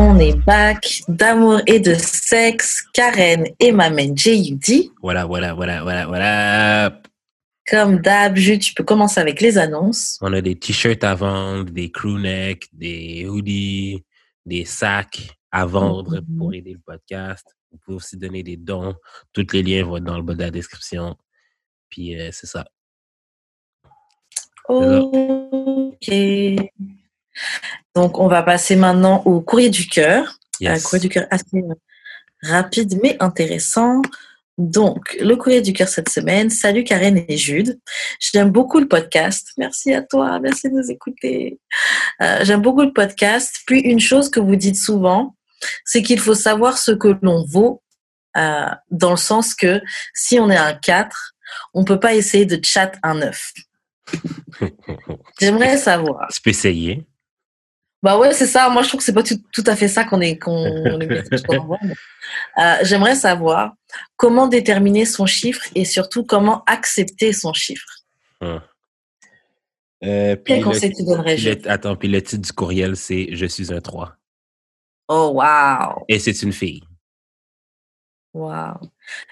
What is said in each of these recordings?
On est back d'amour et de sexe. Karen et ma main J.U.D. Voilà, voilà, voilà, voilà, voilà. Comme d'hab, tu peux commencer avec les annonces. On a des t-shirts à vendre, des crewnecks, des hoodies, des sacs à vendre Mhm. pour aider le podcast. Vous pouvez aussi donner des dons. Tous les liens vont être dans le bas de la description. Puis euh, c'est ça. Ok. Donc, on va passer maintenant au courrier du cœur. Un Yes. courrier du cœur assez euh, rapide mais intéressant. Donc, le courrier du cœur cette semaine. Salut Karen et Jude. J'aime beaucoup le podcast. Merci à toi. Merci de nous écouter. Euh, J'aime beaucoup le podcast. Puis, une chose que vous dites souvent, c'est qu'il faut savoir ce que l'on vaut, euh, dans le sens que si on est un 4, on peut pas essayer de chat un 9. J'aimerais savoir. Tu peux essayer. Bah ouais, c'est ça. Moi, je trouve que c'est pas tout, tout à fait ça qu'on est, qu'on euh, J'aimerais savoir comment déterminer son chiffre et surtout comment accepter son chiffre. Hum. Euh, puis Quel conseil tu donnerais, le-? Attends, puis le titre du courriel, c'est Je suis un 3. Oh, wow. Et c'est une fille. Wow.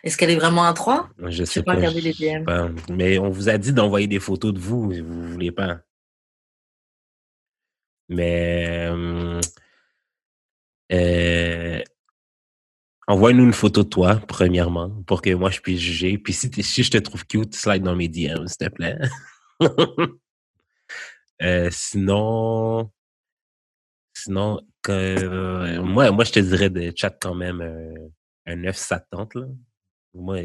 Est-ce qu'elle est vraiment un 3? Je sais pas pas. regarder les DM. pas. Mais on vous a dit d'envoyer des photos de vous, vous voulez pas. Mais euh, envoie-nous une photo de toi, premièrement, pour que moi je puisse juger. Puis si, je te trouve cute, slide dans mes DM, s'il te plaît. Euh, sinon, sinon, que, moi, moi, je te dirais de chat quand même un 9 ça te tente, là. Moi,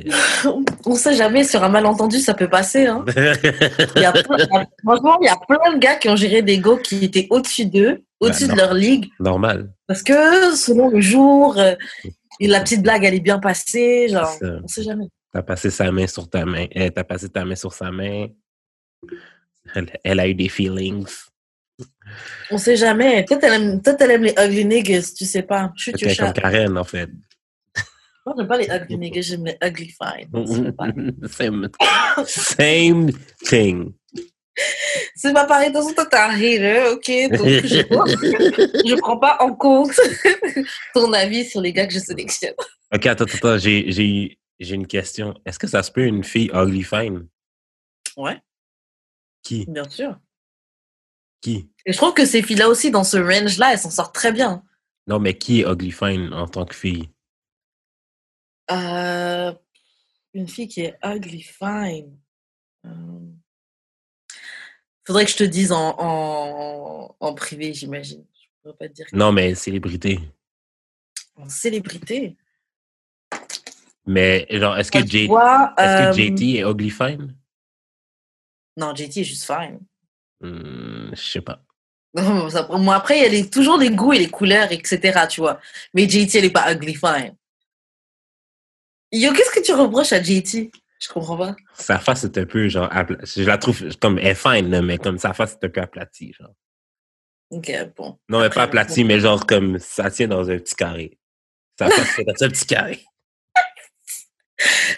On sait jamais, sur un malentendu, ça peut passer. Hein. Il y a plein- franchement, il y a plein de gars qui ont géré des go qui étaient au-dessus d'eux, au-dessus Bah, de non. leur ligue. normal. Parce que selon le jour, euh, la petite blague, elle est bien passée. Genre, on sait jamais. T'as passé sa main sur ta main. euh, T'as passé ta main sur sa main. Elle, elle a eu des feelings. On sait jamais. Peut-être elle, aime- peut-être elle aime les ugly niggas, tu sais pas. Your C'était comme. Karen, en fait. Moi, j'aime pas les ugly niggas, j'aime les ugly fine. Same, same thing. C'est pas pareil. Un hater, ok? Donc, je, je prends pas en compte ton avis sur les gars que je sélectionne. Ok, attends, attends, attends, j'ai, j'ai, j'ai une question. Est-ce que ça se peut une fille ugly fine? Ouais, Qui? bien sûr. Qui? Et je trouve que ces filles-là aussi, dans ce range-là, elles s'en sortent très bien. Non, mais qui est ugly fine en tant que fille? Euh, une fille qui est ugly fine. Euh, Faudrait que je te dise en, en, en privé, j'imagine. Je pourrais pas te dire. Non, mais célébrité. En célébrité? Mais, genre, est-ce que, J- vois, est-ce que euh, JT est ugly fine? Non, JT est juste fine. Hmm, je sais pas. Moi, après, il y a les- toujours les goûts et les couleurs, etc., tu vois. Mais JT, elle est pas ugly fine. Yo, qu'est-ce que tu reproches à JT? Je comprends pas. Sa face est un peu, genre, je la trouve comme, elle est fine, mais comme sa face est un peu aplatie, genre. Ok, bon. Non, mais Après, pas aplatie, mais genre comme ça tient dans un petit carré. Sa face est dans un petit carré.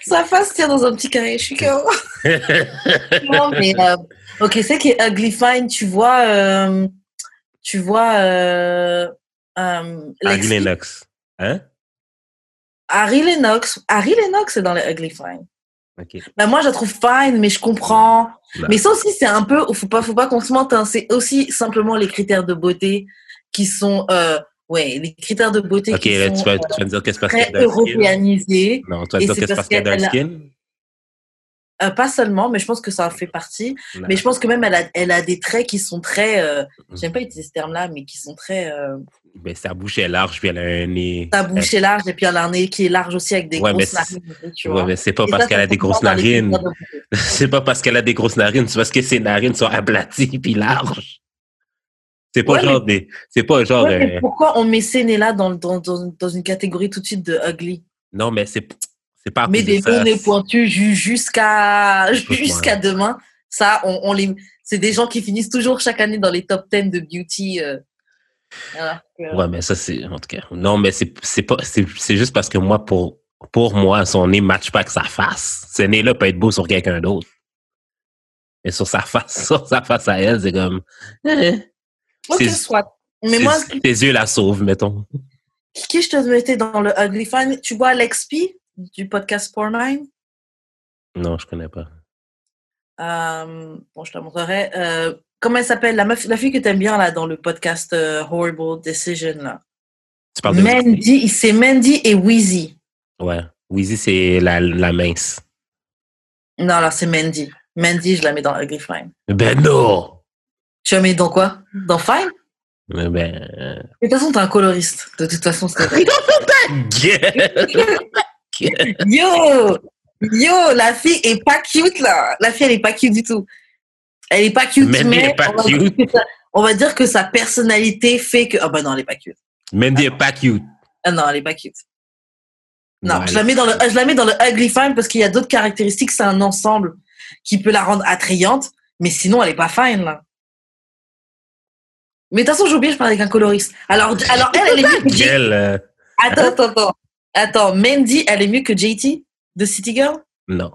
Sa face tient dans un petit carré, je suis comme... Non, mais, euh, ok, c'est qui est ugly fine, tu vois, euh, tu vois, euh, Lennox. Hein? Harry Lennox, Harry Lennox est dans les ugly fine. Ben, moi, je la trouve fine, mais je comprends. Non. Mais ça aussi, c'est un peu, faut pas, faut pas qu'on se mente, hein, c'est aussi simplement les critères de beauté qui sont, euh, ouais, les critères de beauté Ok, qui là, tu sont vas, euh, tu vas me dire a très européanisés. Non, tu vas dire c'est que c'est parce qu'elle a- skin. Euh, pas seulement, mais je pense que ça en fait partie. Non. Mais je pense que même elle a, elle a des traits qui sont très, euh, Mm. j'aime pas utiliser ce terme-là, mais qui sont très, Ben, sa bouche est large, puis elle a un nez. sa bouche est large et puis elle a un nez qui est large aussi avec des Ouais, mais grosses narines, tu Ouais, vois. mais c'est pas Et parce qu'elle a des grosses narines. de. C'est pas parce qu'elle a des grosses narines, c'est parce que ses narines sont aplaties puis larges. C'est pas Ouais, genre des. C'est pas genre. Ouais, mais euh, pourquoi on met ces nez-là dans, dans, dans, dans une catégorie tout de suite de ugly? Non, mais c'est. C'est pas Mais de des longs nez pointus ju- jusqu'à jusqu'à demain, ça, on, on les, c'est des gens qui finissent toujours chaque année dans les top 10 de beauty. euh, que- Ouais, mais ça, c'est. En tout cas. Non, mais c'est pas. Juste parce que moi, pour, pour moi, son nez match pas avec sa face. Ce nez-là peut être beau sur quelqu'un d'autre. Et sur sa face, sur sa face à elle, c'est comme. eh, Ok, c'est- soit. Mais moi, Tes yeux la sauvent, mettons. qui je te mettais dans le ugly fan? Tu vois Alex P du podcast Pornine? Non, je connais pas. Euh, bon, je te la montrerai. Euh, comment elle s'appelle? La, meuf, la fille que t'aimes bien là dans le podcast euh, Horrible Decision là. Tu parles de. Mandy, c'est Mandy et Wheezy. Ouais. Weezy, c'est la, la mince. Non, alors c'est Mandy. Mandy, je la mets dans Ugly Fine. Ben non! Tu la mets dans quoi? Dans Fine? Mais Ben. De toute façon, t'es un coloriste. De toute façon, c'est! Yo! Yo! La fille est pas cute, là. La fille, elle est pas cute du tout. Elle est pas cute, Mandy mais est pas on, va cute. Dire que sa, on va dire que sa personnalité fait que... Ah bah non, elle est pas cute. Mandy est pas cute. Ah non, elle est pas cute. Non, Ouais, je, la mets dans le, je la mets dans le ugly fine parce qu'il y a d'autres caractéristiques. C'est un ensemble qui peut la rendre attrayante, mais sinon, elle est pas fine, là. Mais de toute façon, j'ai oublié, je parle avec un coloriste. Alors, alors elle, elle est mieux que JT. Euh, Attends, attends, attends. Attends, Mandy, elle est mieux que JT de City Girl? non.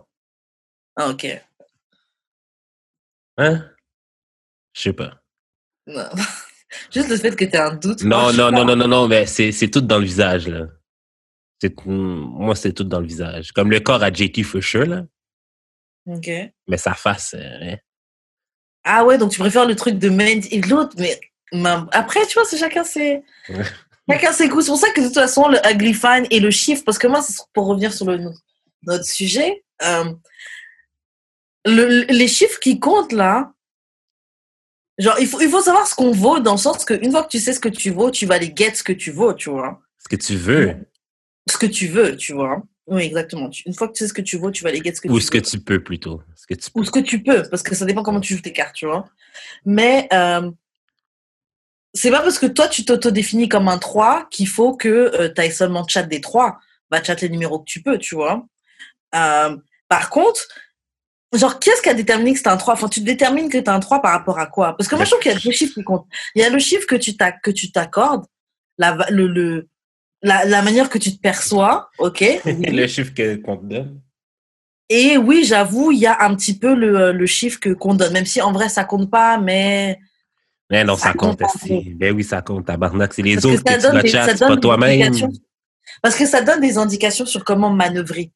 Ah, ok. Hein? Je sais pas. Non. Juste le fait que tu as un doute. Non, non, non, non, non, non, mais c'est, c'est tout dans le visage, là. Moi, c'est tout dans le visage. Comme le corps à JT sure, là. Ok. Mais sa face, euh, hein. Ah ouais, donc tu préfères le truc de Mandy et l'autre, mais après, tu vois, c'est chacun ses. Chacun ses goûts. C'est pour ça que de toute façon, le ugly fine et le chiffre, parce que moi, c'est pour revenir sur le, notre sujet, euh, le- les chiffres qui comptent là, genre, il faut, il faut savoir ce qu'on vaut dans le sens qu'une fois que tu sais ce que tu vaux, tu vas aller get ce que tu vaux, tu vois. Ce que tu veux. Ce que tu veux, tu vois. Oui, exactement. Une fois que tu sais ce que tu vaux, tu vas aller get ce que Ou tu ce veux. que tu peux, plutôt. Ce que tu peux. ou ce que tu peux, parce que ça dépend comment tu joues tes cartes, tu vois. Mais euh, c'est pas parce que toi, tu t'auto-définis comme un 3 qu'il faut que tu ailles seulement chat des 3. Va chat les numéros que tu peux, tu vois. Euh, par contre, genre, qu'est-ce qui a déterminé que c'est un 3 Enfin, tu détermines que tu un 3 par rapport à quoi? Parce que moi, je trouve qu'il y a deux chiffres qui comptent. Il y a le chiffre que tu t'ac- que tu t'accordes, la, le, le, la, la manière que tu te perçois, ok? Le chiffre que, qu'on te donne. Et oui, j'avoue, il y a un petit peu le, le chiffre que qu'on donne, même si en vrai ça compte pas, mais Mais non, Ça ça, compte, compte aussi. Ben oui, ça compte, tabarnak. C'est les parce que autres ça que tu donne vas des, chat, ça c'est pas toi-même. Parce que ça donne des indications sur comment manœuvrer.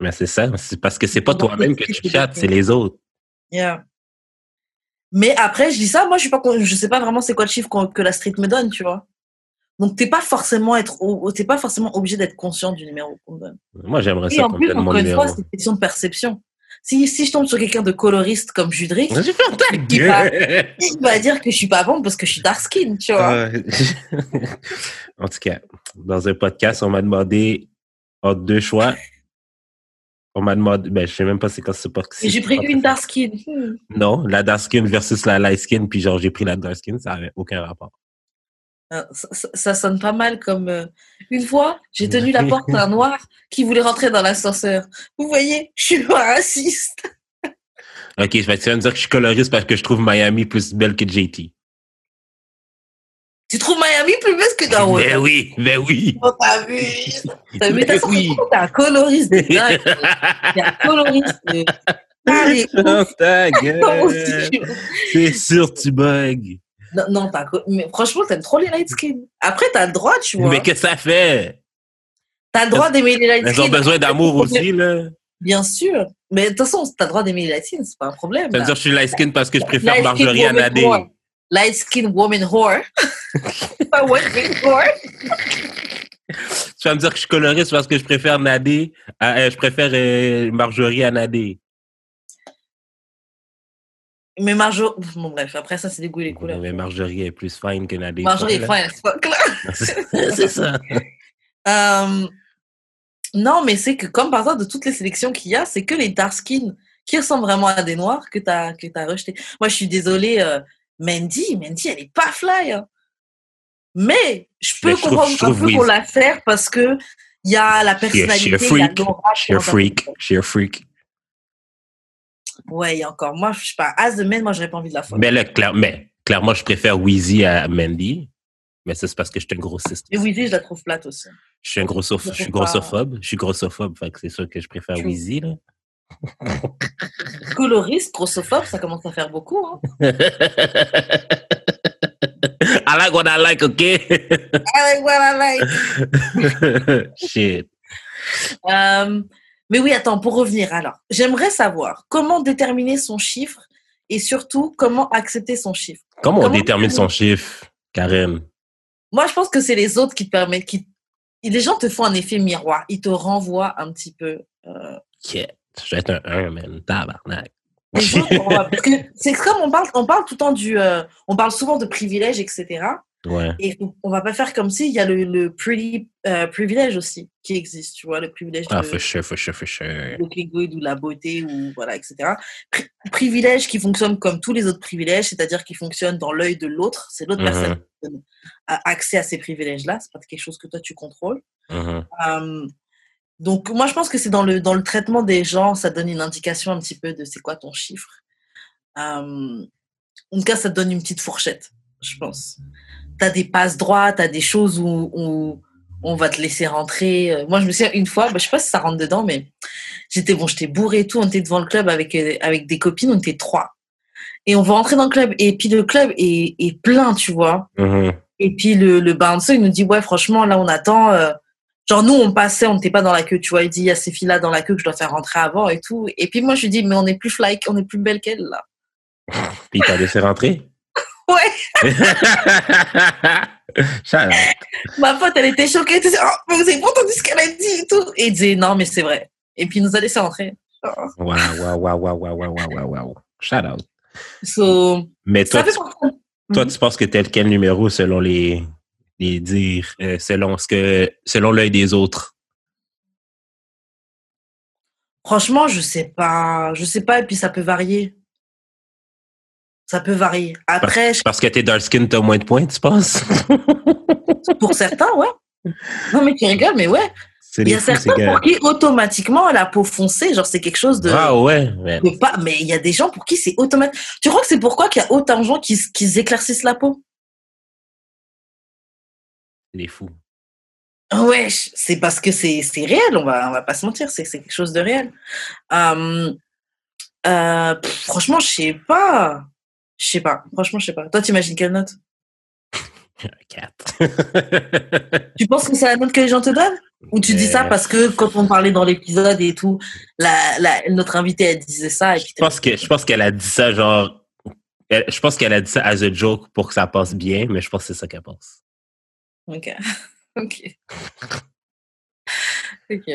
Mais c'est ça. C'est parce que c'est pas toi-même que tu chattes, c'est les autres. Yeah. Mais après, je dis ça, moi je suis pas, je sais pas vraiment c'est quoi le chiffre que la street me donne, tu vois. Donc t'es pas forcément être, au- t'es pas forcément obligé d'être conscient du numéro qu'on donne. Moi, j'aimerais Et ça en qu'on me plus, encore une fois, c'est une question de perception. si, si je tombe sur quelqu'un de coloriste comme Judric, Il va- il va dire que je suis pas bonne parce que je suis dark skin, tu vois. Euh, en tout cas, dans un podcast, on m'a demandé entre deux choix. On m'a demandé, ben, je sais même pas c'est quoi ce podcast. Et j'ai pris une dark skin. Non, la dark skin versus la light skin, puis genre j'ai pris la dark skin, ça avait aucun rapport. Euh, Ça, ça- ça sonne pas mal comme euh, une fois, j'ai tenu la porte à un noir qui voulait rentrer dans l'ascenseur. Vous voyez, je suis pas raciste. Ok, je vais de dire que je suis coloriste parce que je trouve Miami plus belle que JT. Tu trouves Miami plus belle que dans Ben oui, ben oui. Oh, T'as vu? T'as vu? Mais T'as oui. Un coloriste de dingue. T'es un coloriste de... C'est sûr, tu bugs. Non, non t'as... Mais franchement, t'aimes trop les light skin. Après, t'as le droit, tu vois. Mais que ça fait? T'as le droit d'aimer les light Elles skin. ont besoin d'amour aussi, là. Bien sûr. Mais de toute façon, t'as le droit d'aimer les light skin, c'est pas un problème. Ça veut là. dire que je suis light skin parce que je préfère Marjorie Anadé. Light skin woman whore. Tu vas me dire que je suis coloriste parce que je préfère Nadé, à- euh, je préfère euh, Marjorie à Nadé. Mais Marjo... Bon, bref, après ça, c'est des goûts et les couleurs. Mais Marjorie est plus fine que Nadé. Marjorie est fine là. C'est ça. Euh, non, mais c'est que comme par exemple, de toutes les sélections qu'il y a, c'est que les dark skins qui ressemblent vraiment à des noirs que tu as, que as rejeté. Moi, je suis désolée, euh, Mandy, Mandy, elle est pas fly. hein. Mais je peux comprendre un peu qu'on la sert parce que il y a la personnalité, il y a freak. l'aura. She a freak. She a freak. Ouais, a encore. Moi, je sais pas. As the man, moi, j'aurais pas envie de la faire. Mais là, clair- mais, clairement, je préfère Wheezy à Mandy. Mais ça, c'est parce que je suis un grossiste. Et Weezy, je la trouve plate aussi. Je suis un grossoph- Je je suis grossophobe. Je suis grossophobe. Fait que c'est sûr que je préfère. Wheezy, là. Coloriste, grossophobe, ça commence à faire beaucoup. Hein. I like what I like, okay? I like what I like. Shit. Euh, mais oui, attends, pour revenir alors, j'aimerais savoir comment déterminer son chiffre et surtout comment accepter son chiffre. Comment on détermine son chiffre, Karen? Moi, je pense que c'est les autres qui te permettent, qui... les gens te font un effet miroir, ils te renvoient un petit peu. euh, Yeah. Je vais être un 1, man. Tabarnak. c'est comme on parle, on parle tout le temps du, euh, on parle souvent de privilèges, etc. Ouais. Et on va pas faire comme si il y a le, le pretty euh, privilège aussi qui existe, tu vois, le privilège Ah, de, for sure, for sure, for sure. looking good ou la beauté ou voilà, etc. Pri- privilège qui fonctionne comme tous les autres privilèges, c'est-à-dire qui fonctionne dans l'œil de l'autre. C'est l'autre Mhm. personne qui a- accès à ces privilèges-là. C'est pas quelque chose que toi tu contrôles. Mhm. Euh, donc moi je pense que c'est dans le dans le traitement des gens, ça donne une indication un petit peu de c'est quoi ton chiffre. Euh, en tout cas, ça te donne une petite fourchette, je pense. T'as des passes droits, t'as des choses où, où on va te laisser rentrer. Euh, Moi, je me souviens une fois, bah, je sais pas si ça rentre dedans, mais j'étais bon, j'étais bourré et tout. On était devant le club avec euh, avec des copines, on était trois. Et on va rentrer dans le club et puis le club est, est plein, tu vois. Mhm. Et puis le, le bouncer, il nous dit, ouais, franchement, là, on attend. euh, Genre, nous, on passait, on n'était pas dans la queue, tu vois. Il dit, il y a ces filles-là dans la queue que je dois faire rentrer avant et tout. Et puis moi, je lui dis, mais on est plus fly, on est plus belle qu'elle, là. Puis il t'a laissé rentrer? ouais. Ma pote, elle était choquée. Elle disait, oh, vous avez pas entendu ce qu'elle a dit et tout. Et il disait, non, mais c'est vrai. Et puis, il nous a laissé rentrer. Waouh, waouh, waouh, waouh, waouh, waouh, waouh. Shout out. So, mais toi, tu, toi, tu penses que tel quel numéro selon les, les dires, euh, selon ce que, selon l'œil des autres? Franchement, je sais pas. Je sais pas. Et puis, ça peut varier. Ça peut varier. Après, je- Parce que t'es dark skin, t'as moins de points, tu penses? pour certains, ouais. Non, mais tu rigoles, mais ouais. Il y a fous, certains pour qui, automatiquement, la peau foncée, genre, c'est quelque chose de. Ah ouais, de pas, mais il y a des gens pour qui c'est automatique. Tu crois que c'est pourquoi qu'il y a autant de gens qui, qui s'éclaircissent la peau? Des fous. Ouais, c'est parce que c'est réel, on va, on va pas se mentir, c'est quelque chose de réel. Euh, euh, pff, franchement, je sais pas. Je sais pas. Franchement, je sais pas. Toi, t'imagines quelle note? Quatre. Tu penses que c'est la note que les gens te donnent? Ou tu dis ça Euh. parce que quand on parlait dans l'épisode et tout, la, la, notre invitée, elle disait ça et puis Je pense qu'elle a dit ça genre je pense qu'elle a dit ça as a joke pour que ça passe bien, mais je pense que c'est ça qu'elle pense. Ok. ok. ok.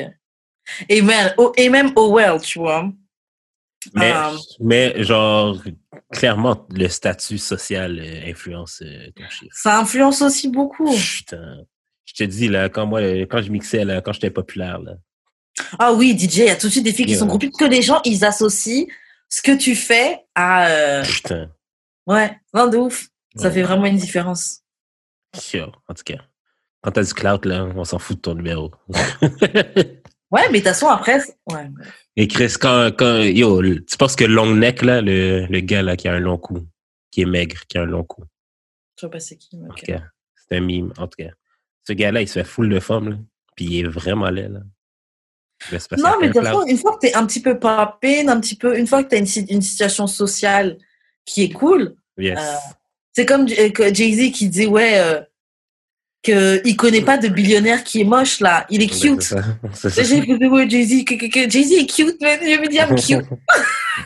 Et même, oh, et même oh well, tu vois. Mais, mais genre, clairement, le statut social euh, influence euh, ton chiffre. ça influence aussi beaucoup. Putain. Je te dis, là, quand moi, euh, quand je mixais, là, quand j'étais populaire, là. Ah oui, DJ, il y a tout de suite des filles qui Yeah. sont groupées que les gens, ils associent ce que tu fais à... euh, Putain. Ouais, non, de ouf. Ça Ouais. fait vraiment une différence. Yo, en tout cas. Quand t'as du clout, là, on s'en fout de ton numéro. Ouais, mais de toute façon, après... Ouais. Et Chris, quand, quand, yo, tu penses que Long Neck, là, le, le gars, là, qui a un long cou, qui est maigre, qui a un long cou? Je sais pas c'est qui. mais En ok. tout cas, c'est un mime, en tout cas. Ce gars-là, il se fait full de forme, là. Puis il est vraiment laid, là. Non, mais a de façon, une fois que tu es un petit peu popping, un petit peu, une fois que tu as une, une situation sociale qui est cool. Yes. euh, c'est comme que Jay-Z qui dit, ouais, euh, qu'il connaît pas de billionnaire qui est moche, là. Il est cute. c'est ça. C'est Et ça. J'ai fait, ouais, Jay-Z, Jay-Z est cute, man. Je me dis, I'm cute.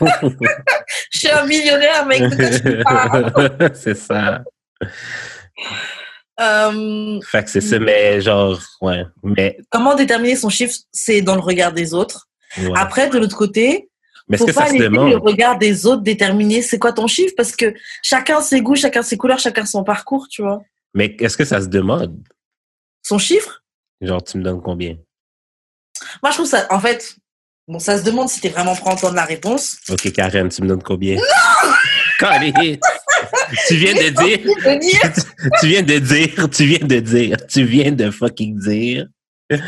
Je suis un millionnaire, mec. de quoi tu parles c'est ça. Euh, Fait que c'est ça, mais genre, ouais. Mais, comment déterminer son chiffre? C'est dans le regard des autres. ouais. Après, de l'autre côté, mais est-ce que pas ça se laisser le demande? regard des autres déterminer c'est quoi ton chiffre parce que chacun ses goûts, chacun ses couleurs, chacun son parcours, tu vois. Mais est-ce que ça se demande? Son chiffre, Genre, tu me donnes combien? moi je trouve ça, en fait, bon, ça se demande si t'es vraiment prêt à entendre la réponse. Ok, Karen, tu me donnes combien? Non! tu viens de dire, tu viens de dire, tu viens de dire, tu viens de fucking dire.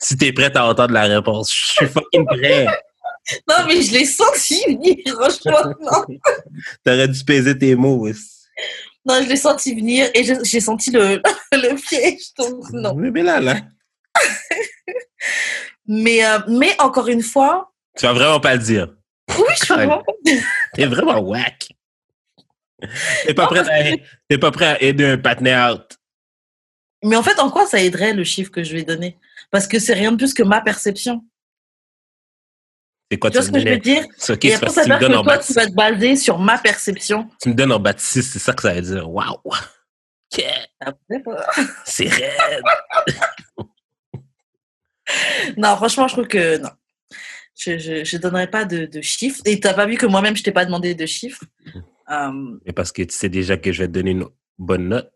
Si t'es prête à entendre la réponse, je suis fucking prêt. Non, mais je l'ai senti venir, franchement. T'aurais dû peser tes mots. aussi. Non, je l'ai senti venir et j'ai senti le, le piège, donc non. Mais, là, là, Mais, euh, mais encore une fois, tu vas vraiment pas le dire. oui, je suis vraiment T'es vraiment whack. T'es pas prêt à, t'es pas prêt à aider un partenaire out. Mais en fait, en quoi ça aiderait le chiffre que je vais donner? Parce que c'est rien de plus que ma perception. C'est quoi Tu vois ce que je veux dire? C'est ok, Et après, ça tu veut me dire donnes que en toi, bas tu vas te baser sur ma perception. Tu me donnes en bas de c'est ça que ça veut dire. Waouh! Yeah, c'est raide! Non, franchement, je trouve que non. Je je, je donnerai pas de, de chiffres. Et t'as pas vu que moi-même, je t'ai pas demandé de chiffres? Mais parce que tu sais déjà que je vais te donner une bonne note.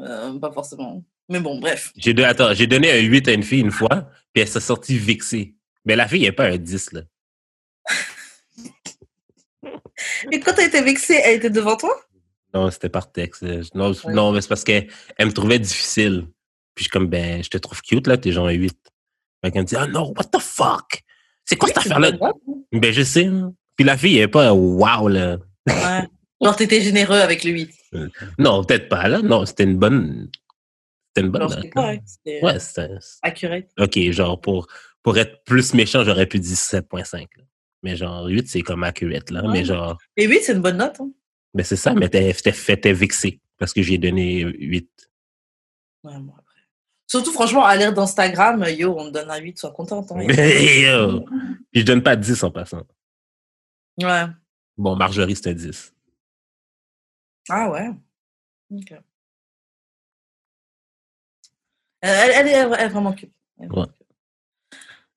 Euh, pas forcément. Mais bon, bref. J'ai don- attends, j'ai donné un 8 à une fille une fois, puis elle s'est sortie vexée. Mais la fille, elle n'est pas un 10, là. Et quand t'as été vexée, elle était devant toi? Non, c'était par texte. Non, Ouais. non mais c'est parce qu'elle elle me trouvait difficile. Puis je suis comme, ben, je te trouve cute, là, t'es genre un 8. Fait qu'elle me dit, ah non, what the fuck? C'est quoi cette affaire-là? Ben, je sais. hein. Puis la fille, elle est pas wow, là. Ouais. Genre, t'étais généreux avec le 8. Non, peut-être pas, là. Non, c'était une bonne. C'était une bonne note. c'était correct. C'était Ouais, c'était. accurate. OK, genre, pour, pour être plus méchant, j'aurais pu dire 7.5. là. Mais genre, 8, c'est comme accurate, là. Ouais. Mais genre, Et 8, c'est une bonne note. hein. ben c'est ça, mais t'es t'es- t'es- vexé parce que j'ai donné 8. Ouais, bon, après. Surtout, franchement, à l'ère d'Instagram, yo, on te donne un 8, sois contente. hein. Yo! Puis je donne pas 10 en passant. Ouais. Bon, Marjorie, c'est un 10. Ah ouais. Ok. Euh, Elle, elle est, elle est vraiment cute. Ouais.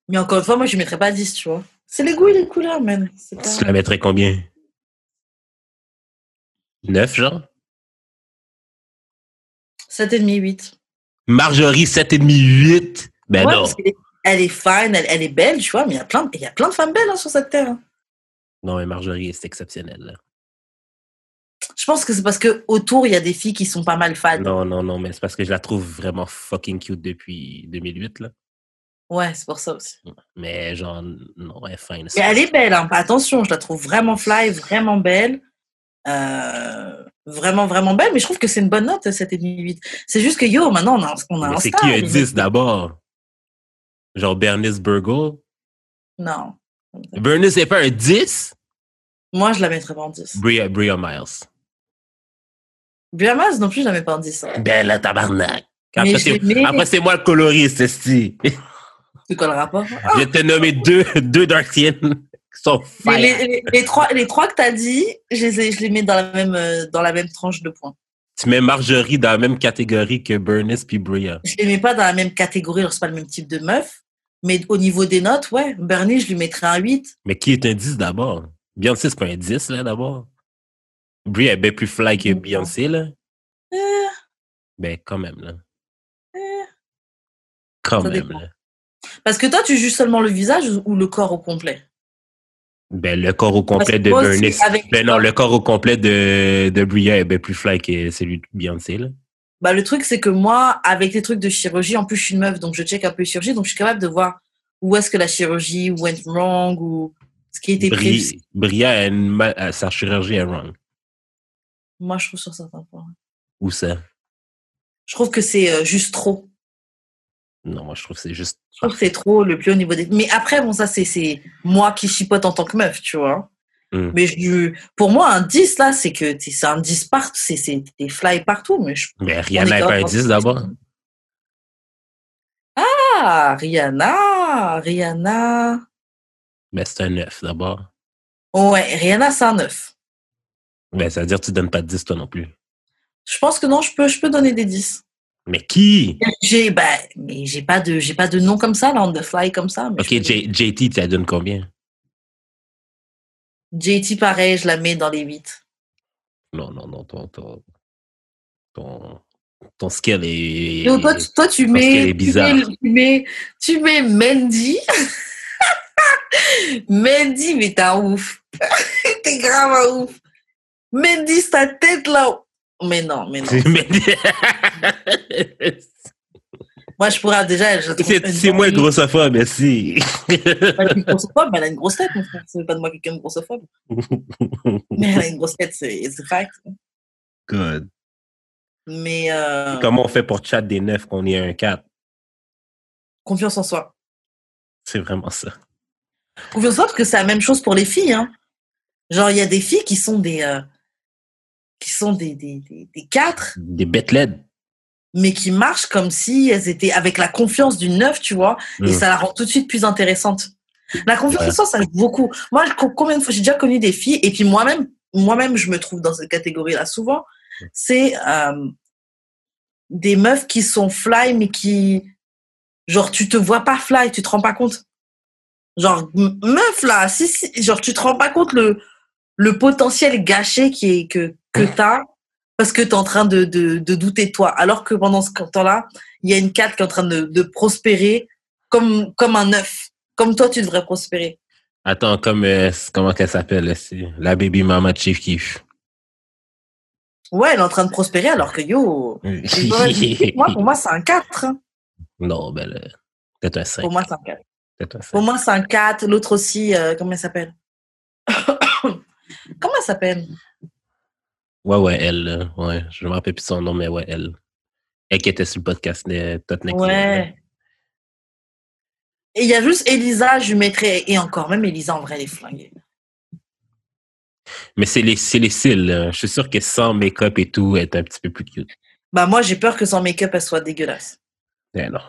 Mais encore une fois, moi, je ne mettrais pas 10, tu vois. C'est les goûts et les couleurs, man. Pas... Tu la mettrais combien? 9, genre? 7,5, 8. Marjorie, 7,5, 8? Ben Ouais, non. parce qu'elle est- Elle est fine, elle, elle est belle, tu vois, mais il y a plein, de- il y a plein de femmes belles hein, sur cette terre. hein. Non, mais Marjorie, c'est exceptionnel, là. Je pense que c'est parce que autour il y a des filles qui sont pas mal fades. Non, non, non, mais c'est parce que je la trouve vraiment fucking cute depuis 2008, là. Ouais, c'est pour ça aussi. Mais genre, non, elle est fine. Mais elle est belle, hein. attention, je la trouve vraiment fly, vraiment belle. Euh, vraiment, vraiment belle, mais je trouve que c'est une bonne note, 7,5, 8. C'est juste que yo, maintenant on a, on a Mais un c'est qui un les 10 mecs. d'abord? Genre Bernice Burgle? Non. Bernice n'est pas un 10? Moi, je la mettrais pas en 10. Bria, Bria Miles. Biamas non plus, mets pas en 10. hein. Ben la tabarnak. Après, c'est, moi le coloriste, esti. Quoi le rapport Je t'ai nommé deux, deux Darkiennes qui sont fire. les, les- les trois, les trois que t'as dit, je les, je les mets dans la même, euh, dans la même tranche de points. Tu mets Marjorie dans la même catégorie que Bernice puis Bria. Je les mets pas dans la même catégorie, alors c'est pas le même type de meuf, Mais au niveau des notes, ouais, Bernie, je lui mettrais un 8. Mais qui est un 10 d'abord? Beyoncé, c'est pas un 10, là, d'abord. Brie est bien plus fly que Beyoncé, là. Euh, Ben, quand même, là. euh. Quand Ça même, dépend. là. Parce que toi, tu juges seulement le visage ou le corps au complet? Ben, le corps au complet de Bernice. avec Ben non, le corps au complet de, de Bria est bien plus fly que celui de Beyoncé, là. Bah, le truc, c'est que moi, avec les trucs de chirurgie, en plus, je suis une meuf, donc je check un peu les chirurgies, donc je suis capable de voir où est-ce que la chirurgie went wrong ou ce qui a été prévu. Bri- Bria, a- sa chirurgie est wrong. Moi, je trouve sur certains points. Où ça? Je trouve que c'est euh, juste trop. Non, moi, je trouve que c'est juste. Je trouve que c'est trop le plus haut niveau des. Mais après, bon, ça, c'est moi qui chipote en tant que meuf, tu vois. Mm. Mais je, pour moi, un 10, là, c'est que c'est un 10 partout, c'est des fly partout. Mais je, Mais Rihanna est est pas un grave 10 d'abord. Ah, Rihanna, Rihanna. Ben, c'est un 9 d'abord. Ouais, Rihanna, c'est un 9. Ben, ça veut dire que tu donnes pas de 10 toi non plus. Je pense que non, je peux, je peux donner des 10. Mais qui? J'ai, bah, mais j'ai pas de, j'ai pas de nom comme ça, là, on the fly comme ça. Mais Ok, J- JT, tu la donnes combien? JT, pareil, je la mets dans les 8. Non, non, non, ton, ton, ton, ton skill est. Toi, tu, toi, tu mets, bizarre. mets, tu mets, tu mets Mandy. Mandy, mais t'es un ouf. t'es grave un ouf. Mandy, c'est ta tête là. Mais non, mais non. Moi, je pourrais déjà. c'est moi le grossophobe, merci. grossophobe, mais elle a une grosse tête, mon frère. C'est pas de moi quelqu'un de grossophobe. Mais elle a une grosse tête, c'est c'est fact. Good. Mais euh, Comment on fait pour chat des 9 qu'on est un 4? confiance en soi. C'est vraiment ça. Confiance en soi, parce que c'est la même chose pour les filles. Hein. Genre, il y a des filles qui sont des. euh, qui sont des, des, des, des quatre, Des bêtes LED. mais qui marchent comme si elles étaient avec la confiance du neuf, tu vois, et Mm. ça la rend tout de suite plus intéressante. La confiance en soi, ça aide beaucoup. Moi, co- combien de fois j'ai déjà connu des filles, et puis moi-même, moi-même, je me trouve dans cette catégorie-là souvent. C'est euh, des meufs qui sont fly, mais qui, genre, tu te vois pas fly, tu te rends pas compte. Genre, meuf là, si, si, genre, tu te rends pas compte le, le potentiel gâché qui est, que, que t'as parce que tu es en train de, de, de douter de toi. Alors que pendant ce temps-là, il y a une 4 qui est en train de, de prospérer comme, comme un œuf. Comme toi, tu devrais prospérer. Attends, comme, euh, comment qu'elle s'appelle, la baby mama de Chief Keef. Ouais, elle est en train de prospérer alors que yo, moi, pour moi, c'est un 4. hein. non, ben, peut-être un 5. Pour moi, c'est un 4. Peut-être un 5. Pour moi, c'est un 4. L'autre aussi, euh, comment elle s'appelle? Comment elle s'appelle? Ouais, ouais, elle, là. ouais. Je me rappelle plus son nom, mais ouais, elle. Elle qui était sur le podcast de Tottenham. Ouais. Et il y a juste Elisa, je mettrais. Et encore, même Elisa, en vrai, elle est flinguée. Mais c'est les, les cils. Je suis sûr que sans make-up et tout, elle est un petit peu plus cute. Bah, moi, j'ai peur que son make-up, elle soit dégueulasse. Mais non.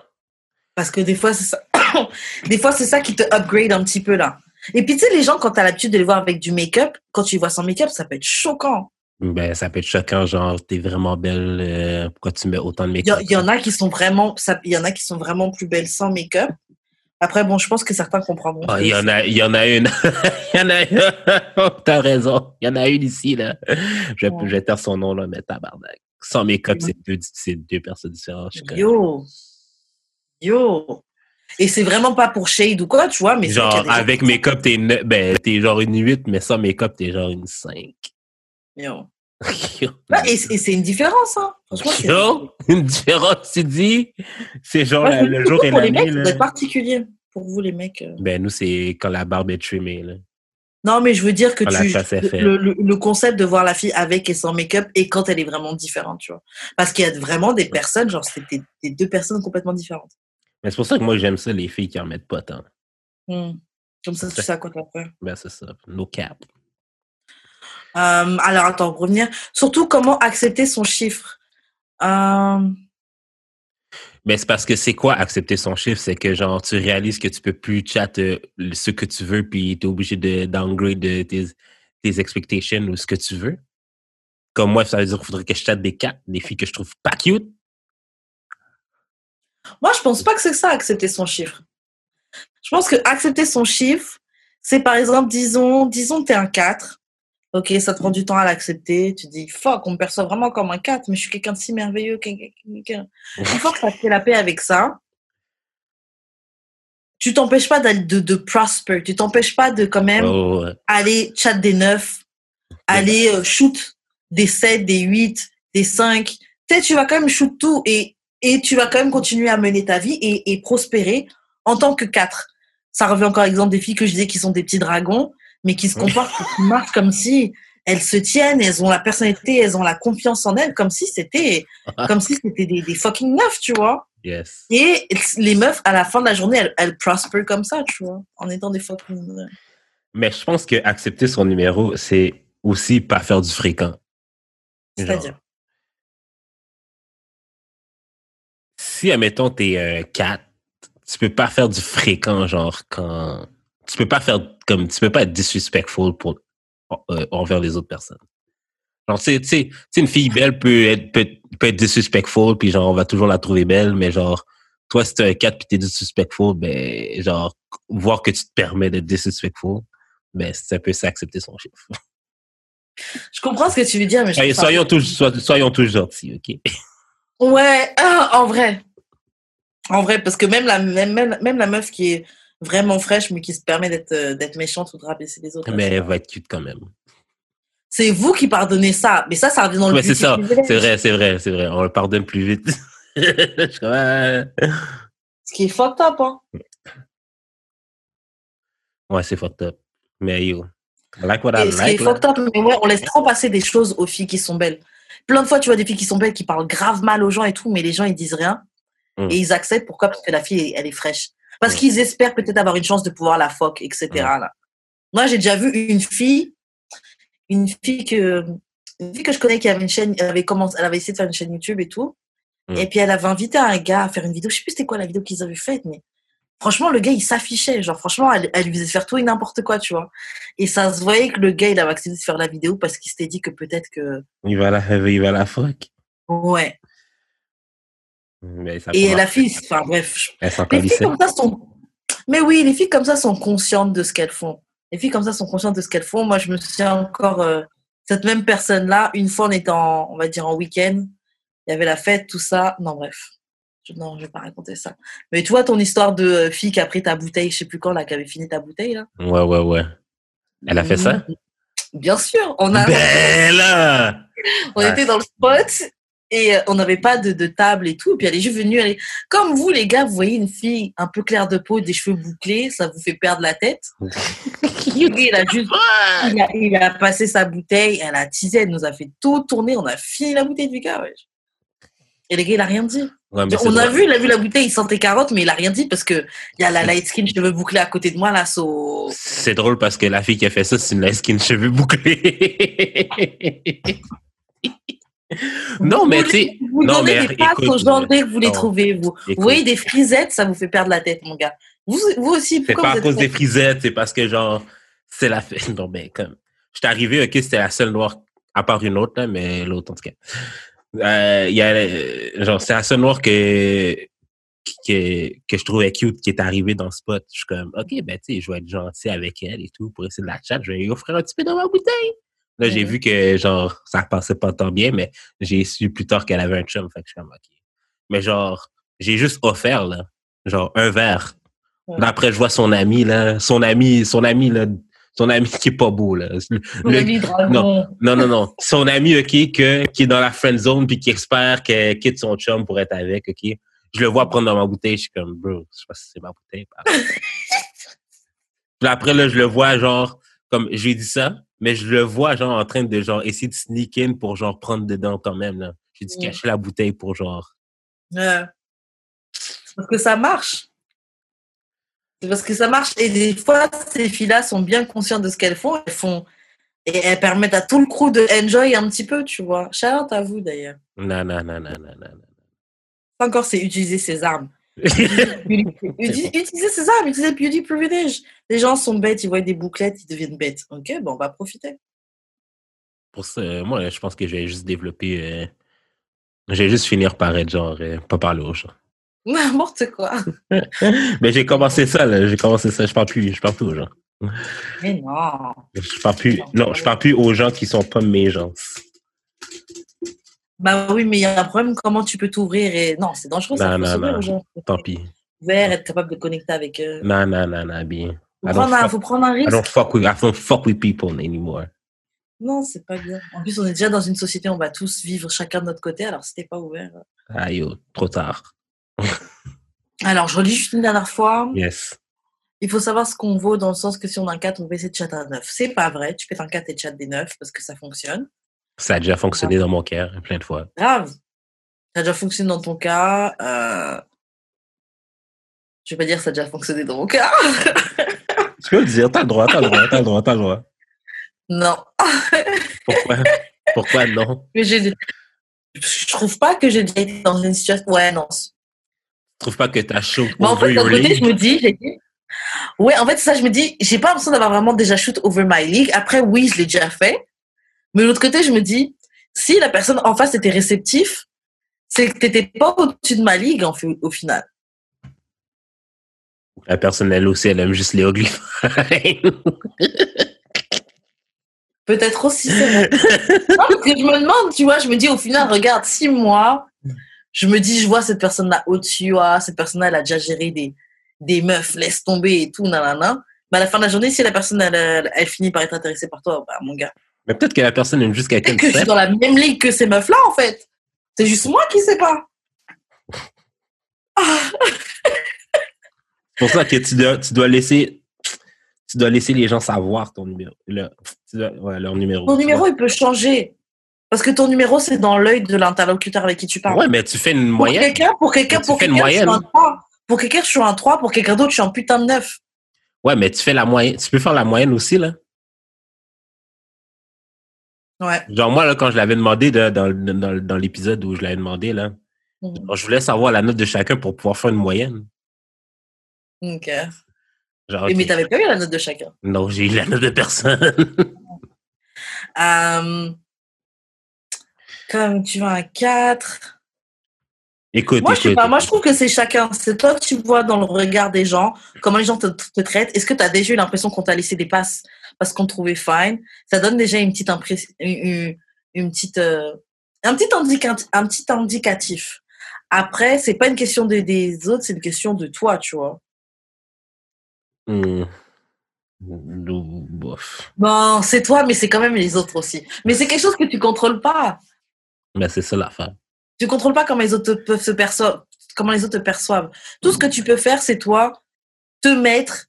Parce que des fois, c'est ça. des fois, c'est ça qui te upgrade un petit peu là. Et puis, tu sais, les gens, quand tu as l'habitude de les voir avec du make-up, quand tu les vois sans make-up, ça peut être choquant. Ben, ça peut être choquant, genre, t'es vraiment belle, euh, pourquoi tu mets autant de make-up? il y en a qui sont vraiment, il y en a qui sont vraiment plus belles sans make-up. Après, bon, je pense que certains comprendront. Ah, il y en a, il y en a une. il y en a une. Oh, T'as raison. Il y en a une ici, là. Je, Ouais. je vais taire son nom, là, mais tabarnak. Sans make-up, c'est deux, c'est deux personnes différentes. Je Yo. Yo. Et c'est vraiment pas pour shade ou quoi, tu vois, mais Genre, avec make-up, t'es ben, t'es genre une 8, mais sans make-up, t'es genre une 5. Yo. Et et c'est une différence, hein. Franchement, c'est. Yo, une différence, tu dis? C'est genre le jour et pour la les mecs, nuit, être particulier. Pour vous, les mecs. euh. Ben, nous, c'est quand la barbe est trimée, là. Non, mais je veux dire que tu, le, le- le concept de voir la fille avec et sans make-up et quand elle est vraiment différente, tu vois. Parce qu'il y a vraiment des personnes, genre, c'était des, des deux personnes complètement différentes. Mais c'est pour ça que moi, j'aime ça, les filles qui en mettent pas tant. Hmm. Comme ça, tu sais à quoi t'en faire. Ben, c'est ça. No cap. Euh, alors, attends, revenir. Surtout, comment accepter son chiffre. Euh, Mais c'est parce que c'est quoi accepter son chiffre? C'est que genre tu réalises que tu peux plus chat euh, ce que tu veux, puis tu es obligé de downgrade de tes, tes expectations ou ce que tu veux. Comme moi, ça veut dire qu'il faudrait que je chatte des quatre, des filles que je trouve pas cute. Moi, je pense pas que c'est ça, accepter son chiffre. Je pense que accepter son chiffre, c'est par exemple, disons, disons, t'es un 4. Ok, ça te prend du temps à l'accepter. Tu dis, fuck, on me perçoit vraiment comme un 4, mais je suis quelqu'un de si merveilleux. Une fois que tu as fait la paix avec ça, tu t'empêches pas d'aller- de, de prosper. Tu t'empêches pas de quand même Oh, ouais. aller chat des 9, aller euh, shoot des 7, des 8, des 5. Tu sais, tu vas quand même shoot tout et, et tu vas quand même continuer à mener ta vie et, et prospérer en tant que 4. Ça revient encore à l'exemple des filles que je disais qui sont des petits dragons, mais qui se comportent, qui marchent comme si elles se tiennent, elles ont la personnalité, elles ont la confiance en elles, comme si c'était, comme si c'était des, des fucking meufs, tu vois. Yes. Et les meufs, à la fin de la journée, elles, elles prosper comme ça, tu vois, en étant des fucking. Mais je pense que accepter son numéro, c'est aussi pas faire du fréquent. C'est-à-dire? Si, admettons, t'es un 4, tu peux pas faire du fréquent, genre, quand. Tu peux pas faire comme. Tu peux pas être disrespectful pour, euh, envers les autres personnes. Genre, tu sais, une fille belle peut être, peut, peut être disrespectful, puis genre, on va toujours la trouver belle, mais genre, toi, si t'es un 4 puis t'es disrespectful, ben, genre, voir que tu te permets d'être disrespectful, ben, c'est un peu ça, accepter son chiffre. Je comprends ce que tu veux dire, mais je ça- soyons tous, sois- soyons tous gentils, OK? Ouais, ah, en vrai. En vrai, parce que même la, même, même, même la meuf qui est vraiment fraîche, mais qui se permet d'être euh, d'être méchante ou de rabaisser les autres. Mais elle va être cute quand même. C'est vous qui pardonnez ça. Mais ça, ça revient dans le Ouais, c'est ça. vrai, c'est vrai, c'est vrai. On le pardonne plus vite. Ah. Ce qui est fucked up, hein. Ouais, c'est fucked up. Mais yo, I like what I Et ce qui est like. fucked up, mais ouais, on laisse trop passer des choses aux filles qui sont belles. Plein de fois, tu vois des filles qui sont belles, qui parlent grave mal aux gens et tout, mais les gens, ils disent rien. Mm. Et ils acceptent. Pourquoi? Parce que la fille, elle est fraîche. Parce qu'ils espèrent peut-être avoir une chance de pouvoir la fuck, etc. Là. Moi, j'ai déjà vu une fille, une fille que, une fille que je connais qui avait une chaîne, elle avait commencé, elle avait essayé de faire une chaîne YouTube et tout. Mm. Et puis, elle avait invité un gars à faire une vidéo. Je sais plus c'était quoi la vidéo qu'ils avaient faite, mais franchement, le gars, il s'affichait. Genre, franchement, elle, elle lui faisait faire tout et n'importe quoi, tu vois. Et ça se voyait que le gars, il avait accepté de faire la vidéo parce qu'il s'était dit que peut-être que, Il va la, il va la fuck. ouais. Mais ça Et la fille, enfin, bref. Les filles comme ça sont, mais oui, les filles comme ça sont conscientes de ce qu'elles font. Les filles comme ça sont conscientes de ce qu'elles font. Moi, je me souviens encore, euh, cette même personne-là, une fois, on était en, on va dire, en week-end. Il y avait la fête, tout ça. Non, bref. Je, non, je vais pas raconter ça. Mais tu vois, ton histoire de euh, fille qui a pris ta bouteille, je sais plus quand, là, qui avait fini ta bouteille, là. Ouais, ouais, ouais. Elle a fait ça? Bien sûr. On a, là! on Ouais. était dans le spot et euh, on n'avait pas de, de table et tout. Puis elle est juste venue, elle est... comme vous les gars, vous voyez une fille un peu claire de peau, des cheveux bouclés, ça vous fait perdre la tête. Il a juste, il a, il a passé sa bouteille, elle a teasé, elle nous a fait tout tourner, on a fini la bouteille du gars. Et le gars, il a rien dit. Ouais, on a vu, il a vu la bouteille, il sentait carotte, mais il a rien dit parce que il y a la light skin cheveux bouclés à côté de moi là, so... C'est drôle parce que la fille qui a fait ça, c'est une light skin cheveux bouclés. non, mais tu. Vous Non, donnez mais des écoute, aux gens dès que vous les trouvez, vous. Écoute. Vous voyez des frisettes, ça vous fait perdre la tête, mon gars. Vous, vous aussi, C'est pas à cause des frisettes, c'est parce que genre, c'est la fête. Non, mais comme. J'étais arrivé, ok, c'était la seule noire, à part une autre, là, mais l'autre, en tout cas. Euh, y a, euh, genre, c'est la seule noire que, que, que je trouvais cute qui est arrivée dans le spot. Je suis comme, ok, ben, tu sais, je vais être gentil avec elle et tout pour essayer de la chat. Je vais lui offrir un petit peu de ma bouteille. Là, j'ai vu que, genre, ça passait pas tant bien, mais j'ai su plus tard qu'elle avait un chum. Fait que je suis comme, ok. Mais genre, j'ai juste offert, là, genre, un verre. Ouais. Là, après, je vois son ami, là, son ami, son ami, là, son ami qui est pas beau, là. Le- Le dragon. non, non, non. Son ami, OK, que, qui est dans la friend zone puis qui espère qu'elle quitte son chum pour être avec, OK. Je le vois prendre dans ma bouteille, je suis comme, bro, je sais pas si c'est ma bouteille. puis après, là, je le vois, genre, comme, j'ai dit ça, mais je le vois, genre, en train de, genre, essayer de sneak in pour, genre, prendre dedans quand même, là. J'ai Ouais. cacher la bouteille pour, genre, Ouais. Parce que ça marche. C'est parce que ça marche. Et des fois, ces filles-là sont bien conscientes de ce qu'elles font. Elles font et elles permettent à tout le crew de enjoy un petit peu, tu vois. Shout à vous d'ailleurs. non, non, non, non, non, non. Encore, c'est utiliser ses armes. Uti- Utiliser ses armes, utiliser beauty privilege. Les gens sont bêtes, ils voient des bouclettes, ils deviennent bêtes. Ok, bon, on va profiter. Pour ça, euh, moi, je pense que je vais juste développer. euh, je vais juste finir par être genre, euh, pas parler aux gens. N'importe quoi. Mais j'ai commencé ça, là. J'ai commencé ça. Je parle plus, je parle plus aux gens. Mais non. Je parle plus, non, je parle plus aux gens qui sont pas mes gens. Bah oui, mais il y a un problème. Comment tu peux t'ouvrir et non, c'est dangereux. ça. Tant pis. Ouvert, être capable de connecter avec eux. Non, non, non, non, bien. Faut I don't prendre, un, faut prendre un I don't risque. fuck with, I don't fuck with people anymore. Non, c'est pas bien. En plus, on est déjà dans une société, on va tous vivre chacun de notre côté. Alors, si t'es pas ouvert. Ah yo, trop tard. Alors, je relis juste une dernière fois. Yes. Il faut savoir ce qu'on vaut dans le sens que si on a un 4, on peut essayer de chat un 9. C'est pas vrai. Tu pètes un 4 et chat des 9 parce que ça fonctionne. Ça a déjà fonctionné dans mon cœur plein de fois. Grave. Ça a déjà fonctionné dans ton cas. Euh... Je vais pas dire ça a déjà fonctionné dans mon cas. Tu peux le dire, t'as le droit, t'as le droit, t'as le droit, t'as le droit. non. Pourquoi? Pourquoi non? Mais j'ai... Je trouve pas que j'ai déjà été dans une situation. Ouais, non. Tu trouves pas que t'as chaud Mais en fait, d'un côté, je me dis, j'ai dit- ouais, en fait, ça, je me dis, j'ai pas l'impression d'avoir vraiment déjà shoot over my league. Après, oui, je l'ai déjà fait. Mais de l'autre côté, je me dis, si la personne en face était réceptif, c'est que t'étais pas au-dessus de ma ligue, en fait, au final. La personne, elle aussi, elle aime juste les ugly. Peut-être aussi, c'est. Non, parce que je me demande, tu vois, je me dis, au final, regarde, six mois, je me dis, je vois cette personne-là au-dessus, ah, cette personne-là, elle a déjà géré des, des meufs, laisse tomber et tout, nanana. Mais à la fin de la journée, si la personne, elle, elle, elle finit par être intéressée par toi, bah, mon gars. Mais peut-être que la personne aime juste quelqu'un que je suis dans la même ligue que ces meufs-là, en fait. C'est juste moi qui sais pas. C'est pour ça que tu dois, tu dois laisser, tu dois laisser les gens savoir ton numéro. Le- tu dois- ouais, leur numéro. Ton numéro, vois. il peut changer. Parce que ton numéro, c'est dans l'œil de l'interlocuteur avec qui tu parles. Ouais, mais tu fais une pour moyenne. quelqu'un, pour quelqu'un, pour fais une quelqu'un, je suis un 3. Pour quelqu'un, je suis un 3. Pour quelqu'un d'autre, je suis un putain de 9. Ouais, mais tu fais la moyenne. Tu peux faire la moyenne aussi, là. Ouais. Genre, moi, là, quand je l'avais demandé de- dans, dans, dans l'épisode où je l'avais demandé, là, Mhm. genre, je voulais savoir la note de chacun pour pouvoir faire une moyenne. Ok. Genre, Et ok. Mais t'avais pas eu la note de chacun? Non, j'ai eu la note de personne. Comme tu vois un 4. écoute, Moi, je sais écoute. pas. Moi, je trouve que c'est chacun. C'est toi, tu vois dans le regard des gens, comment les gens te, te traitent. Est-ce que tu as déjà eu l'impression qu'on t'a laissé des passes? Parce qu'on trouvait fine Ça donne déjà une petite impression, une, une- petite, euh, un petit indica- un petit indicatif. Après, c'est pas une question de- des autres, c'est une question de toi, tu vois. Bof. Bon, c'est toi, mais c'est quand même les autres aussi. Mais c'est quelque chose que tu contrôles pas. Mais c'est ça l'affaire. Tu contrôles pas comment les autres peuvent se perçoivent, comment les autres te perçoivent. Tout ce que tu peux faire, c'est toi te mettre.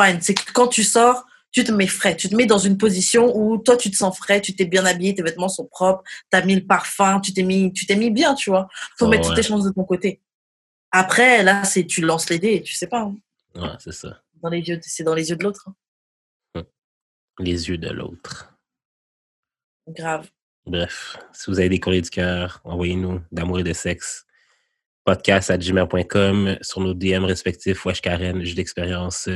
Fine. C'est que quand tu sors, tu te mets frais. Tu te mets dans une position où toi, tu te sens frais, tu t'es bien habillé, tes vêtements sont propres, t'as mis le parfum, tu t'es mis, tu t'es mis bien, tu vois. Faut Oh, mettre ouais. toutes tes chances de ton côté. Après, là, c'est tu lances les dés, tu sais pas. hein. Ouais, c'est ça. Dans les yeux, c'est dans les yeux de l'autre. hein. Les yeux de l'autre. Grave. Bref, si vous avez des courriers du cœur, envoyez-nous d'amour et de sexe. Podcast à gmail.com sur nos DM respectifs, Wesh Karen, jeu d'expérience,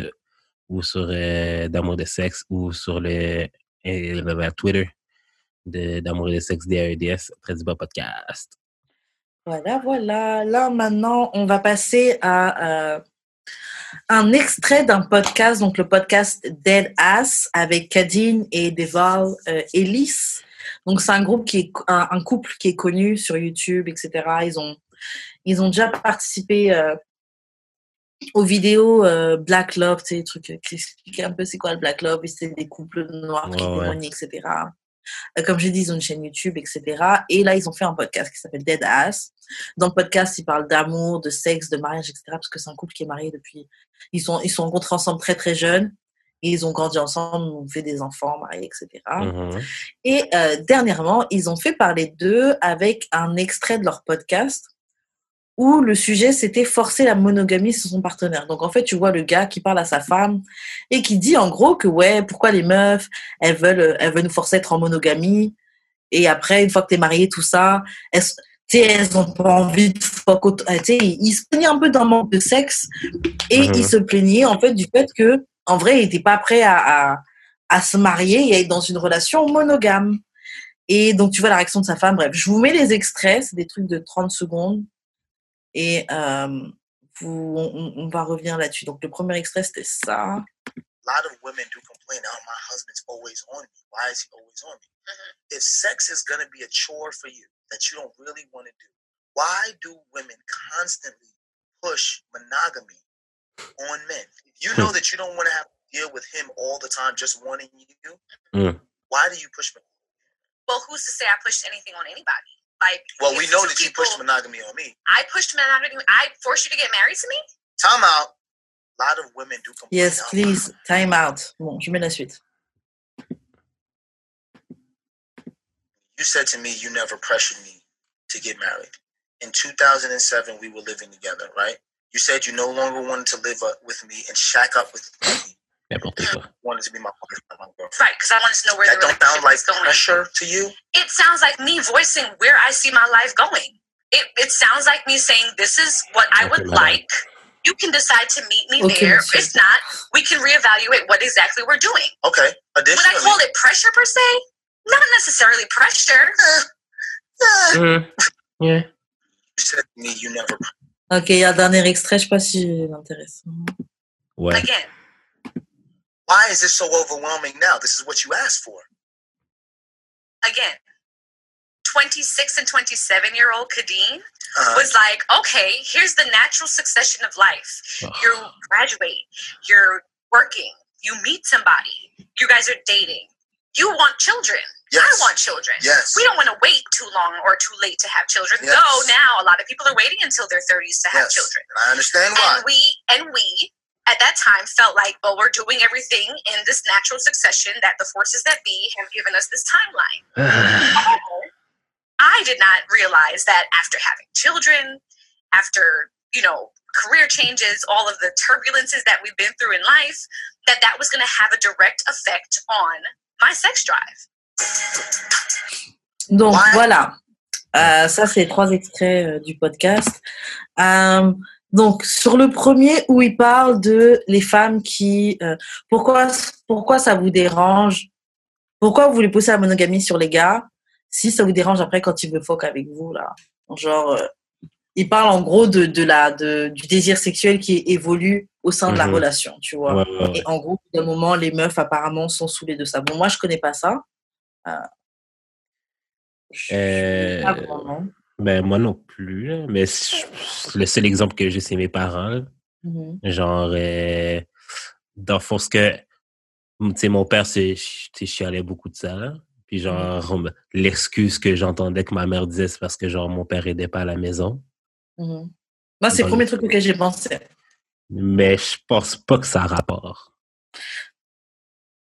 ou sur euh, d'amour de sexe, ou sur le, euh, Twitter de d'amour et de sexe DAEDS, très du podcast. Voilà, voilà. Là, maintenant, on va passer à euh, un extrait d'un podcast, donc le podcast Dead Ass avec Kadine et Deval euh, Ellis. Donc, c'est un groupe qui est un, un couple qui est connu sur YouTube, etc. Ils ont, ils ont déjà participé euh, aux vidéos euh, Black Love, tu sais, trucs euh, qui expliquent un peu c'est quoi le Black Love, et c'est des couples noirs qui ouais. témoignent, etc. Euh, Comme j'ai dit, ils ont une chaîne YouTube, etc. Et là, ils ont fait un podcast qui s'appelle Dead Ass. Dans le podcast, ils parlent d'amour, de sexe, de mariage, etc. Parce que c'est un couple qui est marié depuis. Ils sont, ils sont rencontrés ensemble très très jeunes. Et ils ont grandi ensemble, ont fait des enfants, mariés, etc. Mhm. Et euh, dernièrement, ils ont fait parler d'eux avec un extrait de leur podcast où le sujet c'était forcer la monogamie sur son partenaire. Donc en fait, tu vois le gars qui parle à sa femme et qui dit en gros que ouais, pourquoi les meufs, elles veulent, euh, elles veulent nous forcer à être en monogamie et après, une fois que t'es marié, tout ça, elles, elles ont pas envie de fuck euh, ils se plaignaient un peu d'un manque de sexe et Mhm. ils se plaignaient en fait du fait que en vrai, ils étaient pas prêts à, à, à se marier et à être dans une relation monogame. Et donc, tu vois la réaction de sa femme. Bref, je vous mets les extraits, c'est des trucs de 30 secondes. Et euh, vous, on, on va revenir là-dessus. Donc, le premier extrait, c'était ça. A lot of women do complain, oh, my husband's always on me. Why is he always on me? If sex is going to be a chore for you that you don't really want to do, why do women constantly push monogamy on men? If you know that you don't want to have to deal with him all the time just wanting you, Mm. why do you push monogamy? Well, who's to say I pushed anything on anybody? Like, Well, we know two that you pushed monogamy on me. I pushed monogamy. I forced you to get married to me. Time out. A lot of women do complain. Yes, "Oh, please, time out. Bon, je mets la suite. You said to me you never pressured me to get married. In 2007, we were living together, right? You said you no longer wanted to live up with me and shack up with me. N'importe quoi. You wanted to be my wife, not my girlfriend. Right, because I wanted to know where That the don't sound like was going. pressure to you. It sounds like me voicing where I see my life going. It, it sounds like me saying, this is what I would like. You can decide to meet me Okay, there. monsieur. If not, we can reevaluate what exactly we're doing. Okay. Would I Additionally, call it pressure per se? Not necessarily pressure. eh, Mm. Yeah. you said to me you never. Ok, il y a un dernier extrait, je sais pas si l'intéresse. Ouais. Again, Why is this so overwhelming now? This is what you asked for. again, 26 and 27 year old Kadeen Uh, was like, okay, here's the natural succession of life. Ugh. You graduate, you're working, you meet somebody, you guys are dating, you want children. yes. I want children. Yes. We don't want to wait too long or too late to have children. Yes. Though now a lot of people are waiting until their 30s to have Yes. children. And I understand why. And we and we at that time felt like, well, we're doing everything in this natural succession that the forces that be have given us this timeline. I did not realize that after having children, after, you know, career changes, all of the turbulences that we've been through in life, that that was going to have a direct effect on my sex drive. Donc Ouais. voilà, Euh, ça c'est trois extraits euh, du podcast. Euh, donc sur le premier où il parle de les femmes qui, euh, pourquoi pourquoi ça vous dérange, pourquoi vous voulez pousser la monogamie sur les gars, si ça vous dérange après quand ils me foquent avec vous là, genre euh, il parle en gros de de la de du désir sexuel qui évolue au sein de la Mhm. relation, tu vois. Ouais, ouais, ouais. Et en gros, d'un moment, les meufs apparemment sont saoulées de ça. Bon, moi, je connais pas ça. Euh, je- Euh, pas vraiment. Ben, moi non plus. là. Mais c- le seul exemple que j'ai, c'est mes parents. là. Mhm. Genre, euh, dans le fond, ce que, tu sais, mon père, c'est, tu sais, chialait beaucoup de ça. là. Puis genre, l'excuse que j'entendais que ma mère disait, c'est parce que genre, mon père aidait pas à la maison. Mhm. Moi, c'est le premier truc auquel j'ai pensé. Mais je pense pas que ça a rapport.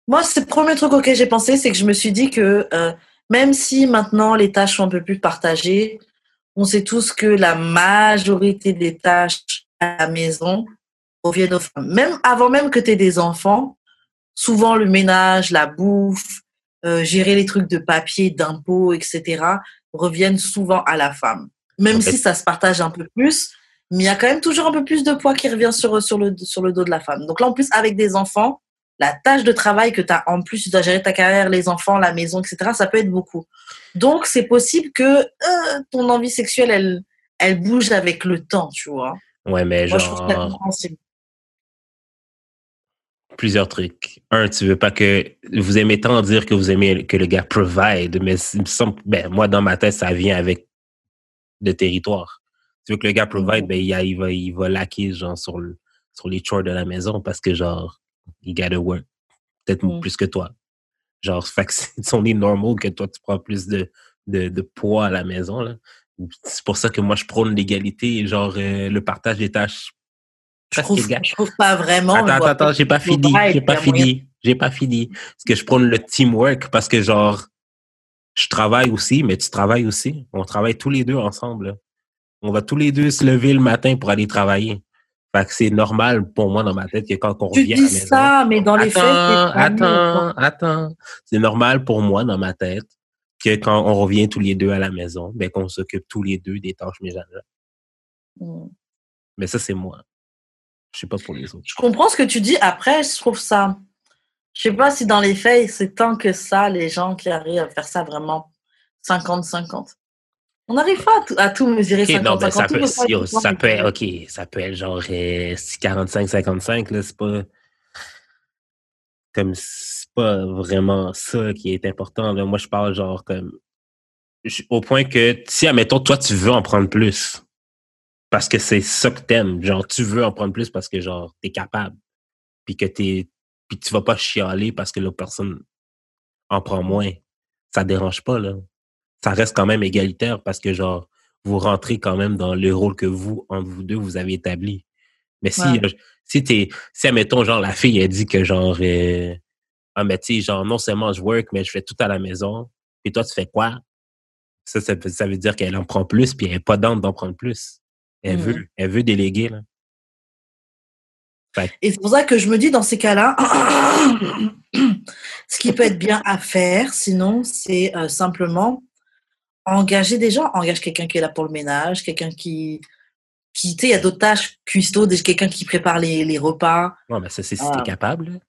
Moi, c'est le premier truc auquel j'ai pensé, c'est que je me suis dit que euh, même si maintenant les tâches sont un peu plus partagées, on sait tous que la majorité des tâches à la maison reviennent aux femmes. Même avant même que tu aies des enfants, souvent le ménage, la bouffe, euh, gérer les trucs de papier, d'impôts, etc., reviennent souvent à la femme. Même si ça se partage un peu plus, mais il y a quand même toujours un peu plus de poids qui revient sur, sur, le, sur le dos de la femme. Donc là, en plus, avec des enfants, la tâche de travail que tu as en plus, tu dois gérer ta carrière, les enfants, la maison, etc., ça peut être beaucoup. Donc, c'est possible que euh, ton envie sexuelle, elle, elle bouge avec le temps, tu vois. Ouais, mais Moi, je trouve ça genre, plusieurs trucs. Un, tu veux pas que, vous aimez tant dire que vous aimez que le gars provide, mais il me semble, ben, moi, dans ma tête, ça vient avec le territoire. Tu veux que le gars provide, ben, il, a- il va, il va laquer, genre, sur le, sur les chores de la maison parce que, genre, il gotta work. Peut-être Mm. plus que toi. Genre, fait que c'est normal que toi, tu prends plus de, de, de poids à la maison, là. C'est pour ça que moi, je prône l'égalité, genre, euh, le partage des tâches. Je trouve, je trouve pas vraiment. Attends, attends, attends, j'ai pas fini, j'ai pas fini, j'ai pas fini. Parce que je prends le teamwork parce que genre, je travaille aussi, mais tu travailles aussi. On travaille tous les deux ensemble. là. On va tous les deux se lever le matin pour aller travailler. Fait que c'est normal pour moi dans ma tête que quand on Tu revient à la dis maison. ça, mais dans les faits, attends, mieux, attends, attends. C'est normal pour moi dans ma tête que quand on revient tous les deux à la maison, ben qu'on s'occupe tous les deux des tâches ménagères. Mm. Mais ça, c'est moi. Je sais pas pour les autres. Je comprends ce que tu dis. Après, je trouve ça. Je sais pas si dans les faits, c'est tant que ça, les gens qui arrivent à faire ça vraiment 50-50. On n'arrive pas à tout, à tout mesurer Ok, 50 non, ben, ça, 50, peut, tout pas yo, être ça peut être, ok, ça peut être genre 45-55, là, c'est pas. Comme, c'est pas vraiment ça qui est important, là. Moi, je parle genre comme. Au point que, si, admettons, toi, tu veux en prendre plus. Parce que c'est ça que t'aimes. Genre, tu veux en prendre plus parce que, genre, t'es capable. Puis que t'es. Puis tu vas pas chialer parce que l'autre personne en prend moins. Ça dérange pas, là. Ça reste quand même égalitaire parce que, genre, vous rentrez quand même dans le rôle que vous, entre vous deux, vous avez établi. Mais si, Ouais. euh, si t'es, si, admettons, genre, la fille, elle dit que, genre, euh, ah, mais tu sais, genre, non seulement je work, mais je fais tout à la maison, puis toi, tu fais quoi? Ça, ça, veut- ça veut dire qu'elle en prend plus, puis elle est pas d'âme d'en prendre plus. Elle veut, elle veut déléguer, là. Fait Et c'est pour ça que je me dis, dans ces cas-là, ce qui peut être bien à faire, sinon, c'est euh, simplement engager des gens. Engage quelqu'un qui est là pour le ménage, quelqu'un qui, qui tu sais, il y a d'autres tâches cuistot, quelqu'un qui prépare les, les repas. non, mais ça, c'est si Ah. t'es capable.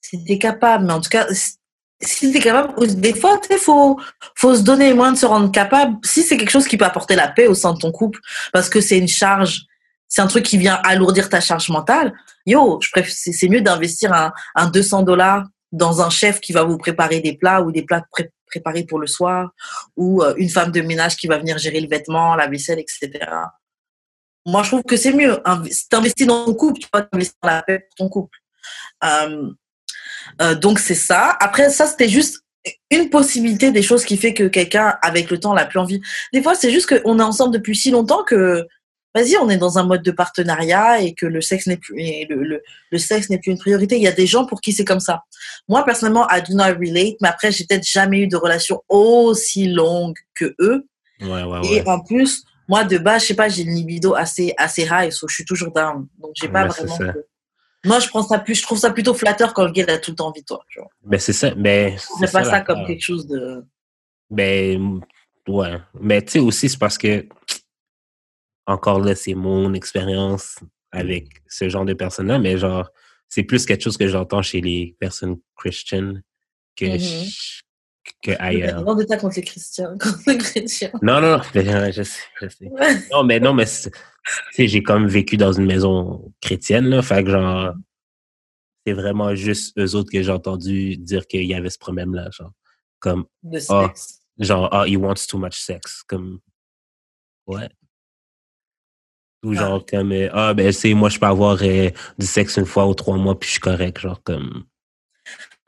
Si t'es capable, mais en tout cas, si- t'es capable, des fois, tu sais, faut, faut se donner les moyens de se rendre capable. Si c'est quelque chose qui peut apporter la paix au sein de ton couple, parce que c'est une charge, c'est un truc qui vient alourdir ta charge mentale, yo, je préfère, c'est c'est mieux d'investir un, un 200 dollars dans un chef qui va vous préparer des plats ou des plats pré- préparés pour le soir, ou euh, une femme de ménage qui va venir gérer le vêtement, la vaisselle, etc. Moi, je trouve que c'est mieux. T'investis dans ton couple, tu vas dans la paix pour ton couple. Euh, euh, donc c'est ça. Après ça, c'était juste une possibilité des choses qui fait que quelqu'un, avec le temps, n'a plus envie. Des fois, c'est juste qu'on est ensemble depuis si longtemps que, vas-y, on est dans un mode de partenariat et que le sexe n'est plus, et le, le, le sexe n'est plus une priorité. Il y a des gens pour qui c'est comme ça. Moi, personnellement, I do not relate, mais après, j'ai peut-être jamais eu de relation aussi longue que eux. Ouais, ouais, Et en plus, moi, de base, je sais pas, j'ai une libido assez, assez high, so je suis toujours down. Donc, j'ai pas vraiment. de- Moi, je, prends ça plus, je trouve ça plutôt flatteur quand le gars a tout le temps envie de toi. Tu vois. Ben, c'est ça. Mais. C'est pas ça comme quelque chose de. Ben, ouais. Mais tu sais aussi, c'est parce que, encore là, c'est mon expérience avec ce genre de personnes-là, mais genre, c'est plus quelque chose que j'entends chez les personnes christianes que, Mhm. ch- que ailleurs. Non, les chrétiens. Contre les chrétiens. Non, non, non, mais, je sais, je sais. Non, mais non, mais c'est- tu sais, j'ai comme vécu dans une maison chrétienne, là, fait que genre, c'est vraiment juste eux autres que j'ai entendu dire qu'il y avait ce problème-là, genre, comme, De sexe. genre, ah, he wants too much sex, comme, ouais. Ou Ah. genre, comme, euh, ah, ben, c'est, moi, je peux avoir euh, du sexe une fois ou trois mois, puis je suis correct, genre, comme,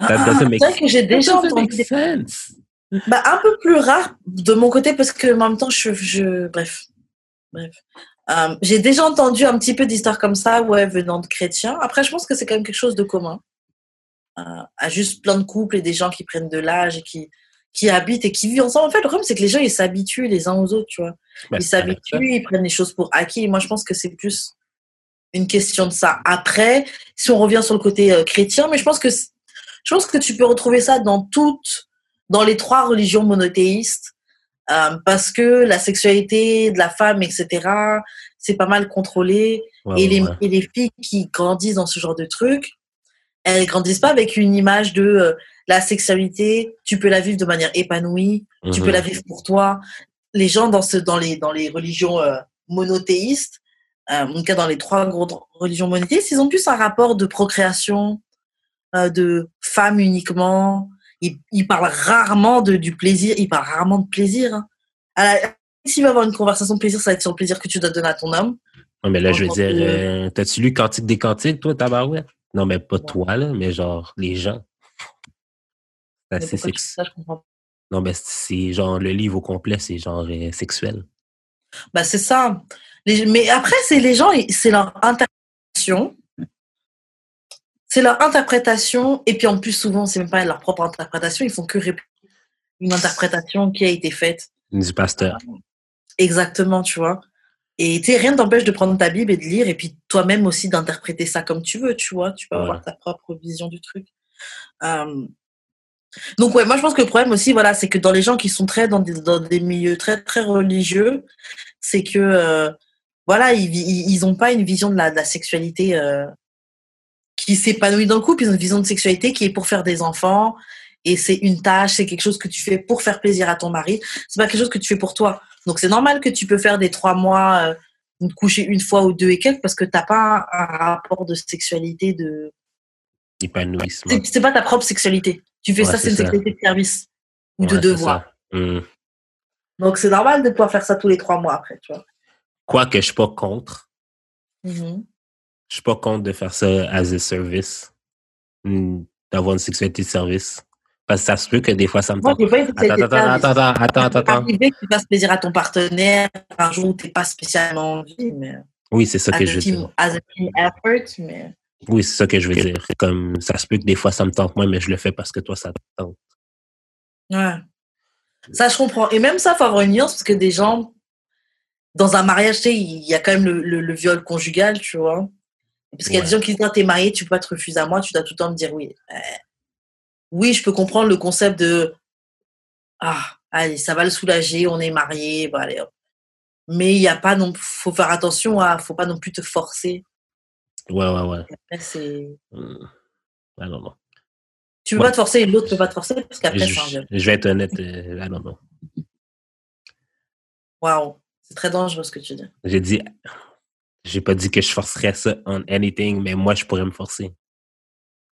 that Ah, c'est make, vrai que j'ai déjà entendu des-. Bah, un peu plus rare de mon côté parce que en même temps, je. je... Bref. Bref. Euh, j'ai déjà entendu un petit peu d'histoires comme ça, ouais, venant de chrétiens. Après, je pense que c'est quand même quelque chose de commun. Euh, à juste plein de couples et des gens qui prennent de l'âge et qui, qui habitent et qui vivent ensemble. En fait, le problème, c'est que les gens, ils s'habituent les uns aux autres, tu vois. Ben, ils s'habituent, ils prennent les choses pour acquis. Et moi, je pense que c'est plus une question de ça. Après, si on revient sur le côté euh, chrétien, mais je pense que je pense que tu peux retrouver ça dans toutes, dans les trois religions monothéistes, euh, parce que la sexualité de la femme, etc., c'est pas mal contrôlé. Ouais, et, les, ouais. et les filles qui grandissent dans ce genre de trucs, elles grandissent pas avec une image de euh, la sexualité, tu peux la vivre de manière épanouie, tu peux Mhm. la vivre pour toi. Les gens dans, ce, dans, les, dans les religions euh, monothéistes, euh, en tout cas dans les trois grandes religions monothéistes, ils ont plus un rapport de procréation, euh, de femme uniquement. Ils, ils parlent rarement de, du plaisir, ils parlent rarement de plaisir. hein. À la- S'il va avoir une conversation de plaisir, ça va être sur le plaisir que tu dois donner à ton homme. Ouais, mais là, je veux dire, euh, t'as-tu lu Cantique des Cantiques, toi, tabarouette? Non, mais pas Non. toi, là, mais genre, les gens. C'est pourquoi tu sex- dis ça, je comprends pas. Non, mais c'est genre, le livre au complet, c'est genre euh, sexuel. Bah, c'est ça. Les- mais après, c'est les gens, c'est leur interprétation. C'est leur interprétation. Et puis en plus, souvent, c'est même pas leur propre interprétation. Ils font que répéter une interprétation qui a été faite. Du pasteur. Exactement, tu vois. Et tu rien ne t'empêche de prendre ta Bible et de lire, et puis toi-même aussi d'interpréter ça comme tu veux, tu vois. Tu peux Ouais. avoir ta propre vision du truc. Euh, Donc, ouais, moi, je pense que le problème aussi, voilà, c'est que dans les gens qui sont très dans des, dans des milieux très, très religieux, c'est que, euh, voilà, ils, vi- ils ont pas une vision de la, de la sexualité euh, qui s'épanouit dans le couple, ils ont une vision de sexualité qui est pour faire des enfants et c'est une tâche, c'est quelque chose que tu fais pour faire plaisir à ton mari. C'est pas quelque chose que tu fais pour toi. Donc c'est normal que tu peux faire des trois mois, euh, coucher une fois ou deux et quelques parce que t'as pas un rapport de sexualité de. Épanouissement. C'est pas ta propre sexualité. Tu fais Ouais, ça, c'est une ça. sexualité de service ou de Ouais, c'est devoir. Hmm. Donc c'est normal de pouvoir faire ça tous les trois mois après, tu vois. Quoique je suis pas contre. Mhm. Je suis pas contre de faire ça as a service. Hmm, D'avoir une sexualité de service. Parce que ça se peut que des fois, ça me tente. pas Attends, de attends, attends, attends, attends, attends, que tu fasses plaisir à ton partenaire un jour où t'es pas spécialement envie, mais Oui, c'est ça as que je dire. as a team effort, mais Oui, c'est ça que je veux dire. Comme ça se peut que des fois, ça me tente moins, mais je le fais parce que toi, ça te tente. ouais. Ça, je comprends. Et même ça, faut avoir une nuance parce que des gens, dans un mariage, tu sais, il y a quand même le, le- le viol conjugal, tu vois. Parce qu'il y a des gens qui disent, Ah, t'es marié, tu peux pas te refuser à moi, tu dois tout le temps me dire oui. Euh, oui, je peux comprendre le concept de, ah, allez, ça va le soulager, on est mariés, bah, allez, hop. Mais il y a pas non, faut faire attention à, faut pas non plus te forcer. Ouais, ouais, ouais. Après, c'est. Ah, non, non. tu peux Ouais. pas te forcer et l'autre peut pas te forcer parce qu'après, Je, je vais être honnête. euh, ah, non, non. Waouh. C'est très dangereux ce que tu dis. J'ai dit, j'ai pas dit que je forcerais ça on anything, mais moi, je pourrais me forcer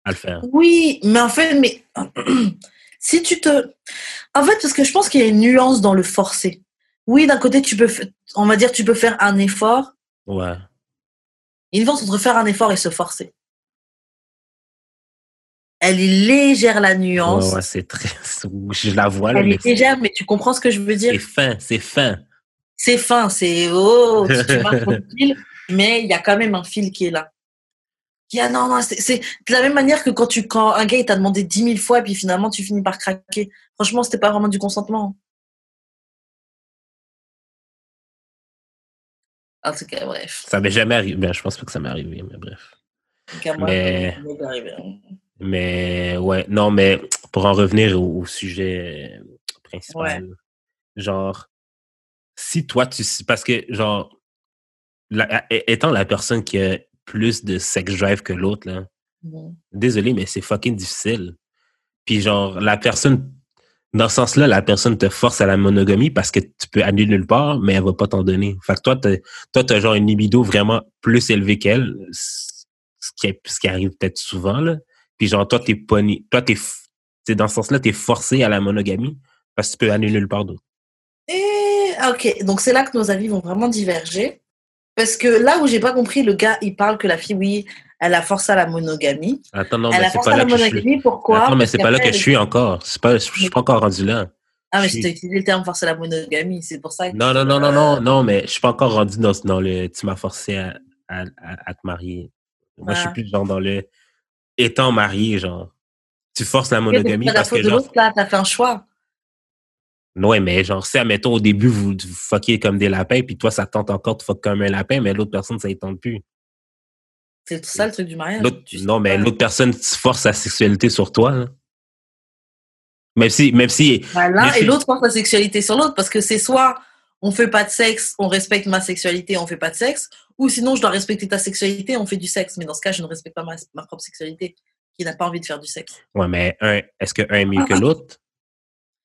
à le faire. Oui, mais en fait, mais si tu te. En fait, parce que je pense qu'il y a une nuance dans le forcer. Oui, d'un côté, tu peux, on va dire, tu peux faire un effort. Ouais. Il y a une nuance entre faire un effort et se forcer. Elle est légère, la nuance. Ouais, ouais, c'est très. Je la vois, là, Elle est légère, mais tu comprends ce que je veux c'est dire fin, c'est fin. C'est fin, c'est oh, tu, tu marques ton fil, mais il y a quand même un fil qui est là. Il y a, non, non, c'est c'est de la même manière que quand, tu, quand un gars il t'a demandé 10 000 fois et puis finalement tu finis par craquer. Franchement, c'était pas vraiment du consentement. En tout cas, bref. Ça m'est jamais arrivé. Ben, je pense pas que ça m'est arrivé, mais bref. Moi, Mais- arrivé. Mais ouais, non, mais pour en revenir au, au sujet euh, principal, genre, si toi, tu. Parce que, genre, la- étant la personne qui a plus de sex drive que l'autre, là, Mhm. désolé, mais c'est fucking difficile. Puis, genre, la personne. Dans ce sens-là, la personne te force à la monogamie parce que tu peux aller nulle part, mais elle va pas t'en donner. Fait que toi, toi, t'as genre une libido vraiment plus élevée qu'elle, ce qui, ce qui arrive peut-être souvent, là. Puis genre, toi, t'es pas ni- toi, t'es, dans ce sens-là, t'es forcé à la monogamie parce que tu peux aller nulle part d'autre. Et ok, donc c'est là que nos avis vont vraiment diverger. Parce que là où j'ai pas compris, le gars, il parle que la fille, oui, elle a forcé à la monogamie. Attends, non, elle mais a c'est forcé pas à la là que je suis. monogamie, pourquoi? Attends, mais c'est pas là que je suis encore. C'est pas, je suis pas encore rendu là. Ah, mais je t'ai utilisé le terme forcer à la monogamie, c'est pour ça que... Non, non, non, non, non, non, mais je suis pas encore rendu dans, dans le tu m'as forcé à, à, à- à te marier. Moi, je suis Ah. plus genre dans le étant marié, genre. Tu forces la monogamie parce que genre. l'autre, là, t'as fait un choix. Ouais, mais genre, si, admettons, au début, vous, vous fuckez comme des lapins, puis toi, ça te tente encore de fuck comme un lapin, mais l'autre personne, ça ne tente plus. C'est ça le truc du mariage. Non, mais l'autre personne force sa sexualité sur toi. là. Même si, même si, Bah, L'un et l'autre portent la sexualité sur l'autre parce que c'est soit on fait pas de sexe, on respecte ma sexualité, on fait pas de sexe, ou sinon je dois respecter ta sexualité, on fait du sexe. Mais dans ce cas, je ne respecte pas ma, ma propre sexualité qui n'a pas envie de faire du sexe. ouais, mais un, est-ce que un est mieux que l'autre?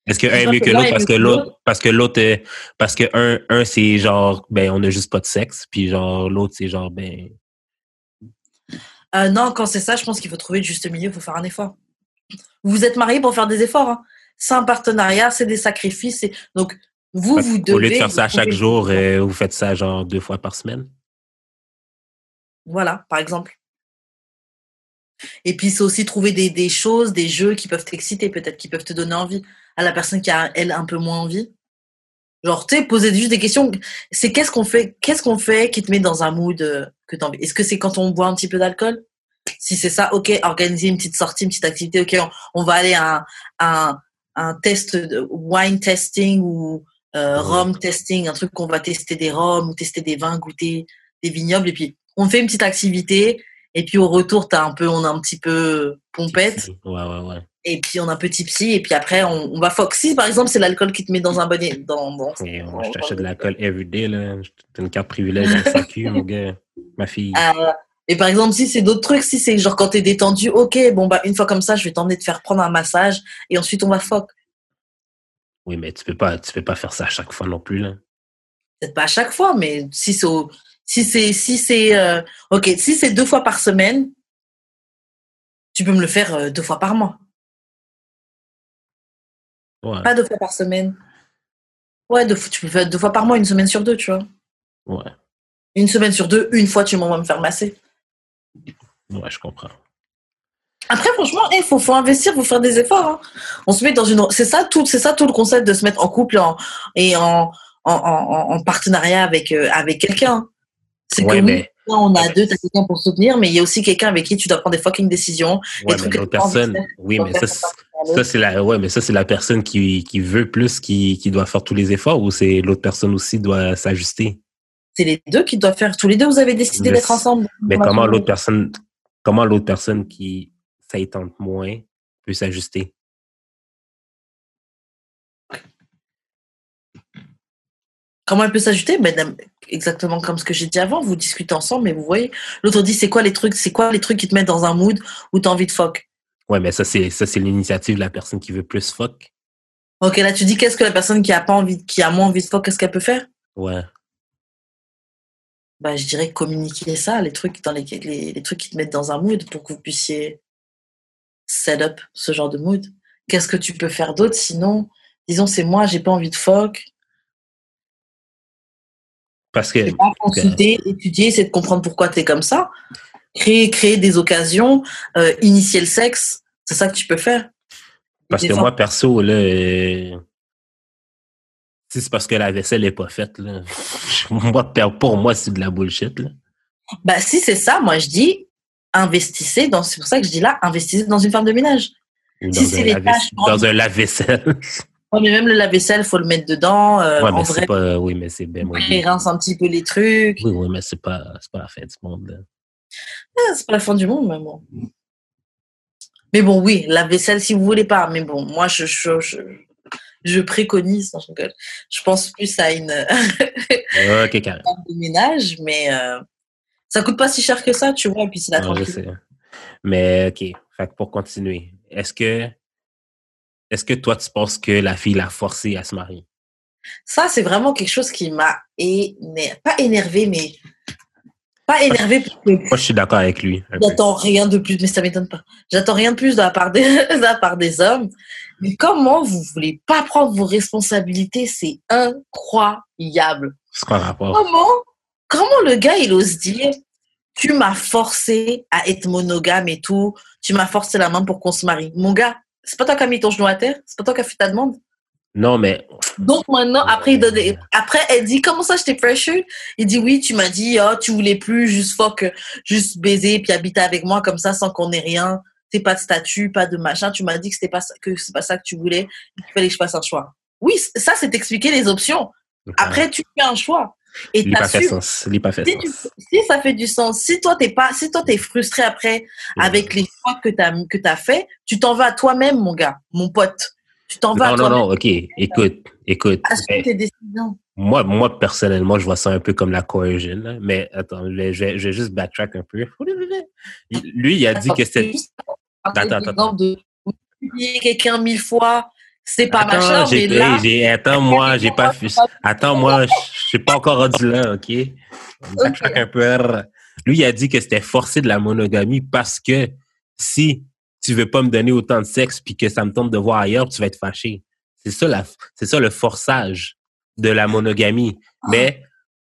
Est-ce que un est mieux que l'autre parce que l'autre, parce que l'autre, est- parce que un, un c'est genre, ben, on n'a juste pas de sexe, puis genre, l'autre, c'est genre, ben, Euh, non, quand c'est ça, je pense qu'il faut trouver le juste milieu, il faut faire un effort. Vous êtes mariés pour faire des efforts. hein. C'est un partenariat, c'est des sacrifices. Donc, vous, vous devez. Au lieu de faire ça chaque jour, euh, vous faites ça genre deux fois par semaine? Voilà, par exemple. Et puis, c'est aussi trouver des, des choses, des jeux qui peuvent t'exciter, peut-être, qui peuvent te donner envie à la personne qui a, elle, un peu moins envie. Genre, tu sais, poser juste des questions. C'est qu'est-ce qu'on fait, qu'est-ce qu'on fait qui te met dans un mood euh, que tu as envie? Est-ce que c'est quand on boit un petit peu d'alcool? Si c'est ça, ok, organiser une petite sortie, une petite activité, ok, on, on va aller à un, un, un test de wine testing ou euh, rum testing, un truc qu'on va tester des rhums ou tester des vins, goûter des vignobles, et puis on fait une petite activité, et puis au retour, t'as un peu, on a un petit peu pompette, Ouais, ouais, ouais. Et puis on a un petit psy, et puis après on, on va foxy, par exemple, c'est l'alcool qui te met dans un bon dans, dans, Et moi, dans- je t'achète dans- de l'alcool everyday, là. T'as une carte privilège à la SAQ, mon gars. Ma fille. Euh, Et par exemple, si c'est d'autres trucs, si c'est genre quand t'es détendu, ok, bon bah une fois comme ça, je vais t'emmener te faire prendre un massage et ensuite on va fuck. Oui, mais tu peux pas, tu peux pas faire ça à chaque fois non plus, là. Peut-être pas à chaque fois, mais si c'est si c'est si c'est euh, ok, si c'est deux fois par semaine, tu peux me le faire euh, deux fois par mois. Ouais. Pas deux fois par semaine. Ouais, deux, fois- tu peux faire deux fois par mois, une semaine sur deux, tu vois. Ouais. Une semaine sur deux, une fois, tu m'envoies me faire masser. Ouais, je comprends. Après, franchement, il faut, faut investir, faut faire des efforts. hein. On se met dans une. C'est ça tout, c'est ça tout le concept de se mettre en couple en- et en, en, en, en partenariat avec euh, avec quelqu'un. C'est Ouais, que mais- on a deux, t'as quelqu'un pour soutenir, mais il y a aussi quelqu'un avec qui tu dois prendre des fucking décisions. Ouais, trucs personne, oui, mais ça, c'est- ça, c'est la, ouais, mais ça, c'est la personne qui, qui veut plus, qui, qui doit faire tous les efforts ou c'est l'autre personne aussi doit s'ajuster? C'est les deux qui doivent faire. Tous les deux, vous avez décidé d'être ensemble. Mais comment l'autre personne, comment l'autre personne qui, ça y tente moins peut s'ajuster? Comment elle peut s'ajouter? Ben, Exactement comme ce que j'ai dit avant. Vous discutez ensemble, mais vous voyez. L'autre dit c'est quoi les trucs, c'est quoi les trucs qui te mettent dans un mood où t'as envie de fuck? Ouais, mais ça, c'est, ça, c'est l'initiative de la personne qui veut plus fuck. Ok, là tu dis qu'est-ce que la personne qui a pas envie, qui a moins envie de fuck, qu'est-ce qu'elle peut faire? Ouais. Bah, je dirais communiquer ça, les trucs dans les, les, les trucs qui te mettent dans un mood pour que vous puissiez set up ce genre de mood. Qu'est-ce que tu peux faire d'autre sinon? Disons c'est moi, j'ai pas envie de fuck. Parce que, pas consulter, étudier, c'est de comprendre pourquoi tu es comme ça. Créer, créer des occasions, euh, initier le sexe, c'est ça que tu peux faire. parce que moi, perso, là, euh, si c'est parce que la vaisselle est pas faite, là, moi, pour moi, c'est de la bullshit, là. Bah, si c'est ça, moi je dis, investissez dans, c'est pour ça que je dis là, investissez dans une femme de ménage. Ou Si dans, dans un lave-vaisselle. Ouais, mais même le lave-vaisselle, faut le mettre dedans. euh, ouais, en mais vrai, c'est pas, oui, mais c'est bien moins il rince un petit peu les trucs. Oui, oui, mais c'est pas, c'est pas la fin du monde. Ah, c'est pas la fin du monde, mais bon. Mais bon, oui, la vaisselle si vous voulez pas. Mais bon, moi, je, je, je, je préconise, non, je, pense plus à une Ok, carré. femme de ménage, mais euh, ça coûte pas si cher que ça, tu vois, et puis c'est la Non, je tranquille. sais. Mais, OK. Fait que pour continuer, est-ce que, est-ce que toi, tu penses que la fille l'a forcé à se marier? Ça, c'est vraiment quelque chose qui m'a éner... pas énervé, mais pas énervé parce que Moi, je suis d'accord avec lui. j'attends rien de plus, mais ça m'étonne pas. J'attends rien de plus de la part des, de la part des hommes. Mais comment vous voulez pas prendre vos responsabilités, c'est incroyable. C'est quoi le rapport? Comment, comment le gars, il ose dire, tu m'as forcé à être monogame et tout, tu m'as forcé la main pour qu'on se marie? Mon gars, c'est pas toi qui as mis ton genou à terre, c'est pas toi qui as fait ta demande? Non, mais, Donc maintenant, après, il donne des- après, elle dit, comment ça, je t'ai pressure? Il dit, oui, tu m'as dit, oh, tu voulais plus juste fuck, juste baiser puis habiter avec moi comme ça sans qu'on ait rien. C'est pas de statut, pas de machin. Tu m'as dit que c'était pas ça, que c'est pas ça que tu voulais. Il fallait que je fasse un choix. Oui, ça, c'est expliquer les options. Après, tu fais un choix. Et il pas fait t'assumes. sens. Il n'a pas fait Si, tu- sens. si ça fait du sens, si toi t'es pas, si toi t'es frustré après avec les choix que t'as que t'as fait, tu t'en vas à toi-même, mon gars, mon pote. Tu t'en vas à Non, non, non, OK. Écoute, écoute. Assume tes décisions. moi, moi, personnellement, je vois ça un peu comme la coercion. là. Mais attends, je vais, je vais- je vais juste backtrack un peu. Lui, il a dit que c'était... Attends, Attends, de quelqu'un mille fois, c'est pas Attends, mais là, hey, j'ai- attends, moi, j'ai pas. Attends, moi, je suis pas encore rendu là, OK? Backtrack un peu. Lui, il a dit que c'était forcé de la monogamie parce que si tu veux pas me donner autant de sexe puis que ça me tente de voir ailleurs, tu vas être fâché. C'est ça, la, c'est ça le forçage de la monogamie. Mais,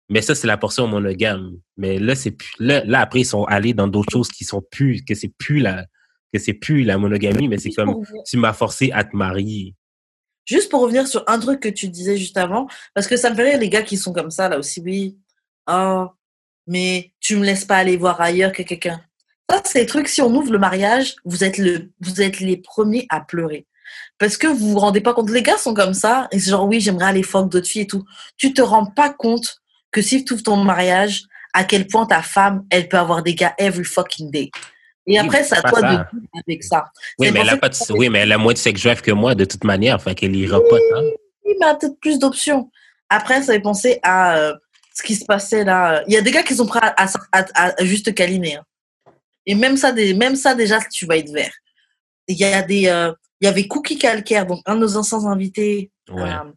mais ça, c'est la portion monogame. Mais là, c'est plus, là, là, après, ils sont allés dans d'autres choses qui sont plus, que c'est plus la, que c'est plus la monogamie, mais c'est comme, tu m'as forcé à te marier. Juste pour revenir sur un truc que tu disais juste avant, parce que ça me fait rire les gars qui sont comme ça là aussi, oui. Oh, mais tu me laisses pas aller voir ailleurs que quelqu'un. Ça, c'est les trucs, si on ouvre le mariage, vous êtes, le, vous êtes les premiers à pleurer. Parce que vous vous rendez pas compte, les gars sont comme ça, et c'est genre, oui, j'aimerais aller fuck d'autres filles et tout. Tu te rends pas compte que si tu ouvres ton mariage, à quel point ta femme, elle peut avoir des gars every fucking day. Et Oui, après, c'est à toi ça. de vivre avec ça. Oui, mais elle a ça pas que- de, oui, mais elle a moins de sex drive que moi, de toute manière. Fait qu'elle ira pas tant. Oui, mais elle a peut-être plus d'options. Après, ça fait penser à euh, ce qui se passait là. Il y a des gars qui sont prêts à, à- à- à juste câliner. hein. Et même ça, des- même ça déjà, tu vas être vert. Il y a des, euh, il y avait Cookie Calcaire, donc un de nos anciens invités, Ouais. euh,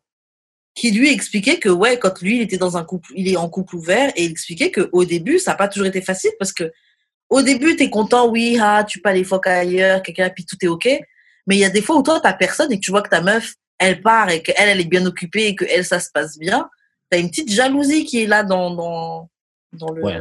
qui lui expliquait que ouais, quand lui il était dans un couple, il est en couple ouvert et il expliquait que au début ça n'a pas toujours été facile parce que au début tu es content, oui, ah, tu peux aller fuck ailleurs, quelqu'un puis tout est ok, mais il y a des fois où toi t'as personne et que tu vois que ta meuf elle part et qu'elle elle est bien occupée et que elle ça se passe bien, t'as une petite jalousie qui est là dans dans dans le Ouais.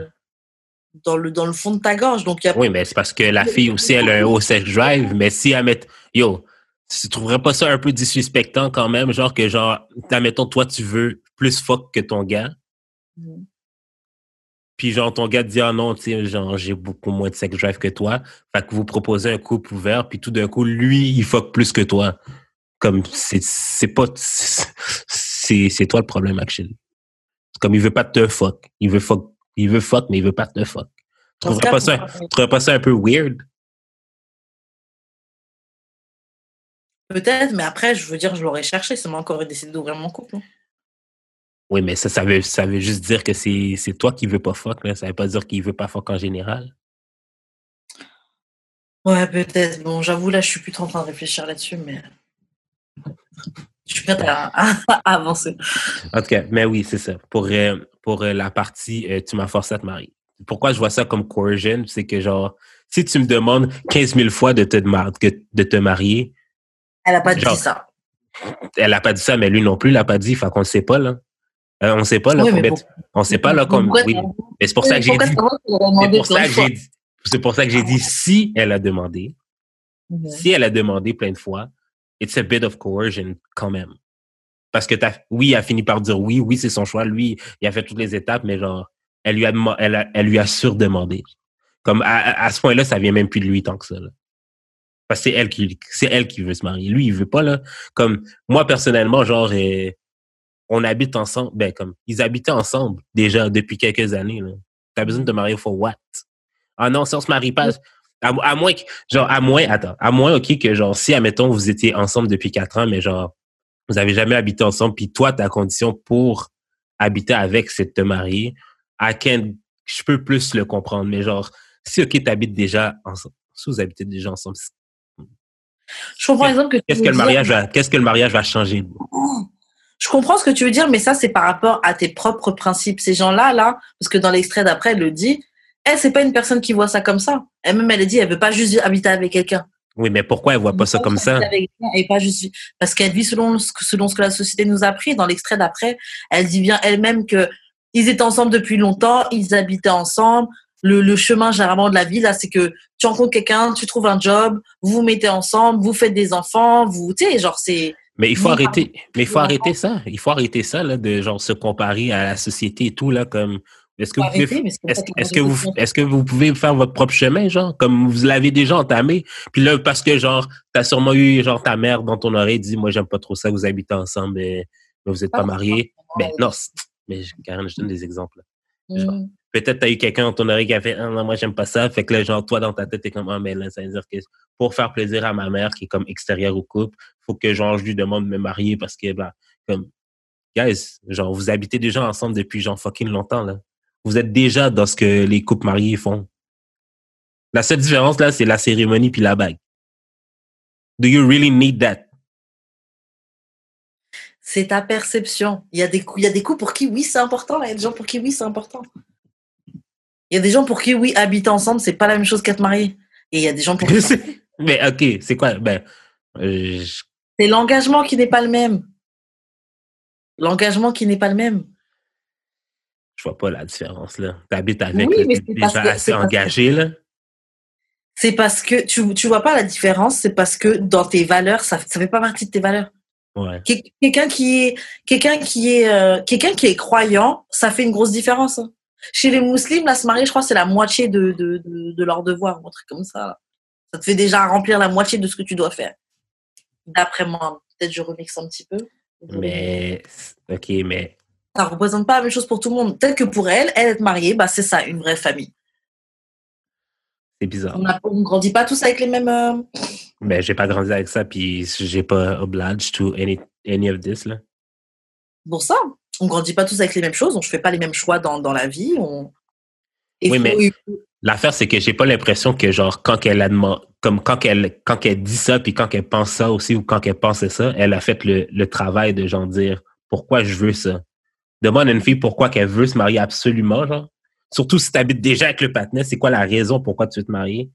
dans le dans le fond de ta gorge donc il y a Oui, mais c'est parce que la fille aussi, elle a un haut sex drive, mais si elle met. Yo, tu trouverais pas ça un peu disrespectant quand même? Genre que, genre, admettons, toi, tu veux plus fuck que ton gars, Mhm. Puis genre, ton gars te dit, ah non, tu sais, genre, j'ai beaucoup moins de sex drive que toi. Fait que vous proposez un couple ouvert, puis tout d'un coup, lui, il fuck plus que toi. Comme, c'est c'est pas. C'est c'est toi le problème, actually. Comme, il veut pas te fuck. Il veut fuck. Il veut fuck, mais il veut pas te fuck. Tu trouverais pas ça, tu pas ça un peu weird? peut-être mais après je veux dire je l'aurais cherché c'est moi encore décidé d'ouvrir mon couple hein. Oui, mais ça, ça veut, ça veut juste dire que c'est c'est toi qui veux pas fuck. Là. Ça veut pas dire qu'il veut pas fuck en général. Ouais, peut-être. Bon, j'avoue, là, je suis plus en train de réfléchir là-dessus, mais je suis prête à, à- à avancer. En tout cas, mais oui, c'est ça. Pour, euh, pour euh, la partie euh, tu m'as forcé à te marier. Pourquoi je vois ça comme coercion, c'est que genre, si tu me demandes 15 000 fois de te, de te marier, Elle a pas dit ça. elle a pas dit ça, mais lui non plus l'a pas dit. Fait qu'on ne sait pas, là. Euh, on sait pas, là, Oui, combien- pour- on sait pas, là, comme. Pourquoi Oui, mais c'est pour ça que j'ai dit. C'est pour ça que j'ai dit. C'est pour ça que j'ai dit si elle a demandé. Mhm. Si elle a demandé plein de fois, it's a bit of coercion quand même. Parce que t'as, oui, elle a fini par dire oui, oui, c'est son choix. Lui, il a fait toutes les étapes, mais genre, elle lui a, elle a- elle lui a surdemandé. Comme, à, à- ce point-là, ça vient même plus de lui tant que ça, là. Parce que c'est elle qui, c'est elle qui veut se marier. Lui, il veut pas, là. Comme, moi, personnellement, genre, euh, on habite ensemble, ben, comme, ils habitaient ensemble déjà depuis quelques années, là. T'as besoin de te marier for what? Ah non, si on se marie pas, à, à moins que, genre, à moins, attends, à moins, OK, que genre, si, admettons, vous étiez ensemble depuis quatre ans, mais genre, vous avez jamais habité ensemble, puis toi, ta condition pour habiter avec, c'est de te marier, I can, je peux plus le comprendre, mais genre, si, OK, t'habites déjà ensemble, si vous habitez déjà ensemble, Je comprends que qu'est-ce veux que le dire. mariage va, qu'est-ce que le mariage va changer? Je comprends ce que tu veux dire, mais ça, c'est par rapport à tes propres principes. Ces gens-là, là, parce que dans l'extrait d'après, elle le dit, elle, c'est pas une personne qui voit ça comme ça. Elle-même, elle a dit, elle veut pas juste habiter avec quelqu'un. Oui, mais pourquoi elle voit pas ça comme ça? Avec Et pas juste parce qu'elle vit selon ce, que, selon ce que la société nous a appris. Dans l'extrait d'après, elle dit bien elle-même que ils étaient ensemble depuis longtemps, ils habitaient ensemble. Le, le chemin généralement de la vie là, c'est que tu rencontres quelqu'un, tu trouves un job, vous vous mettez ensemble, vous faites des enfants, vous, tu sais, genre c'est. Mais il faut Oui, arrêter, mais il faut Oui, arrêter ça. Il faut arrêter ça, là, de genre se comparer à la société et tout, là, comme, est-ce que vous pouvez, est-ce, ça que la est-ce que vous, est-ce que vous pouvez faire votre propre chemin, genre, comme vous l'avez déjà entamé? Puis là, parce que, genre, t'as sûrement eu, genre, ta mère dans ton oreille dit, moi, j'aime pas trop ça, vous habitez ensemble, mais, mais vous êtes pas mariés. Ben, non, mais je- Karen, je donne des exemples. là. genre. Mm. Peut-être t'as eu quelqu'un dans ton oreille qui a fait, ah, non, moi, j'aime pas ça. Fait que là, genre, toi, dans ta tête, t'es comme, ah, mais là, ça veut dire que pour faire plaisir à ma mère, qui est comme extérieure au couple, faut que, genre, je lui demande de me marier parce que, bah, comme, guys, genre, vous habitez déjà ensemble depuis, genre, fucking longtemps, là. Vous êtes déjà dans ce que les couples mariés font. La seule différence, là, c'est la cérémonie puis la bague. Do you really need that? C'est ta perception. Il y a des coups, il y a des coups pour qui oui c'est important. Il y a des gens pour qui oui c'est important. Il y a des gens pour qui oui habiter ensemble c'est pas la même chose qu'être marié. Et il y a des gens pour qui mais, ok, c'est quoi? Ben, euh, je- c'est l'engagement qui n'est pas le même. L'engagement qui n'est pas le même. je vois pas la différence, là. T'habites avec, Oui, mais parce déjà que- assez que- engagé, là. C'est parce que tu tu vois pas la différence. C'est parce que dans tes valeurs ça ça fait pas partie de tes valeurs. Ouais. Quelqu'un qui est quelqu'un qui est euh, quelqu'un qui est croyant, ça fait une grosse différence. hein. Chez les musulmans, là, se marier, je crois, c'est la moitié de, de, de, de leur devoir, un truc comme ça. là. Ça te fait déjà remplir la moitié de ce que tu dois faire. D'après moi, peut-être je remixe un petit peu. Mais, ok, mais, Ça représente pas la même chose pour tout le monde. Peut-être que pour elle, elle être mariée, bah c'est ça, une vraie famille. c'est bizarre. On ne grandit pas tous avec les mêmes. euh, Ben, j'ai pas grandi avec ça, puis j'ai pas obliged to any, any of this, là. Pour ça, on grandit pas tous avec les mêmes choses. On ne fait pas les mêmes choix dans, dans la vie. On... Et Oui, faut- mais- L'affaire, c'est que j'ai pas l'impression que, genre, quand elle a demandé, comme quand elle, quand elle dit ça, puis quand elle pense ça aussi, ou quand elle pensait ça, elle a fait le, le travail de, genre, dire pourquoi je veux ça. Demande à une fille pourquoi qu'elle veut se marier absolument, genre. Surtout si tu habites déjà avec le patinet, c'est quoi la raison pourquoi tu veux te marier?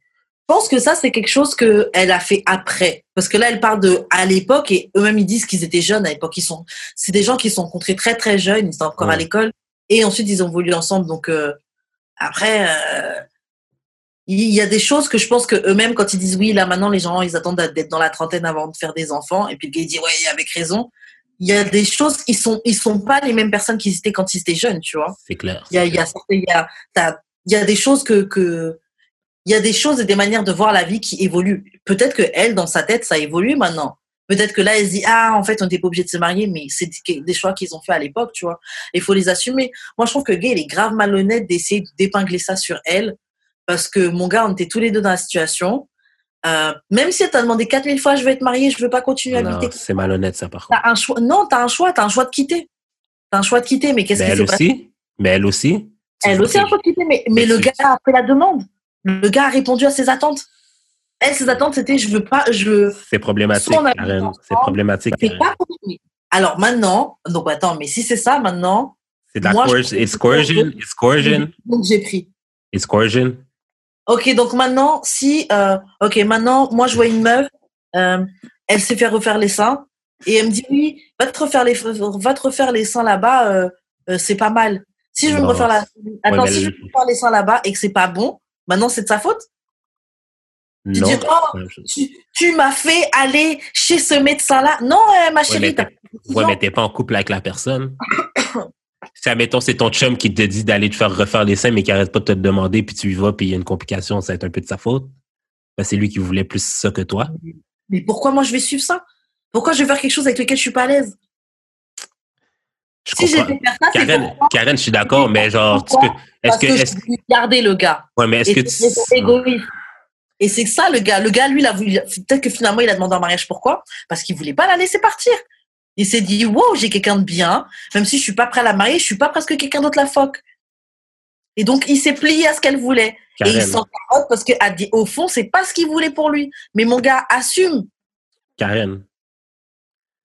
Je pense que ça, c'est quelque chose qu'elle a fait après. Parce que là, elle parle de à l'époque et eux-mêmes, ils disent qu'ils étaient jeunes à l'époque. Ils sont, c'est des gens qui se sont rencontrés très, très jeunes. Ils étaient encore à l'école. Et ensuite, ils ont voulu ensemble. Donc, euh, après, euh, il y a des choses que je pense que eux-mêmes, quand ils disent oui, là, maintenant, les gens, ils attendent d'être dans la trentaine avant de faire des enfants. Et puis, le gars, il dit ouais, avec raison. Il y a des choses, ils sont, ils sont pas les mêmes personnes qu'ils étaient quand ils étaient jeunes, tu vois. C'est clair. Il y a, il y a, il y a, il y a des choses que, que, il y a des choses et des manières de voir la vie qui évoluent. Peut-être que elle, dans sa tête, ça évolue maintenant. Peut-être que là, elle se dit, ah, en fait, on n'était pas obligé de se marier, mais c'est des- des choix qu'ils ont fait à l'époque, tu vois. Il faut les assumer. Moi, je trouve que Gay, il est grave malhonnête d'essayer d'épingler ça sur elle. Parce que mon gars, on était tous les deux dans la situation. Euh, même si elle t'a demandé 4000 fois, je veux être mariée, je veux pas continuer à habiter. c'est malhonnête, ça, par contre. T'as un choix. Non, t'as un choix, t'as un choix de quitter. T'as un choix de quitter, mais qu'est-ce qui s'est passé? aussi. Mais elle aussi. Elle aussi a un choix de quitter, mais, mais Mais le gars a fait la demande. Le gars a répondu à ses attentes. Elle, ses attentes, c'était je veux pas, je veux. C'est problématique, Karen. C'est problématique, Karen. pas. Alors maintenant, donc attends, mais si c'est ça maintenant, C'est de la moi, coercion. It's coercion. It's coercion. donc j'ai pris. It's coercion. Ok, donc maintenant, si, euh, ok, maintenant, moi je vois une meuf, euh, elle s'est fait refaire les seins et elle me dit oui, va te refaire les, va te refaire les seins là-bas, euh, euh, c'est pas mal. Si je veux me refaire la, attends, si je veux me refaire les seins là-bas et que c'est pas bon, maintenant c'est de sa faute? Tu Non. dis, oh, tu, tu m'as fait aller chez ce médecin-là. Non, euh, ma Ouais, chérie, mais t'as- t'es ouais, mais t'es pas en couple avec la personne. Si, admettons, c'est ton chum qui te dit d'aller te faire refaire les seins, mais qui arrête pas de te le demander, puis tu y vas, puis il y a une complication, ça va être un peu de sa faute. Ben, c'est lui qui voulait plus ça que toi. mais pourquoi moi je vais suivre ça? Pourquoi je vais faire quelque chose avec lequel je suis pas à l'aise? Je Si fait faire ça, Karen, Karen, je suis d'accord, mais genre, tu peux- est-ce que, est-ce garder le gars. ouais, mais est-ce que c'est tu, égoïste. Et c'est ça le gars. Le gars, lui, il a voulu. Peut-être que finalement, il a demandé en mariage. Pourquoi? Parce qu'il voulait pas la laisser partir. Il s'est dit, wow, j'ai quelqu'un de bien. Même si je suis pas prêt à la marier, je suis pas presque quelqu'un d'autre la phoque. Et donc, il s'est plié à ce qu'elle voulait. Et il s'en carotte parce que, à di- au fond, c'est pas ce qu'il voulait pour lui. Mais mon gars, assume. Karen,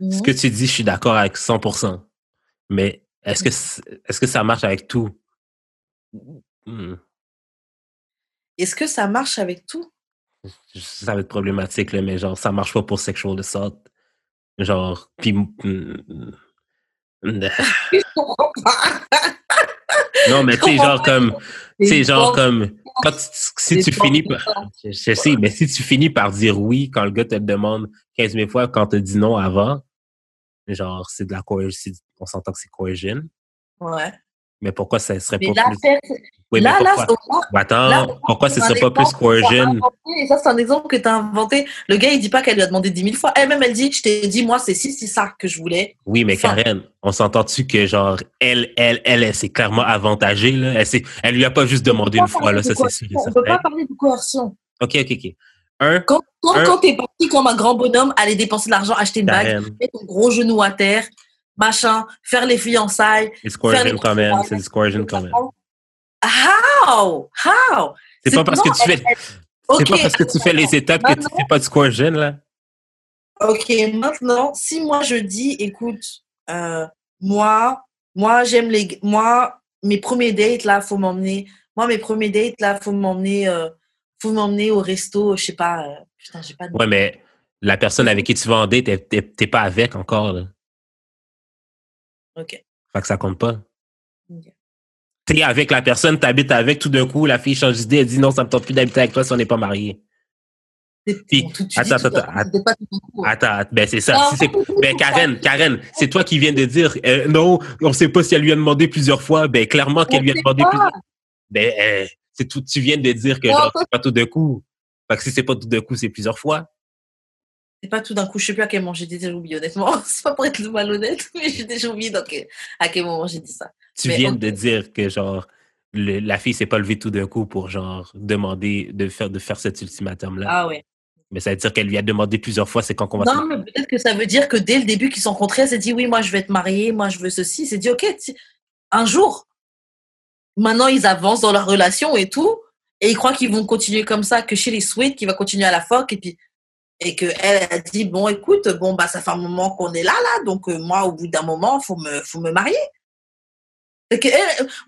ce que tu dis, je suis d'accord avec 100%. Mais est-ce que, est-ce que ça marche avec tout? Hmm. Est-ce que ça marche avec tout? Ça va être problématique, là, mais genre, ça marche pas pour sexual assault. Genre, pas. non, mais tu sais, genre comme, tu sais, genre comme, quand tu- si tu finis par, je, sais, mais si tu finis par dire oui quand le gars te le demande 15 000 fois, quand tu dit non avant, genre, c'est de la coercion, on s'entend que c'est coercion, Ouais. mais pourquoi ça serait Mais pas plus, oui, là, mais là, pourquoi, c'est- attends, là, pourquoi ce c'est serait pas plus coercion? ça, c'est un exemple que tu as inventé. Le gars, il dit pas qu'elle lui a demandé 10 000 fois. Elle-même, elle dit, je t'ai dit, moi, c'est si, c'est ça que je voulais. Oui, mais Enfin. Karen, on s'entend-tu que genre elle, elle, elle, elle s'est clairement avantagée là? Elle, elle lui a pas juste demandé une fois là, ça c'est sûr. On peut pas parler de coercion. Ok, ok, ok. Un, Quand, quand, Un- quand t'es parti comme un grand bonhomme, aller dépenser de l'argent, acheter une bague, Karen, mettre ton gros genou à terre, machin, faire les fiançailles. c'est coercion quand même. C'est coercion quand même. How? How? C'est pas parce que tu fais, elle- elle- pas parce que tu fais les étapes que tu fais pas du coercion là. Ok, maintenant, si moi je dis, écoute, euh, moi, moi j'aime les, moi mes premiers dates là, faut m'emmener, moi mes premiers dates là, faut m'emmener, euh, faut m'emmener au resto, je sais pas, euh, putain, j'ai pas de. Ouais, mais la personne avec qui tu vas en date, t'es pas avec encore là. Ok. Fait que ça compte pas. T'es avec la personne, t'habites avec, tout d'un coup, la fille change d'idée, elle dit non, ça me tente plus d'habiter avec toi si on n'est pas Puis, tu attends, attends, coup. Attends, att- ben c'est ça. Si ben. Karen, Karen, c'est toi qui viens de dire euh, non, on sait pas si elle lui a demandé plusieurs fois. Ben clairement qu'elle lui a demandé plusieurs. Ben euh, c'est tout. Tu viens de dire que Non, genre pas tout d'un coup. Fait que si c'est pas tout d'un coup, c'est plusieurs fois. C'est pas tout d'un coup, je sais plus à quel moment j'ai déjà oublié, honnêtement. C'est pas pour être malhonnête, mais j'ai déjà oublié donc, à quel moment j'ai dit ça. Tu Mais viens de dire que genre le- la fille s'est pas levée tout d'un coup pour genre demander de faire de faire cet ultimatum là. Ah. Mais ça veut dire qu'elle lui a demandé plusieurs fois. C'est quand qu'on va. se- Non, mais peut-être que ça veut dire que dès le début qu'ils se sont rencontrés, elle s'est dit oui, moi je vais être mariée, moi je veux ceci. Elle s'est dit ok, un jour. Maintenant ils avancent dans leur relation et tout. et ils croient qu'ils vont continuer comme ça, que chez les Sweet, qui va continuer à la foque, et puis et que elle a dit bon écoute bon bah ça fait un moment qu'on est là là donc euh, moi au bout d'un moment faut me faut me marier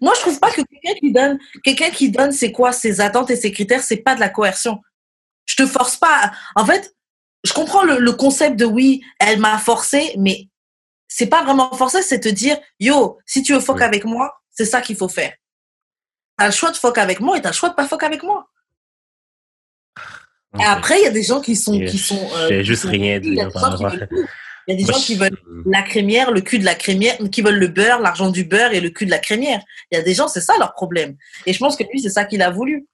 moi je trouve pas que quelqu'un qui donne quelqu'un qui donne c'est quoi? Ses attentes et ses critères c'est pas de la coercion. Je te force pas en fait je comprends le, le concept de oui elle m'a forcé mais c'est pas vraiment forcer c'est te dire yo si tu veux fuck Oui. avec moi c'est ça qu'il faut faire. T'as le choix de fuck avec moi et t'as le choix de pas fuck avec moi. Et après, il y a des gens qui sont. Qui sont euh, j'ai juste sont- rien dire par rapport tout. Il y a des Moi, gens qui veulent la crémière, le cul de la crémière, qui veulent le beurre, l'argent du beurre et le cul de la crémière. Il y a des gens, c'est ça leur problème. Et je pense que lui, c'est ça qu'il a voulu.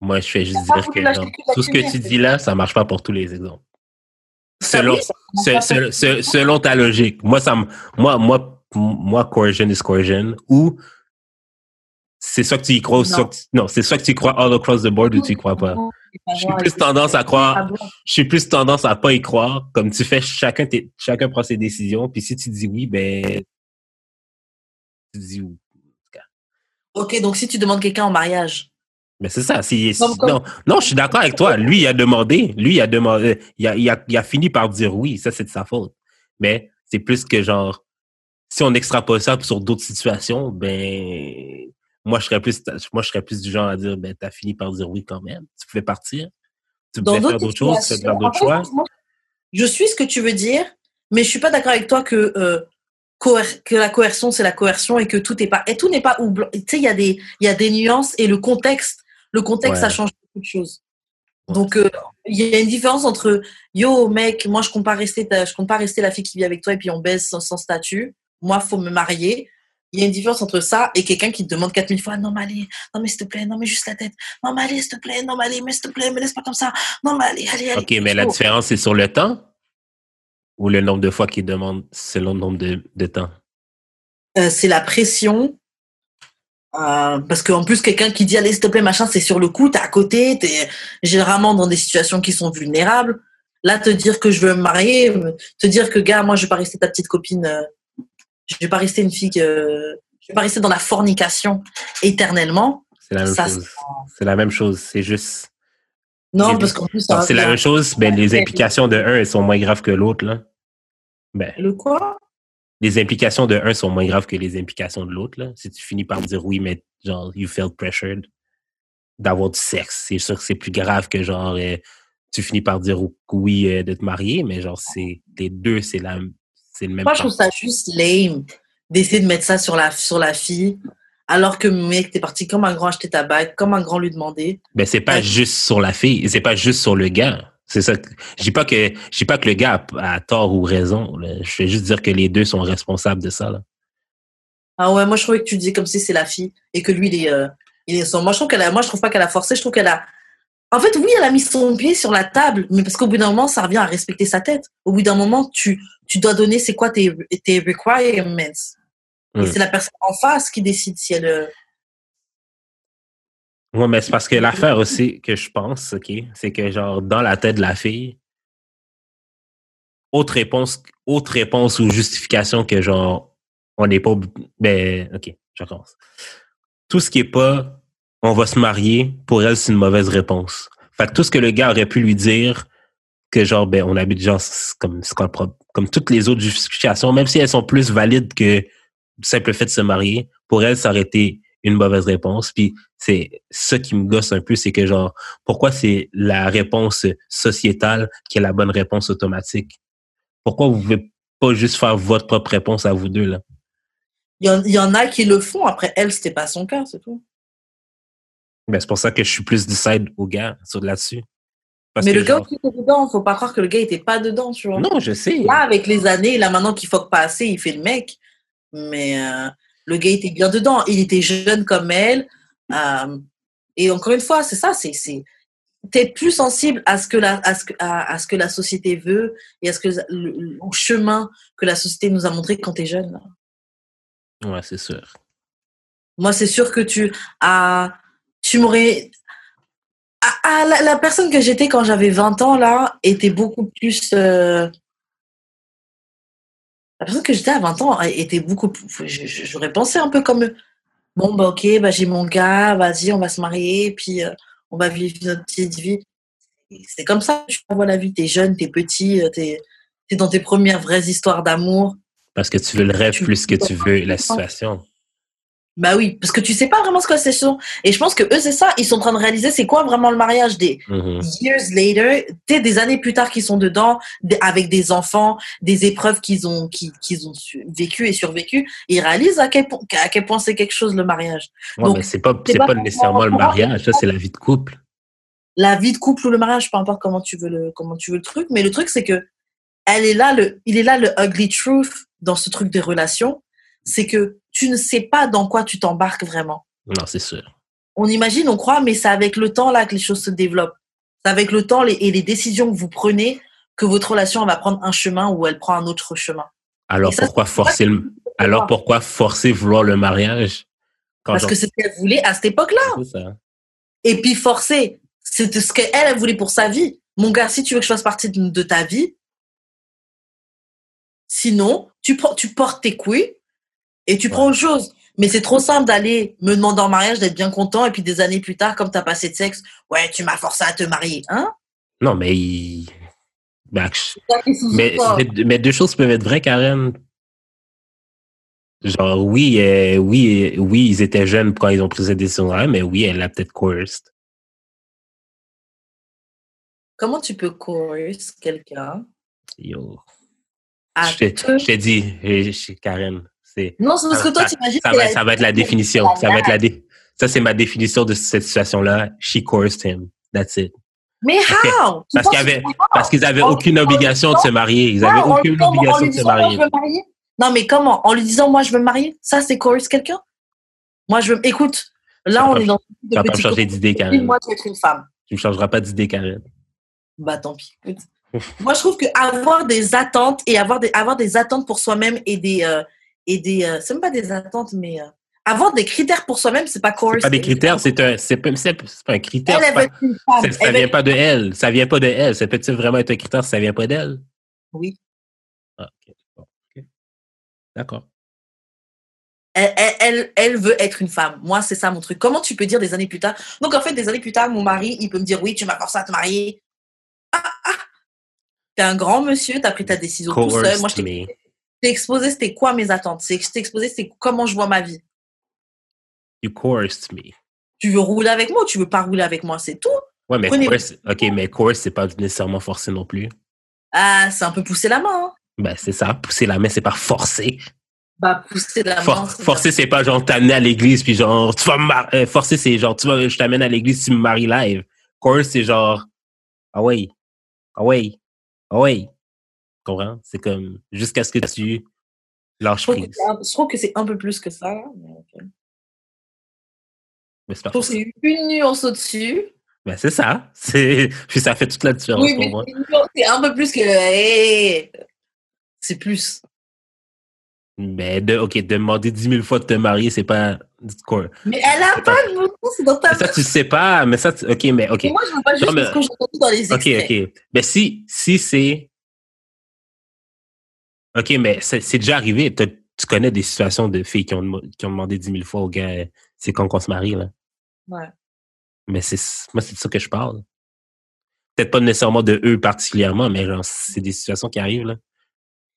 Moi, je fais juste dire que tout ce que tu dis là, ça marche pas pour tous les exemples. Ça, Selon, se- se- se- selon ta logique. Moi, ça moi, moi, moi, coercion is coercion. Ou c'est ça que tu y crois, ou Non. ça que tu- non, c'est ça que tu crois all across the board ou tu y crois pas? Je suis plus tendance à croire, je suis plus tendance à pas y croire. Comme tu fais, chacun, tes- chacun prend ses décisions. Puis si tu dis oui, ben, tu dis oui. Ok, donc si tu demandes quelqu'un en mariage, Mais c'est ça. Si, si- non, non, je suis d'accord avec toi. Lui, il a demandé. Lui, il a demandé. Il a, il a, il a fini par dire oui. Ça, c'est de sa faute. Mais c'est plus que genre, si on extrapole ça sur d'autres situations, ben, moi, je serais plus, moi, je serais plus du genre à dire, ben, t'as fini par dire oui quand même. Tu pouvais partir. Tu pouvais faire d'autres choses. Tu pouvais situations, faire d'autres choix. je suis ce que tu veux dire, mais je suis pas d'accord avec toi que euh, que la coercion c'est la coercion et que tout est pas et tout n'est pas ou. Tu sais, il y a des il y a des nuances et le contexte, le contexte Ouais. ça change beaucoup de choses. Donc euh, il y a une différence entre yo mec, moi je compte pas rester ta- je compte pas rester la fille qui vit avec toi et puis on baisse sans, sans statut. Moi faut me marier. Il y a une différence entre ça et quelqu'un qui te demande 4000 fois non mais allez, non mais s'il te plaît, non mais juste la tête. Non mais allez s'il te plaît, non mais allez, mais s'il te plaît, me laisse pas comme ça. Non mais allez, allez, allez. OK, mais la différence, c'est sur le temps ou le nombre de fois qu'il demande selon le nombre de, de temps? Euh, c'est la pression. Euh, parce qu'en plus, quelqu'un qui dit allez, s'il te plaît, machin, c'est sur le coup, t'es à côté, t'es généralement dans des situations qui sont vulnérables. Là, te dire que je veux me marier, te dire que, gars, moi, je vais pas rester ta petite copine, euh, je vais pas rester une fille, que, je vais pas rester dans la fornication éternellement. C'est la même Ça, chose. C'est la même chose. C'est juste. Non, parce qu'en plus, c'est la même chose, ben, les implications de un, elles sont moins graves que l'autre, là. Ben, Le quoi? Les implications de un sont moins graves que les implications de l'autre, là. Si tu finis par dire oui, mais genre, you felt pressured d'avoir du sexe, c'est sûr que c'est plus grave que genre, euh, tu finis par dire oui euh, de te marier, mais genre, c'est, les deux, c'est la, c'est le même Moi, je trouve ça juste lame d'essayer de mettre ça sur la, sur la fille, alors que, mec, t'es parti comme un grand acheter ta bague, comme un grand lui demander. Ben, c'est pas Ouais. juste sur la fille, c'est pas juste sur le gars. C'est ça. Je dis pas que, je dis pas que le gars a, a tort ou raison. là. Je vais juste dire que les deux sont responsables de ça, là. Ah ouais, moi je trouvais que tu disais comme si c'est la fille et que lui il est, euh, il est son. Moi je trouve qu'elle a, moi je trouve pas qu'elle a forcé, je trouve qu'elle a. En fait, oui, elle a mis son pied sur la table, mais parce qu'au bout d'un moment, ça revient à respecter sa tête. Au bout d'un moment, tu, tu dois donner c'est quoi tes, tes requirements. Et c'est la personne en face qui décide si elle. euh, Ouais, mais c'est parce que l'affaire aussi que je pense, OK, c'est que genre dans la tête de la fille, autre réponse, autre réponse ou justification que genre on n'est pas ben OK, je recommence. Tout ce qui est pas on va se marier, pour elle c'est une mauvaise réponse. Fait que tout ce que le gars aurait pu lui dire que genre ben on habite genre comme comme toutes les autres justifications, même si elles sont plus valides que le simple fait de se marier, pour elle ça aurait été une mauvaise réponse. Puis c'est ça qui me gosse un peu, c'est que genre, pourquoi c'est la réponse sociétale qui est la bonne réponse automatique? Pourquoi vous pouvez pas juste faire votre propre réponse à vous deux, là? Il y, en, il y en a qui le font. Après elle, c'était pas son cas, c'est tout. Ben, c'est pour ça que je suis plus du side au gars sur là-dessus. Mais que le gars qui était dedans, faut pas croire que le gars était pas dedans, tu vois. Non, je sais. Là, avec les années, là maintenant qu'il fuck pas assez, il fait le mec. Mais euh, le gars était bien dedans. Il était jeune comme elle. Euh, et encore une fois, c'est ça, c'est t'es plus sensible à ce que la à ce que à, à ce que la société veut et à ce que le, le chemin que la société nous a montré quand t'es jeune. là. Ouais, c'est sûr. Moi, c'est sûr que tu as tu m'aurais ah, ah, la, la personne que j'étais quand j'avais 20 ans là était beaucoup plus euh, la personne que j'étais à 20 ans était beaucoup plus j'aurais pensé un peu comme bon, bah, ok, bah, j'ai mon gars, vas-y, on va se marier, puis euh, on va vivre notre petite vie. C'est comme ça que tu vois la vie. T'es jeune, t'es petit, euh, t'es es dans tes premières vraies histoires d'amour. Parce que tu veux le rêve plus que tu veux la situation. Bah oui, parce que tu sais pas vraiment ce que c'est. ça. Et je pense que eux, c'est ça. Ils sont en train de réaliser c'est quoi vraiment le mariage des Mhm. years later, des années plus tard qu'ils sont dedans, avec des enfants, des épreuves qu'ils ont, qui- qu'ils ont vécues et survécues. Ils réalisent à quel, point- à quel point c'est quelque chose le mariage. Ouais, Donc, c'est pas, pas pas nécessairement le mariage, ça, c'est la vie de couple. La vie de couple ou le mariage, peu importe comment tu veux le, comment tu veux le truc. Mais le truc, c'est que elle est là, le, il est là le ugly truth dans ce truc des relations. C'est que tu ne sais pas dans quoi tu t'embarques vraiment. Non, c'est sûr. on imagine, on croit, mais c'est avec le temps là que les choses se développent. C'est avec le temps les- et les décisions que vous prenez que votre relation va prendre un chemin ou elle prend un autre chemin. Alors ça, pourquoi c'est forcer le, alors pourquoi forcer vouloir le mariage? Quand Parce que c'est ce qu'elle voulait à cette époque-là. c'est. Et puis forcer, c'était ce qu'elle elle voulait pour sa vie. Mon gars, si tu veux que je fasse partie de, de ta vie, sinon, tu, tu portes tes couilles et tu prends autre chose. Mais c'est trop simple d'aller me demander en mariage, d'être bien content, et puis des années plus tard, comme t'as passé de sexe, ouais, tu m'as forcé à te marier. Hein? Non, mais je- sont mais, mais, deux choses peuvent être vraies, Karen. Genre, oui, euh, oui, euh, oui, ils étaient jeunes quand ils ont pris cette décision-là, mais oui, elle l'a peut-être coerced. Comment tu peux coerce quelqu'un? Yo. à Je t'ai je dit, eh, je- Karen, c'est... Non, c'est parce que toi, ça, t'imagines ça va, ça va être la définition. Ça va être la dé- Ça, c'est ma définition de cette situation-là. She coerced him. That's it. Mais how? Tu Parce penses qu'il y avait, que- parce qu'ils avaient En- aucune obligation de se marier. Ils avaient en aucune obligation de se marier. je me. Non, mais comment? En lui disant, moi, je veux me marier? Ça, c'est coerce quelqu'un? Moi, je veux. Écoute, là, on est dans Ça va pas me changer d'idée, Karen. Moi, tu veux être une femme. Tu ne changeras pas d'idée, Karen. Bah, tant pis. Écoute. Moi, je trouve que avoir des attentes et avoir des, avoir des attentes pour soi-même et des. euh, et des euh, c'est même pas des attentes, mais. euh, avoir des critères pour soi-même, c'est pas coerce. pas des critères, c'est un, c'est pas, un critère. Elle, pas- une femme. ça vient pas de elle. Ça vient pas de elle. Ça peut-il vraiment être un critère si ça vient pas d'elle? Oui. Ah, ok. Bon, ok. D'accord. Elle, elle, veut être une femme. Moi, c'est ça mon truc. Comment tu peux dire des années plus tard? Donc, en fait, des années plus tard, mon mari, il peut me dire Oui, tu m'as forcé à te marier. Ah, ah. T'es un grand monsieur, t'as pris ta décision tout seul. Moi, je t'ai. T'ai exposé, c'était quoi mes attentes? C'est que je t'ai exposé, c'est comment je vois ma vie. You coerced me. Tu veux rouler avec moi ou tu veux pas rouler avec moi? C'est tout. Ouais, mais Prenez- coerce, ok, mais coerce, c'est pas nécessairement forcé non plus. Ah, c'est un peu pousser la main. hein. Ben, c'est ça. Pousser la main, c'est pas forcer. Bah, pousser la main. forcer, c'est pas genre t'amener à l'église, puis genre, tu vas me euh, Forcer, c'est genre, tu vas, je t'amène à l'église, tu me maries live. Coerce, c'est genre, ah ouais, ah ouais, ah ouais. Comprends? C'est comme, jusqu'à ce que tu lâches Je trouve que prise. c'est un- je trouve que c'est un peu plus que ça. mais ok. Mais c'est pas une nuance au-dessus. Ben, c'est ça. C'est, puis ça fait toute la différence Oui, pour moi. c'est un peu plus que. hey, c'est plus. Mais de, ok, demander 10 000 fois de te marier, c'est pas coerce. Mais elle a pas de mots, c'est dans ta Mais ça, tu sais pas, mais ça, tu- ok, mais ok. Moi, je veux pas juste Non, mais- parce que j'ai entendu dans les Ok, extraits. ok. Mais si, si c'est. Ok, mais c'est déjà arrivé. Tu connais des situations de filles qui ont, qui ont demandé 10 000 fois au gars, c'est quand qu'on se marie, là. Ouais. Mais c'est moi, c'est de ça que je parle. Peut-être pas nécessairement de eux particulièrement, mais genre, c'est des situations qui arrivent, là.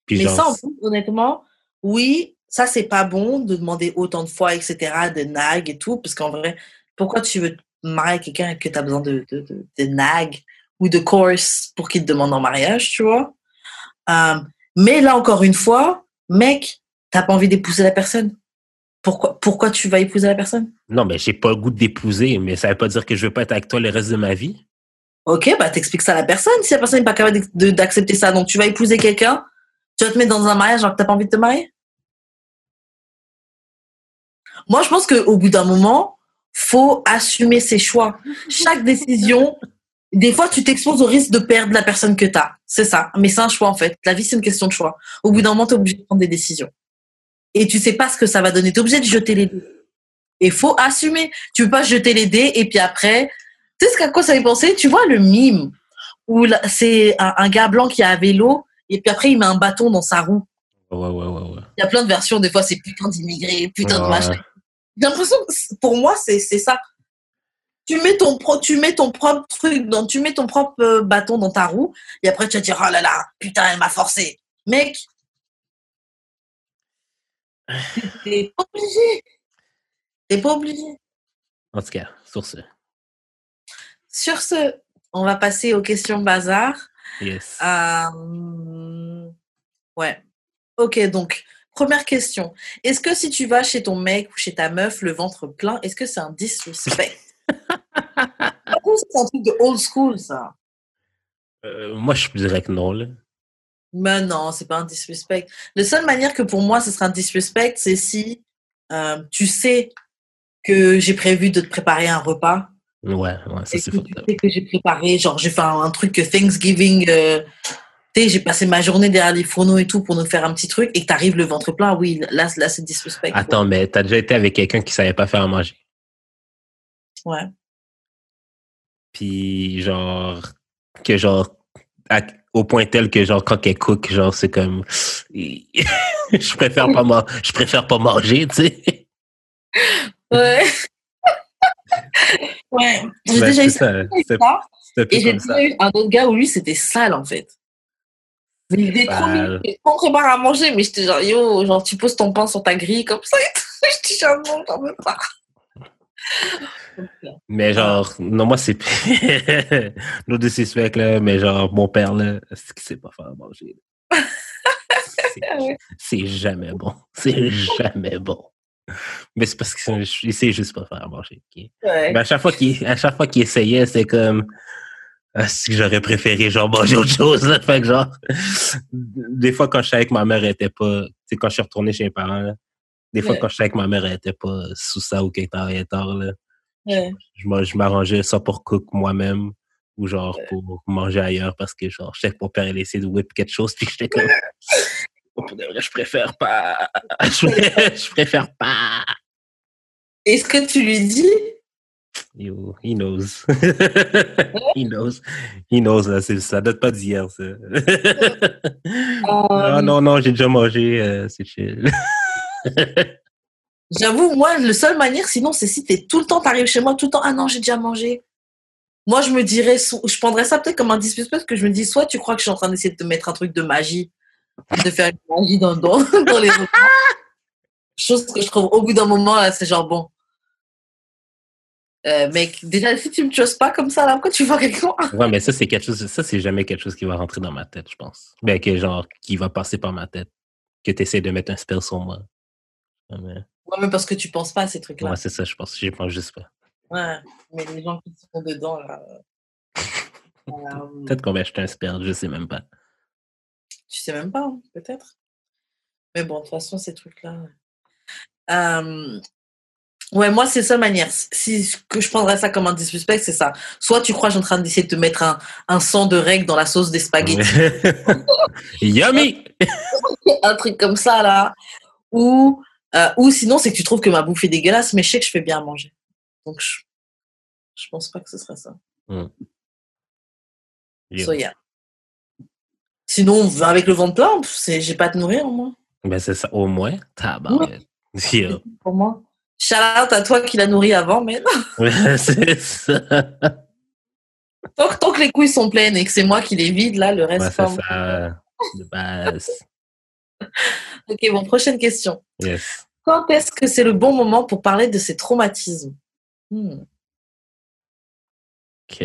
Puis Mais genre, ça, en plus, honnêtement, oui, ça, c'est pas bon de demander autant de fois, etc., de nag et tout, parce qu'en vrai, pourquoi tu veux te marier avec quelqu'un que tu as besoin de, de, de, de nag ou de course pour qu'il te demande en mariage, tu vois? Euh, mais là, encore une fois, mec, t'as pas envie d'épouser la personne. Pourquoi, pourquoi tu vas épouser la personne? non, mais j'ai pas le goût d'épouser, mais ça veut pas dire que je veux pas être avec toi le reste de ma vie. Ok, bah t'expliques ça à la personne. Si la personne n'est pas capable d'accepter ça, donc tu vas épouser quelqu'un, tu vas te mettre dans un mariage alors que t'as pas envie de te marier? Moi, je pense qu'au bout d'un moment, faut assumer ses choix. Chaque décision, des fois, tu t'exposes au risque de perdre la personne que t'as. C'est ça. Mais c'est un choix en fait. La vie, c'est une question de choix. Au bout d'un moment, t'es obligé de prendre des décisions. Et tu sais pas ce que ça va donner. T'es obligé de jeter les dés. Et faut assumer. Tu peux pas jeter les dés et puis après, tu sais ce qu'à quoi ça fait penser? Tu vois le mime où c'est un, un gars blanc qui a un vélo et puis après il met un bâton dans sa roue. Ouais, ouais, ouais, ouais. Il y a plein de versions. Des fois c'est putain d'immigrés, putain de Ouais. machin. J'ai l'impression pour moi, c'est ça. Tu mets, ton pro, tu mets ton propre truc, dans, tu mets ton propre euh, bâton dans ta roue, et après tu vas dire Oh là là, putain, elle m'a forcé. Mec, t'es pas obligé. T'es pas obligé. En tout cas, sur ce. Sur ce, on va passer aux questions bazar. Yes. Euh, ouais. Ok, donc, première question. Est-ce que si tu vas chez ton mec ou chez ta meuf, le ventre plein, est-ce que c'est un disrespect? C'est un truc de old school, ça. Euh, moi, je dirais que non, là. Mais non, c'est pas un disrespect. La seule manière que pour moi ce sera un disrespect, c'est si euh, tu sais que j'ai prévu de te préparer un repas Ouais, ouais, ça c'est fort. tu sais que j'ai préparé, genre j'ai fait un, un truc que Thanksgiving, euh, tu sais, j'ai passé ma journée derrière les fourneaux et tout pour nous faire un petit truc et que t'arrives le ventre plein, oui, là, là c'est disrespect. Attends, mais t'as déjà été avec quelqu'un qui savait pas faire à manger? Ouais. Puis genre que genre à- au point tel que genre quand elle cook, genre c'est comme je préfère pas man- je préfère pas manger, tu sais. Ouais. ouais. J'ai Ben, déjà eu ça, Et j'ai déjà eu un autre gars où lui, c'était sale, en fait. Il était trop mignon. Trop préparé à manger, mais j'étais genre, yo, genre, tu poses ton pain sur ta grille comme ça et tout. Je dis, genre, non, j'en veux pas. Mais genre non moi c'est nous deux suspects là, mais genre mon père là, c'est qu'il sait pas faire à manger. là. C'est- jamais bon. C'est jamais bon. Mais c'est parce qu'il sait juste pas faire à manger. Ouais. Mais à chaque fois qu'il à chaque fois qu'il essayait, c'est comme ah, si j'aurais préféré genre manger autre chose. Là. Fait que genre des fois quand je savais que ma mère était pas, tu sais quand je suis retourné chez mes parents, là, des fois Ouais. quand je savais que ma mère elle était pas sous ça ou qu'elle travaillait tard, là, Ouais. je m'a- je m'arrangeais soit pour cook moi-même ou genre pour manger ailleurs parce que genre je sais que mon père il essayé de whip quelque chose puis j'étais comme je préfère pas je, préfère pas Est-ce que tu lui dis? Yo, he knows. he knows. He knows, là, ça date pas d'hier, ça. non, non, non, j'ai déjà mangé, euh, c'est chill. J'avoue, moi, le seule manière, sinon, c'est si t'es tout le temps, t'arrives chez moi tout le temps, ah non, j'ai déjà mangé. Moi, je me dirais, je prendrais ça peut-être comme un disrespect parce que je me dis, soit tu crois que je suis en train d'essayer de te mettre un truc de magie, de faire une magie dans, dans, dans les. Chose que je trouve au bout d'un moment, c'est genre bon. Euh, mec, déjà, si tu me choses pas comme ça, là, pourquoi tu vois quelqu'un ouais, mais ça, c'est quelque chose, ça, c'est jamais quelque chose qui va rentrer dans ma tête, je pense. Ben, que genre, qui va passer par ma tête. Que tu essaies de mettre un spell sur moi. Ouais, mais- Ouais, mais parce que tu penses pas à ces trucs-là. Ouais, c'est ça, je pense. J'y pense juste pas. Ouais, mais les gens qui sont dedans, là. euh, euh, Peut-être qu'on va acheter un spell, je sais même pas. Tu sais même pas, hein, peut-être. Mais bon, de toute façon, ces trucs-là. Euh, Ouais, moi, c'est seule manière. Si que je prendrais ça comme un disrespect, c'est ça. Soit tu crois que je suis en train d'essayer de te mettre un, un sang de règle dans la sauce des spaghettis, Yummy! un truc comme ça, là. Ou, euh, ou sinon, c'est que tu trouves que ma bouffe est dégueulasse, mais je sais que je fais bien à manger. Donc, je, je pense pas que ce serait ça. So, yeah. Sinon, avec le ventre plein, j'ai pas à te nourrir, moi. Ben, c'est ça, au moins. Tabarouette. Yo. Pour moi. Shout out à toi qui l'a nourri avant, mais Ouais, c'est ça. tant que, tant que les couilles sont pleines et que c'est moi qui les vide, là, le reste, c'est ça. De base. Ok, bon, prochaine question. Yes. Quand est-ce que c'est le bon moment pour parler de ces traumatismes? Hmm. Ok.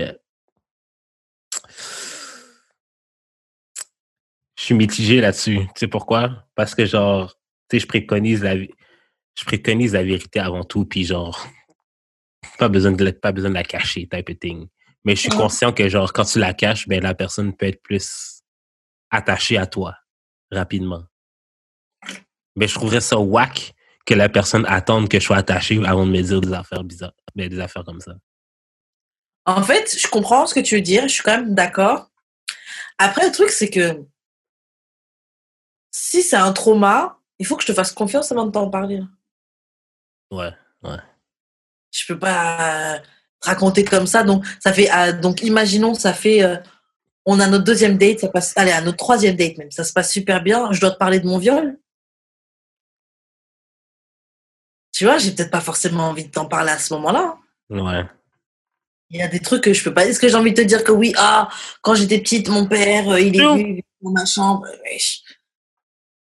Je suis mitigé là-dessus. Tu sais pourquoi? Parce que, genre, tu sais, je préconise la, je préconise la vérité avant tout, puis genre, pas besoin de, la- pas besoin de la cacher, type of thing. Mais je suis conscient que, genre, quand tu la caches, ben, la personne peut être plus attachée à toi, rapidement. Mais je trouverais ça whack que la personne attende que je sois attaché avant de me dire des affaires bizarres, ben, des affaires comme ça. En fait, je comprends ce que tu veux dire, je suis quand même d'accord. Après, le truc, c'est que si c'est un trauma, il faut que je te fasse confiance avant de t'en parler. Ouais, ouais. Je peux pas raconter comme ça. Donc, ça fait, ah, donc imaginons, ça fait, euh, on a notre deuxième date, ça passe, allez, à notre troisième date même, ça se passe super bien. Je dois te parler de mon viol. Tu vois, j'ai peut-être pas forcément envie de t'en parler à ce moment-là. Ouais. Il y a des trucs que je peux pas. Est-ce que j'ai envie de te dire que oui, ah, quand j'étais petite, mon père, euh, il est Non. venu dans ma chambre. Wesh.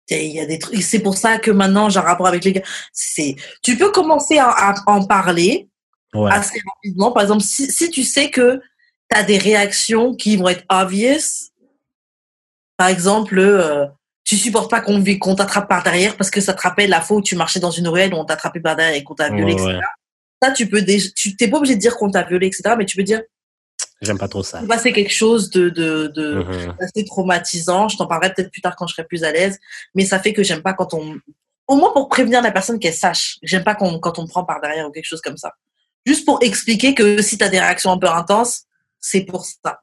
Et Il y a des trucs. C'est pour ça que maintenant, j'ai un rapport avec les gars. C'est, tu peux commencer à, à en parler Ouais. assez rapidement. Par exemple, si, si tu sais que tu as des réactions qui vont être obvious, par exemple, euh, tu supportes pas qu'on t'attrape par derrière parce que ça te rappelle la fois où tu marchais dans une ruelle où on t'a attrapé par derrière et qu'on t'a violé, Ouais, etc. ouais. Ça, tu peux tu t'es pas obligé de dire qu'on t'a violé, etc. Mais tu peux dire, J'aime pas trop ça. c'est quelque chose de, de, de Mhm. assez traumatisant. Je t'en parlerai peut-être plus tard quand je serai plus à l'aise. Mais ça fait que j'aime pas quand on, au moins pour prévenir la personne qu'elle sache. J'aime pas qu'on- quand on me prend par derrière ou quelque chose comme ça. Juste pour expliquer que si tu as des réactions un peu intenses, c'est pour ça.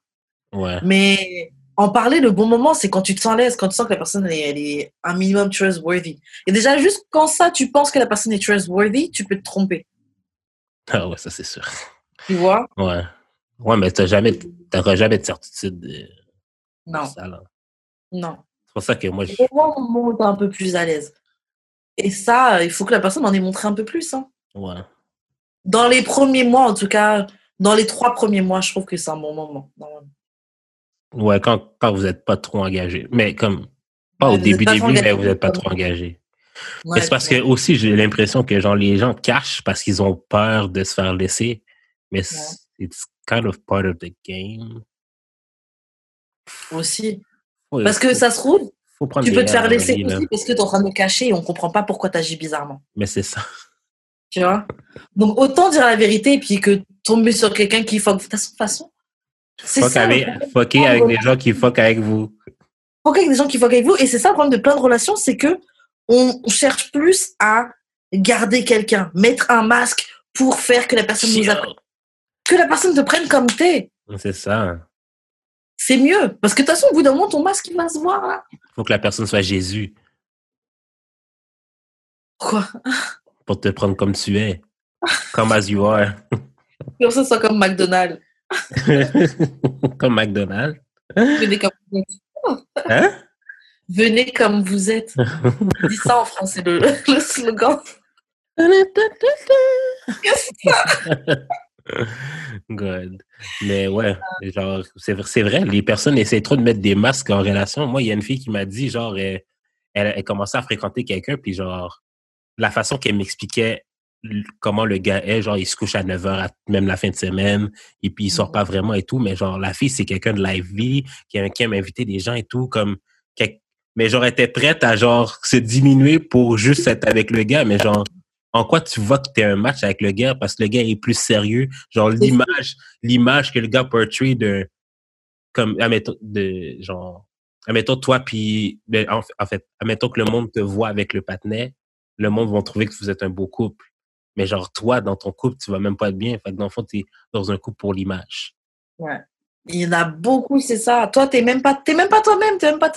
Ouais. Mais en parler le bon moment, c'est quand tu te sens à l'aise, quand tu sens que la personne elle est, elle est un minimum trustworthy. Et déjà, juste quand ça, tu penses que la personne est trustworthy, tu peux te tromper. Ah ouais, ça c'est sûr. Tu vois? Ouais. Ouais, mais t'as jamais, t'auras jamais de certitude de Non, ça, là. non. C'est pour ça que moi, je... Au moment où t'es un peu plus à l'aise. Et ça, il faut que la personne en ait montré un peu plus. hein. Ouais. Dans les premiers mois, en tout cas, dans les trois premiers mois, je trouve que c'est un bon moment. normalement. Ouais, quand, quand vous n'êtes pas trop engagé. Mais comme, pas au Ouais, début, début, mais vous n'êtes pas trop engagé. Ouais, c'est parce que aussi, j'ai l'impression que genre, les gens cachent parce qu'ils ont peur de se faire laisser. Mais c'est it's kind of part of the game. Aussi. Parce que ça se trouve, faut prendre tu peux te faire laisser aussi parce que tu es en train de cacher et on comprend pas pourquoi tu agis bizarrement. Mais c'est ça. Tu vois? Donc, autant dire la vérité et puis que tomber sur quelqu'un qui fuck. De toute façon, Fuck ça. avec, fucker des gens qui fuck avec vous. Fuck avec des gens qui fuck avec vous. Et c'est ça le problème de plein de relations, c'est que on cherche plus à garder quelqu'un, mettre un masque pour faire que la personne nous apprenne. Que la personne te prenne comme t'es. C'est ça. C'est mieux. Parce que de toute façon, au bout d'un moment, ton masque, il va se voir là. Faut que la personne soit Jésus Quoi pour te prendre comme tu es. Comme as you are. Que ça soit comme McDonald's. comme McDonald's. Venez comme vous êtes. Hein? Venez comme vous êtes. Dis ça en français, le, le slogan. Good. Mais ouais, genre, c'est vrai, c'est vrai, les personnes essaient trop de mettre des masques en relation. Moi, il y a une fille qui m'a dit, genre, elle, elle, elle commençait à fréquenter quelqu'un, puis genre, la façon qu'elle m'expliquait comment le gars est, genre, il se couche à 9 heures, à- même la fin de semaine, et puis il sort pas vraiment et tout, mais genre, la fille, c'est quelqu'un de la vie, qui aime, qui aime inviter des gens et tout, comme, mais genre, était prête à, genre, se diminuer pour juste être avec le gars, mais genre, en quoi tu vois que tu es un match avec le gars? Parce que le gars est plus sérieux. Genre l'image l'image que le gars portrait de comme admettons de genre admettons toi puis ben, en, en fait admettons que le monde te voit avec le patinet le monde va trouver que vous êtes un beau couple mais genre toi dans ton couple tu vas même pas être bien fait que dans le fond tu es dans un couple pour l'image Ouais. Il y en a beaucoup, c'est ça. Toi, t'es même pas, même pas toi-même, même pas,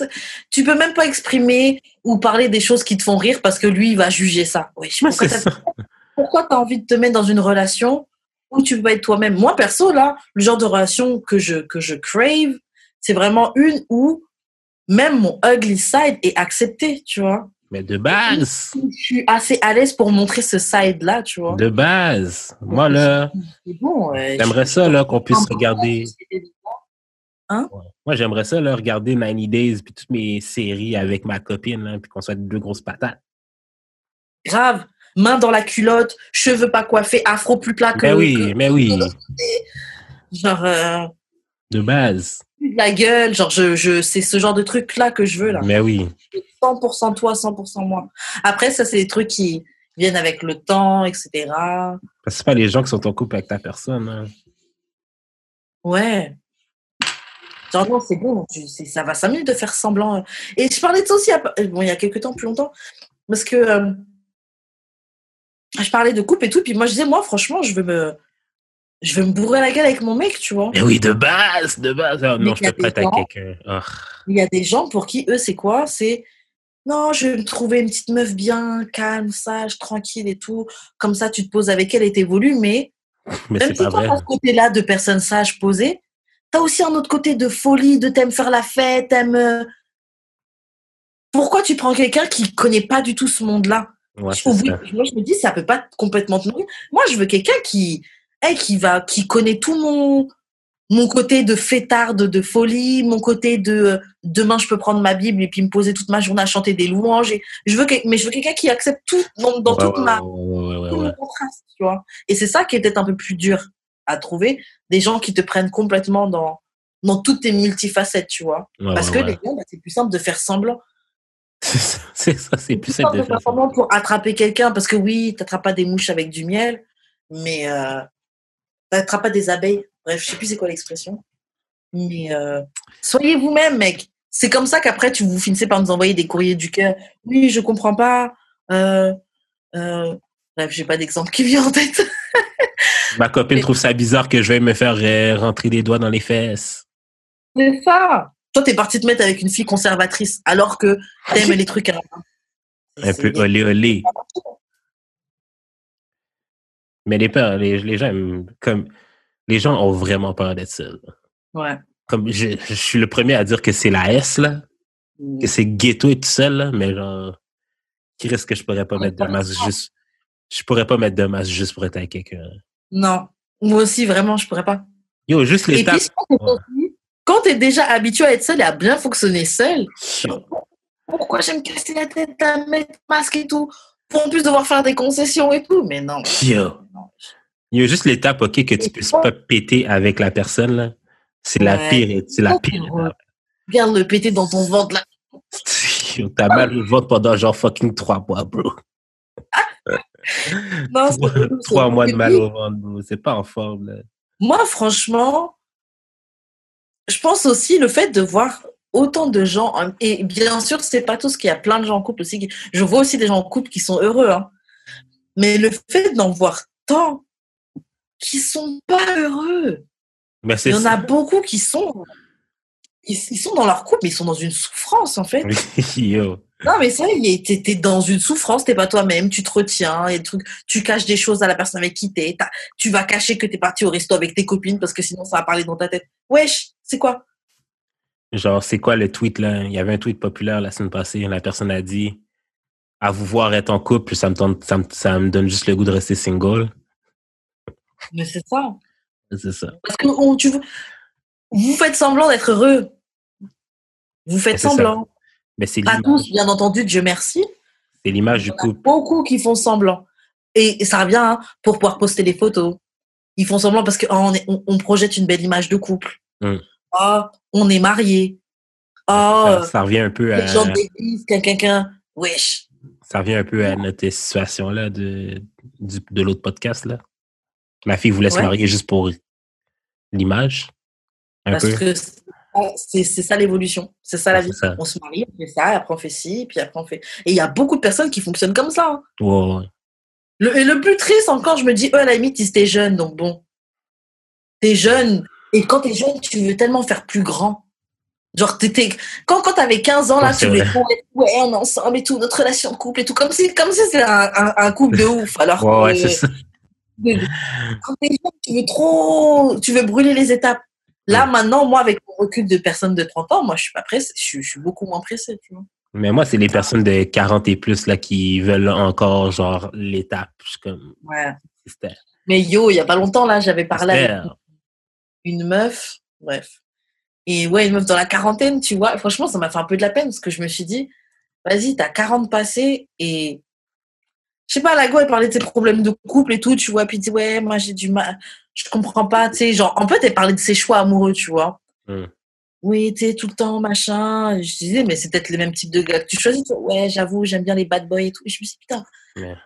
tu peux même pas exprimer ou parler des choses qui te font rire parce que lui, il va juger ça. Oui, Ouais, pourquoi pourquoi t'as envie de te mettre dans une relation où tu peux pas être toi-même? Moi, perso, là, le genre de relation que je, que je crave, c'est vraiment une où même mon ugly side est accepté, tu vois. Mais de base Je suis assez à l'aise pour montrer ce side-là, tu vois. de base moi là C'est bon, j'aimerais ça là qu'on puisse regarder Hein? Moi, j'aimerais ça, là, regarder 90 Days puis toutes mes séries avec ma copine, là, puis qu'on soit deux grosses patates. Grave. Main dans la culotte, cheveux pas coiffés, afro plus plat que. Mais Ben oui, que- mais oui, Genre, euh, de base. la gueule, genre, je, je, c'est ce genre de truc-là que je veux, là. Mais oui. 100% toi, 100% moi. Après, ça, c'est des trucs qui viennent avec le temps, etc. Parce que c'est pas les gens qui sont en couple avec ta personne. hein. Ouais. Genre, non, c'est bon, tu- c'est- ça va 5 minutes de faire semblant. Et je parlais de ça aussi, à- bon, il y a quelques temps, plus longtemps, parce que euh, je parlais de couple et tout, puis moi, je disais, moi, franchement, je veux me, je veux me bourrer la gueule avec mon mec, tu vois. Mais oui, de base, de base. Ah, non, je te prête gens- quelqu'un. Ah. Il y a des gens pour qui, eux, c'est quoi? C'est non, je vais me trouver une petite meuf bien, calme, sage, tranquille et tout. Comme ça, tu te poses avec elle et t'évolues. Mais Mais même si pas toi, t'as ce côté-là de personne sage posée, t'as aussi un autre côté de folie, de t'aimes faire la fête, t'aimes. euh, Pourquoi tu prends quelqu'un qui connaît pas du tout ce monde-là? Ouais, moi, je me dis, ça peut pas complètement te nourrir. Moi, je veux quelqu'un qui, hey, qui va, qui connaît tout mon, mon côté de fêtarde, de folie, mon côté de euh, demain je peux prendre ma Bible et puis me poser toute ma journée à chanter des louanges. Et je veux que, mais je veux quelqu'un qui accepte tout dans, dans Ouais, toute ouais, ma, ouais, tout mon contraste, tu vois. Et c'est ça qui est peut-être un peu plus dur à trouver, des gens qui te prennent complètement dans, dans toutes tes multifacettes, tu vois. Parce que les gars, bah, c'est plus simple de faire semblant. C'est ça, c'est plus simple de faire semblant pour attraper quelqu'un, parce que oui, t'attrapes pas des mouches avec du miel, mais euh, t'attrapes pas des abeilles. Bref, je sais plus c'est quoi l'expression. Mais euh, soyez vous-même, mec. C'est comme ça qu'après, tu vous finissez par nous envoyer des courriers du cœur. Oui, je comprends pas. Euh, euh, bref, j'ai pas d'exemple qui vient en tête. Ma copine trouve ça bizarre que je vais me faire rentrer des doigts dans les fesses. C'est ça. Toi, t'es parti te mettre avec une fille conservatrice, alors que t'aimes les trucs à la main. Un peu olé olé. Mais les, peurs, les, les gens comme les gens ont vraiment peur d'être seuls. Ouais. Comme je, je suis le premier à dire que c'est la S là, que c'est ghetto et tout seul là, mais genre qui risque que je pourrais pas mettre de masque juste je pourrais pas mettre de masque juste pour être avec quelqu'un. Non. Moi aussi, vraiment, je pourrais pas. Yo, juste l'étape. puis, quand t'es déjà habitué à être seul et à bien fonctionner seul, pourquoi j'aime casser la tête à mettre masque et tout Pour en plus devoir faire des concessions et tout, mais non. Yo. Il y a juste l'étape, OK, que tu puisses pas péter avec la personne, là. C'est la pire, c'est la pire étape. Viens le péter dans ton ventre là. T'as mal au ventre pendant genre fucking trois mois, bro. Non, Trois, mois de mal au ventre, bro. C'est pas en forme, là. Moi, franchement, je pense aussi le fait de voir autant de gens, hein, et bien sûr, c'est pas tout ce qu'il y a plein de gens en couple aussi. Je vois aussi des gens en couple qui sont heureux, hein. mais le fait d'en voir tant qui sont pas heureux, c'est il y en ça. a beaucoup qui sont, ils, ils sont dans leur couple, mais ils sont dans une souffrance en fait. Yo. Non, mais ça, t'es dans une souffrance, t'es pas toi-même, tu te retiens, et des trucs, tu caches des choses à la personne avec qui t'es, tu vas cacher que t'es parti au resto avec tes copines parce que sinon ça va parler dans ta tête. Wesh, c'est quoi? Genre, c'est quoi le tweet, là? Il y avait un tweet populaire la semaine passée. La personne a dit À vous voir être en couple, ça me, tente, ça me, ça me donne juste le goût de rester single. Mais c'est ça. C'est ça. Parce que on- tu, veux- vous faites semblant d'être heureux. Vous faites ça. semblant. Mais c'est Pas tous, bien entendu, Dieu merci. c'est l'image du couple. beaucoup qui font semblant. Et, et ça revient hein, pour pouvoir poster des photos. Ils font semblant parce qu'on on, on projette une belle image de couple. Mm. Ah, on est mariés. Ah, Ça, ça revient un peu à, les gens d'église, quelqu'un, quelqu'un. Wesh. ça revient un peu à notre situation là de, du- de l'autre podcast là. La fille voulait se Ouais. marier juste pour l'image. Un Parce peu. que c'est- ça l'évolution. C'est ça la Ouais, vie. ça. On se marie, on fait ça, après on fait ci, puis après on fait. Et il y a beaucoup de personnes qui fonctionnent comme ça. hein. Ouais, ouais. Le, et le plus triste encore, je me dis, eux, à la limite, ils étaient jeunes, donc bon. T'es jeune, et quand t'es jeune, tu veux tellement faire plus grand. Genre, t'étais, quand, quand t'avais 15 ans, là, Ouais, tu voulais ouais, on est ensemble et tout, notre relation de couple et tout, comme si, comme si c'était un, un, un couple de ouf. Alors Ouais, ouais, que- c'est ça. Quand t'es jeune, tu veux trop, tu veux brûler les étapes. Là, maintenant, moi, avec mon recul de personnes de 30 ans, moi, je suis pas pressée, je, suis- je suis beaucoup moins pressée, tu vois. Mais moi, c'est les personnes de 40 et plus là qui veulent encore genre l'étape. Comme Ouais. Mais yo, il y a pas longtemps, là, j'avais parlé avec c'était- une meuf, bref. Et ouais, une meuf dans la quarantaine, tu vois. Franchement, ça m'a fait un peu de la peine parce que je me suis dit, vas-y, t'as 40 passés et. Je sais pas, la go, elle parlait de ses problèmes de couple et tout, tu vois. Puis elle dit, ouais, moi j'ai du mal, je comprends pas, tu sais. Genre, en fait, elle parlait de ses choix amoureux, tu vois. Hmm. Oui, tu sais, tout le temps, machin. Et je disais, mais c'est peut-être les mêmes types de gars que tu choisis. toi. Ouais, j'avoue, j'aime bien les bad boys et tout. Et je me suis dit, putain,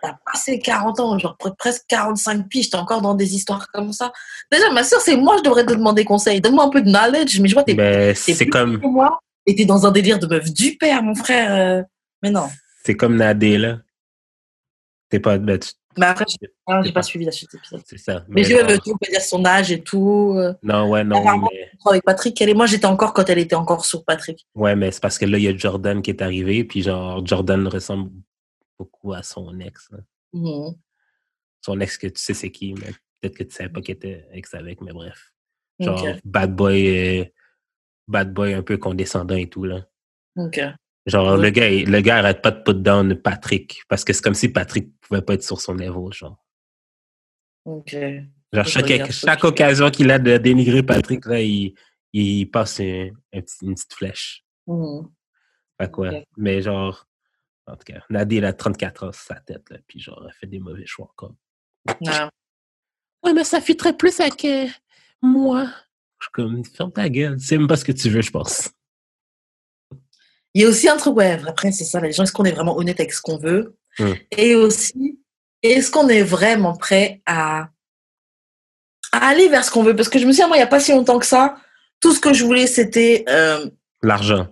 t'as passé 40 ans, genre pre- presque 45 piges, t'es encore dans des histoires comme ça. Déjà, ma soeur, c'est moi, je devrais te demander conseil. Donne-moi un peu de knowledge, mais je vois, t'es Ben, plus comme que moi et t'es dans un délire de meuf du père, mon frère. euh. Mais non. c'est comme Nadé là. C'est pas tu- Mais après, j'ai pas pas- suivi la suite de l'épisode. c'est ça. Mais, Mais je veux tout dire son âge et tout. euh. non, ouais, non, Apparemment, mais Avec Patrick, elle et moi, j'étais encore quand elle était encore sur Patrick. ouais, mais c'est parce que là, il y a Jordan qui est arrivé, puis genre Jordan ressemble beaucoup à son ex. Mhm. Son ex que tu sais c'est qui, mais peut-être que tu savais pas qu'il était ex avec, mais bref. Genre bad boy, euh, bad boy un peu condescendant et tout là. Ok. Genre, Ouais. le gars, le gars arrête pas de put down Patrick. Parce que c'est comme si Patrick pouvait pas être sur son niveau, genre. Ok. Genre, chaque, chaque occasion qu'il a de dénigrer Patrick, là, il, il passe un, un petit- une petite flèche. Fait que ouais. Ok. Mais genre, en tout cas, Nadia, elle a 34 ans sur sa tête, là, puis genre, elle fait des mauvais choix encore. Ouais. Ouais, mais ça fitterait plus avec euh, moi. Je suis comme, ferme ta gueule. C'est même pas ce que tu veux, je pense. Il y a aussi un truc, ouais, après, c'est ça, les gens, est-ce qu'on est vraiment honnête avec ce qu'on veut Mm. Et aussi, est-ce qu'on est vraiment prêt à, à aller vers ce qu'on veut? Parce que je me souviens, moi, il n'y a pas si longtemps que ça, tout ce que je voulais, c'était. euh, L'argent.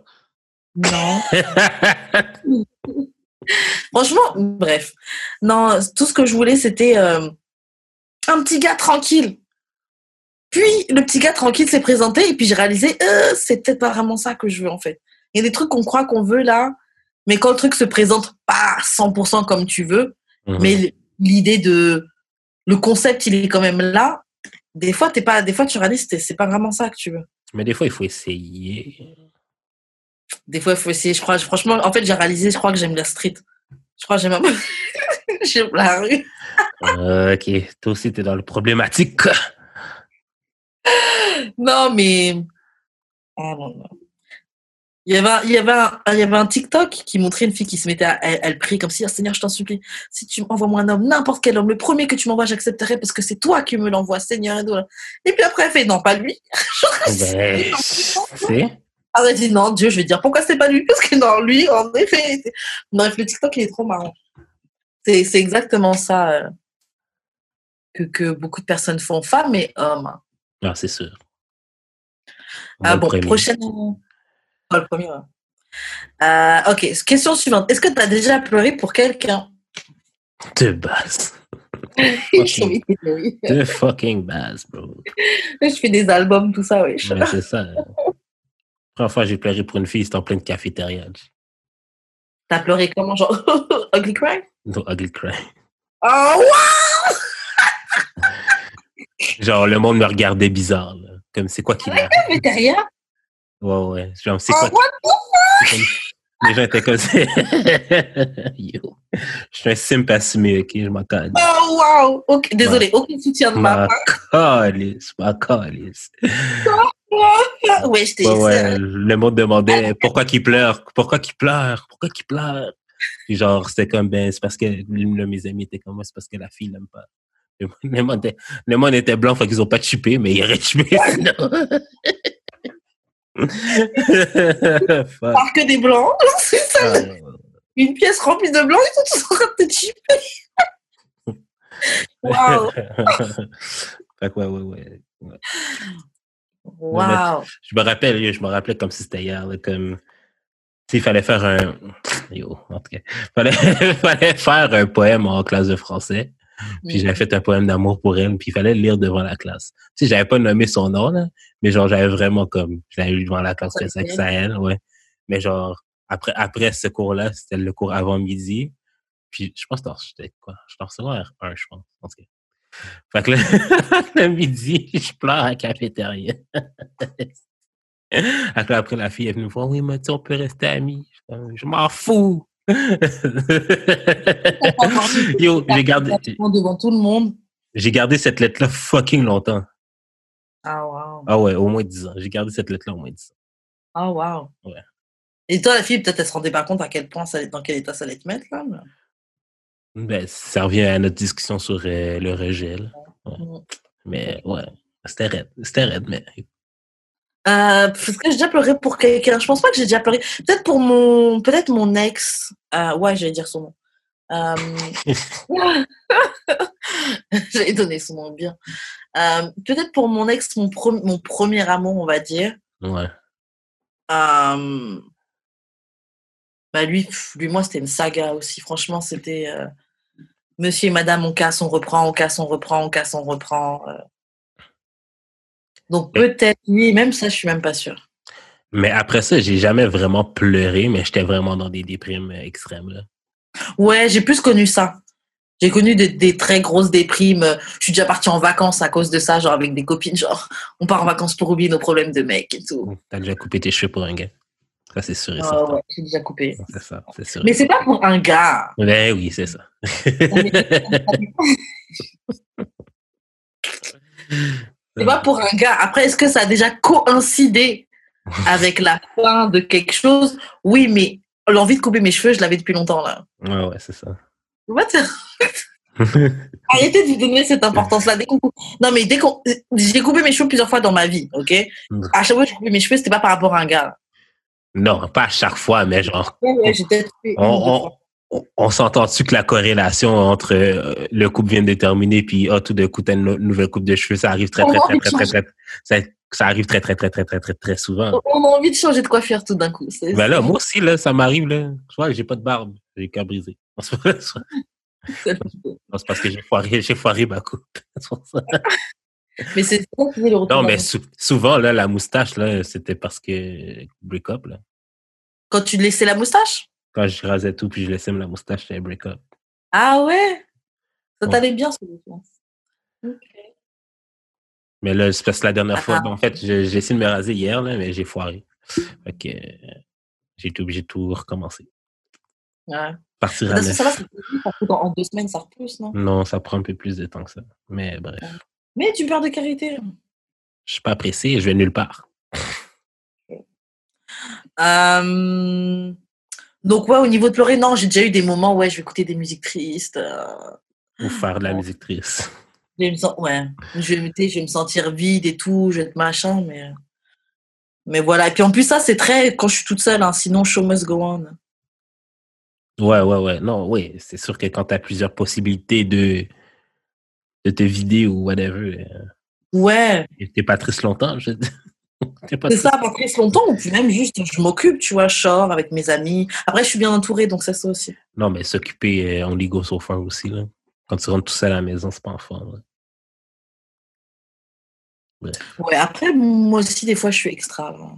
non. Franchement, bref. Non, tout ce que je voulais, c'était euh, un petit gars tranquille. Puis, le petit gars tranquille s'est présenté et puis j'ai réalisé, euh, c'est peut-être pas vraiment ça que je veux en fait. Il y a des trucs qu'on croit qu'on veut là, mais quand le truc se présente pas 100% comme tu veux, Mhm. mais l'idée de le concept, il est quand même là. Des fois, t'es pas, des fois, tu réalises, que c'est pas vraiment ça que tu veux. Mais des fois, il faut essayer. Des fois, il faut essayer. Je crois, franchement, en fait, j'ai réalisé, je crois que j'aime la street. Je crois que j'aime la rue. Euh, ok, toi aussi, t'es dans le problématique. Non, mais. Ah non, non. Il y, avait un, il, y avait un, il y avait un TikTok qui montrait une fille qui se mettait à. Elle, elle prie comme si, Ah, Seigneur, je t'en supplie, si tu m'envoies un homme, n'importe quel homme, le premier que tu m'envoies, j'accepterai parce que c'est toi qui me l'envoies, Seigneur. Et, puis après, elle fait, non, pas lui. Ben. Ah, elle dit, non, Dieu, je vais dire, pourquoi c'est pas lui Parce que non, lui, en effet. Bref, le TikTok, il est trop marrant. C'est c'est exactement ça euh, que, que beaucoup de personnes font, femmes et hommes. Ah, c'est sûr. Ah bon, prochaine. Pas le premier. Euh, ok, question suivante. Est-ce que tu as déjà pleuré pour quelqu'un? De base. De fucking base, bro. Je fais des albums, tout ça, oui. C'est ça. La première fois j'ai pleuré pour une fille, c'était en pleine cafétéria. T'as pleuré comment, genre Ugly Cry? No ugly cry. Oh, wow Genre, le monde me regardait bizarre. Là. Comme, c'est quoi qu'il a? Rien Ouais, ouais. Genre, c'est Oh, quoi Les gens étaient comme ça. Yo. Je suis un simp assumé, ok? Je m'en calme. Oh, wow Ok, désolé, aucun soutien de ma Ma part. calisse, ma calisse. Ouais, je t'ai Ouais, ouais. Le monde demandait pourquoi qu'il pleure, pourquoi qu'il pleure, pourquoi qu'il pleure? Puis genre, c'était comme, ben, c'est parce que de mes amis était comme moi, c'est parce que la fille l'aime pas. Le monde- le monde était blanc, fait qu'ils ont pas chipé, mais ils auraient chipé sinon. Par que des blancs, c'est ça. Ah. Une pièce remplie de blancs, ils sont tous en train de te chipper. Ouais, ouais, ouais. ouais. Wow Je me rappelle, je me rappelais comme si c'était hier, là, comme s'il fallait faire un yo, en tout cas, fallait, fallait faire un poème en classe de français. Puis j'avais fait un poème d'amour pour elle, puis il fallait le lire devant la classe. Tu sais, j'avais pas nommé son nom, là, mais genre, j'avais vraiment comme, je l'avais lu devant la classe, que c'est ça elle, ouais. Mais genre, après, après ce cours-là, c'était le cours avant midi. Puis je pense que c'était quoi? Je t'en secondaire un, je pense. En tout cas. Fait que le, le midi, je pleure à la cafétéria. Que après, la fille est venue me voir, oui, mais tu on peut rester amis. Je m'en fous. Yo, j'ai gardé, devant tout le monde. j'ai gardé cette lettre-là fucking longtemps. Ah, wow. Ah ouais, au moins 10 ans. J'ai gardé cette lettre-là au moins 10 ans. Ah, wow. Ouais. Et toi, la fille, peut-être, elle se rendait pas compte à quel point, ça, dans quel état ça allait te mettre, là. mais- Ben, ça revient à notre discussion sur euh, le rejet. là. Ouais. Mm. Mais ouais, c'était raide. C'était raide, mais. Euh, parce que j'ai déjà pleuré pour quelqu'un. Je pense pas que j'ai déjà pleuré. Peut-être pour mon, peut-être mon ex. Euh, ouais, j'allais dire son nom. Euh... j'allais donner son nom bien. Euh, peut-être pour mon ex, mon, pre- mon premier amour, on va dire. Ouais. Euh, Bah lui, lui, moi, c'était une saga aussi. Franchement, c'était Monsieur et Madame, on casse, on reprend, on casse, on reprend, on casse, on reprend. Donc peut-être lui, même ça, je suis même pas sûre. Mais après ça, j'ai jamais vraiment pleuré, mais j'étais vraiment dans des déprimes euh, extrêmes. Là. Ouais, j'ai plus connu ça. J'ai connu des, des très grosses déprimes. Je suis déjà partie en vacances à cause de ça, genre avec des copines, genre on part en vacances pour oublier nos problèmes de mec et tout. T'as déjà coupé tes cheveux pour un gars. Ça, c'est sûr et certain. ouais, j'ai déjà coupé. C'est ça, c'est sûr. Mais c'est pas pour un gars. Ben oui, c'est ça. C'est pas pour un gars. Après, est-ce que ça a déjà coïncidé avec la fin de quelque chose? Oui, mais l'envie de couper mes cheveux, je l'avais depuis longtemps là. Ouais, ouais, c'est ça. What? Arrêtez de lui donner cette importance-là. Non, mais dès qu'on. J'ai coupé mes cheveux plusieurs fois dans ma vie, ok? Mm. À chaque fois que j'ai coupé mes cheveux, c'était pas par rapport à un gars. non, pas à chaque fois, mais genre, Ouais, ouais, j'ai peut-être fait on, on. On- s'entend-tu que la corrélation entre euh, le couple vient de terminer puis ah, tout d'un coup, t'as une no- nouvelle coupe de cheveux, ça arrive très, très, très, envie de très, très, très, ça, arrive très, très, très, très, très, très, très souvent. On a envie de changer de coiffure tout d'un coup. Ben là, moi aussi, là, ça m'arrive, là. Je vois que j'ai pas de barbe. J'ai cœur brisé. C'est parce que j'ai foiré, j'ai foiré ma coupe. Mais c'est ça qui est le retour. Non, mais sou- souvent, là, la moustache, là, c'était parce que break-up, là. Quand tu laissais la moustache? Quand je rasais tout puis je laissais la moustache, c'était break-up. Ah ouais? Ça Ouais. t'allait bien, ce mouvement. Ok. Mais là, c'est parce que la dernière fois, en fait, j'ai essayé de me raser hier, là, mais j'ai foiré. Fait que euh, j'ai été obligé de tout recommencer. Ouais. Partir à Parce que neuf. ça en deux semaines, ça repousse, non? Non, ça prend un peu plus de temps que ça. Mais bref, Mais tu perds de carité. je suis pas pressé, je vais nulle part. Euh, Donc, ouais, au niveau de pleurer, non, j'ai déjà eu des moments, ouais, je vais écouter des musiques tristes. euh, Ou faire de la musique triste. Je vais me sen- ouais, je vais, je vais me sentir vide et tout, je vais être machin, mais. Mais voilà. Et puis en plus, ça, c'est très quand je suis toute seule, hein, sinon, show must go on. Ouais, ouais, ouais. Non, oui, c'est sûr que quand tu as plusieurs possibilités de, de te vider ou whatever, euh, Ouais, t'es pas triste longtemps. Je... C'est ça, pas triste longtemps, ou puis même juste, je m'occupe, tu vois, je sors avec mes amis. Après, je suis bien entourée, donc c'est ça aussi. Non, mais s'occuper, euh, on y go so far aussi. Là. Quand tu rentres tout seul à la maison, c'est pas en forme. Ouais, après, moi aussi, des fois, je suis extra. là.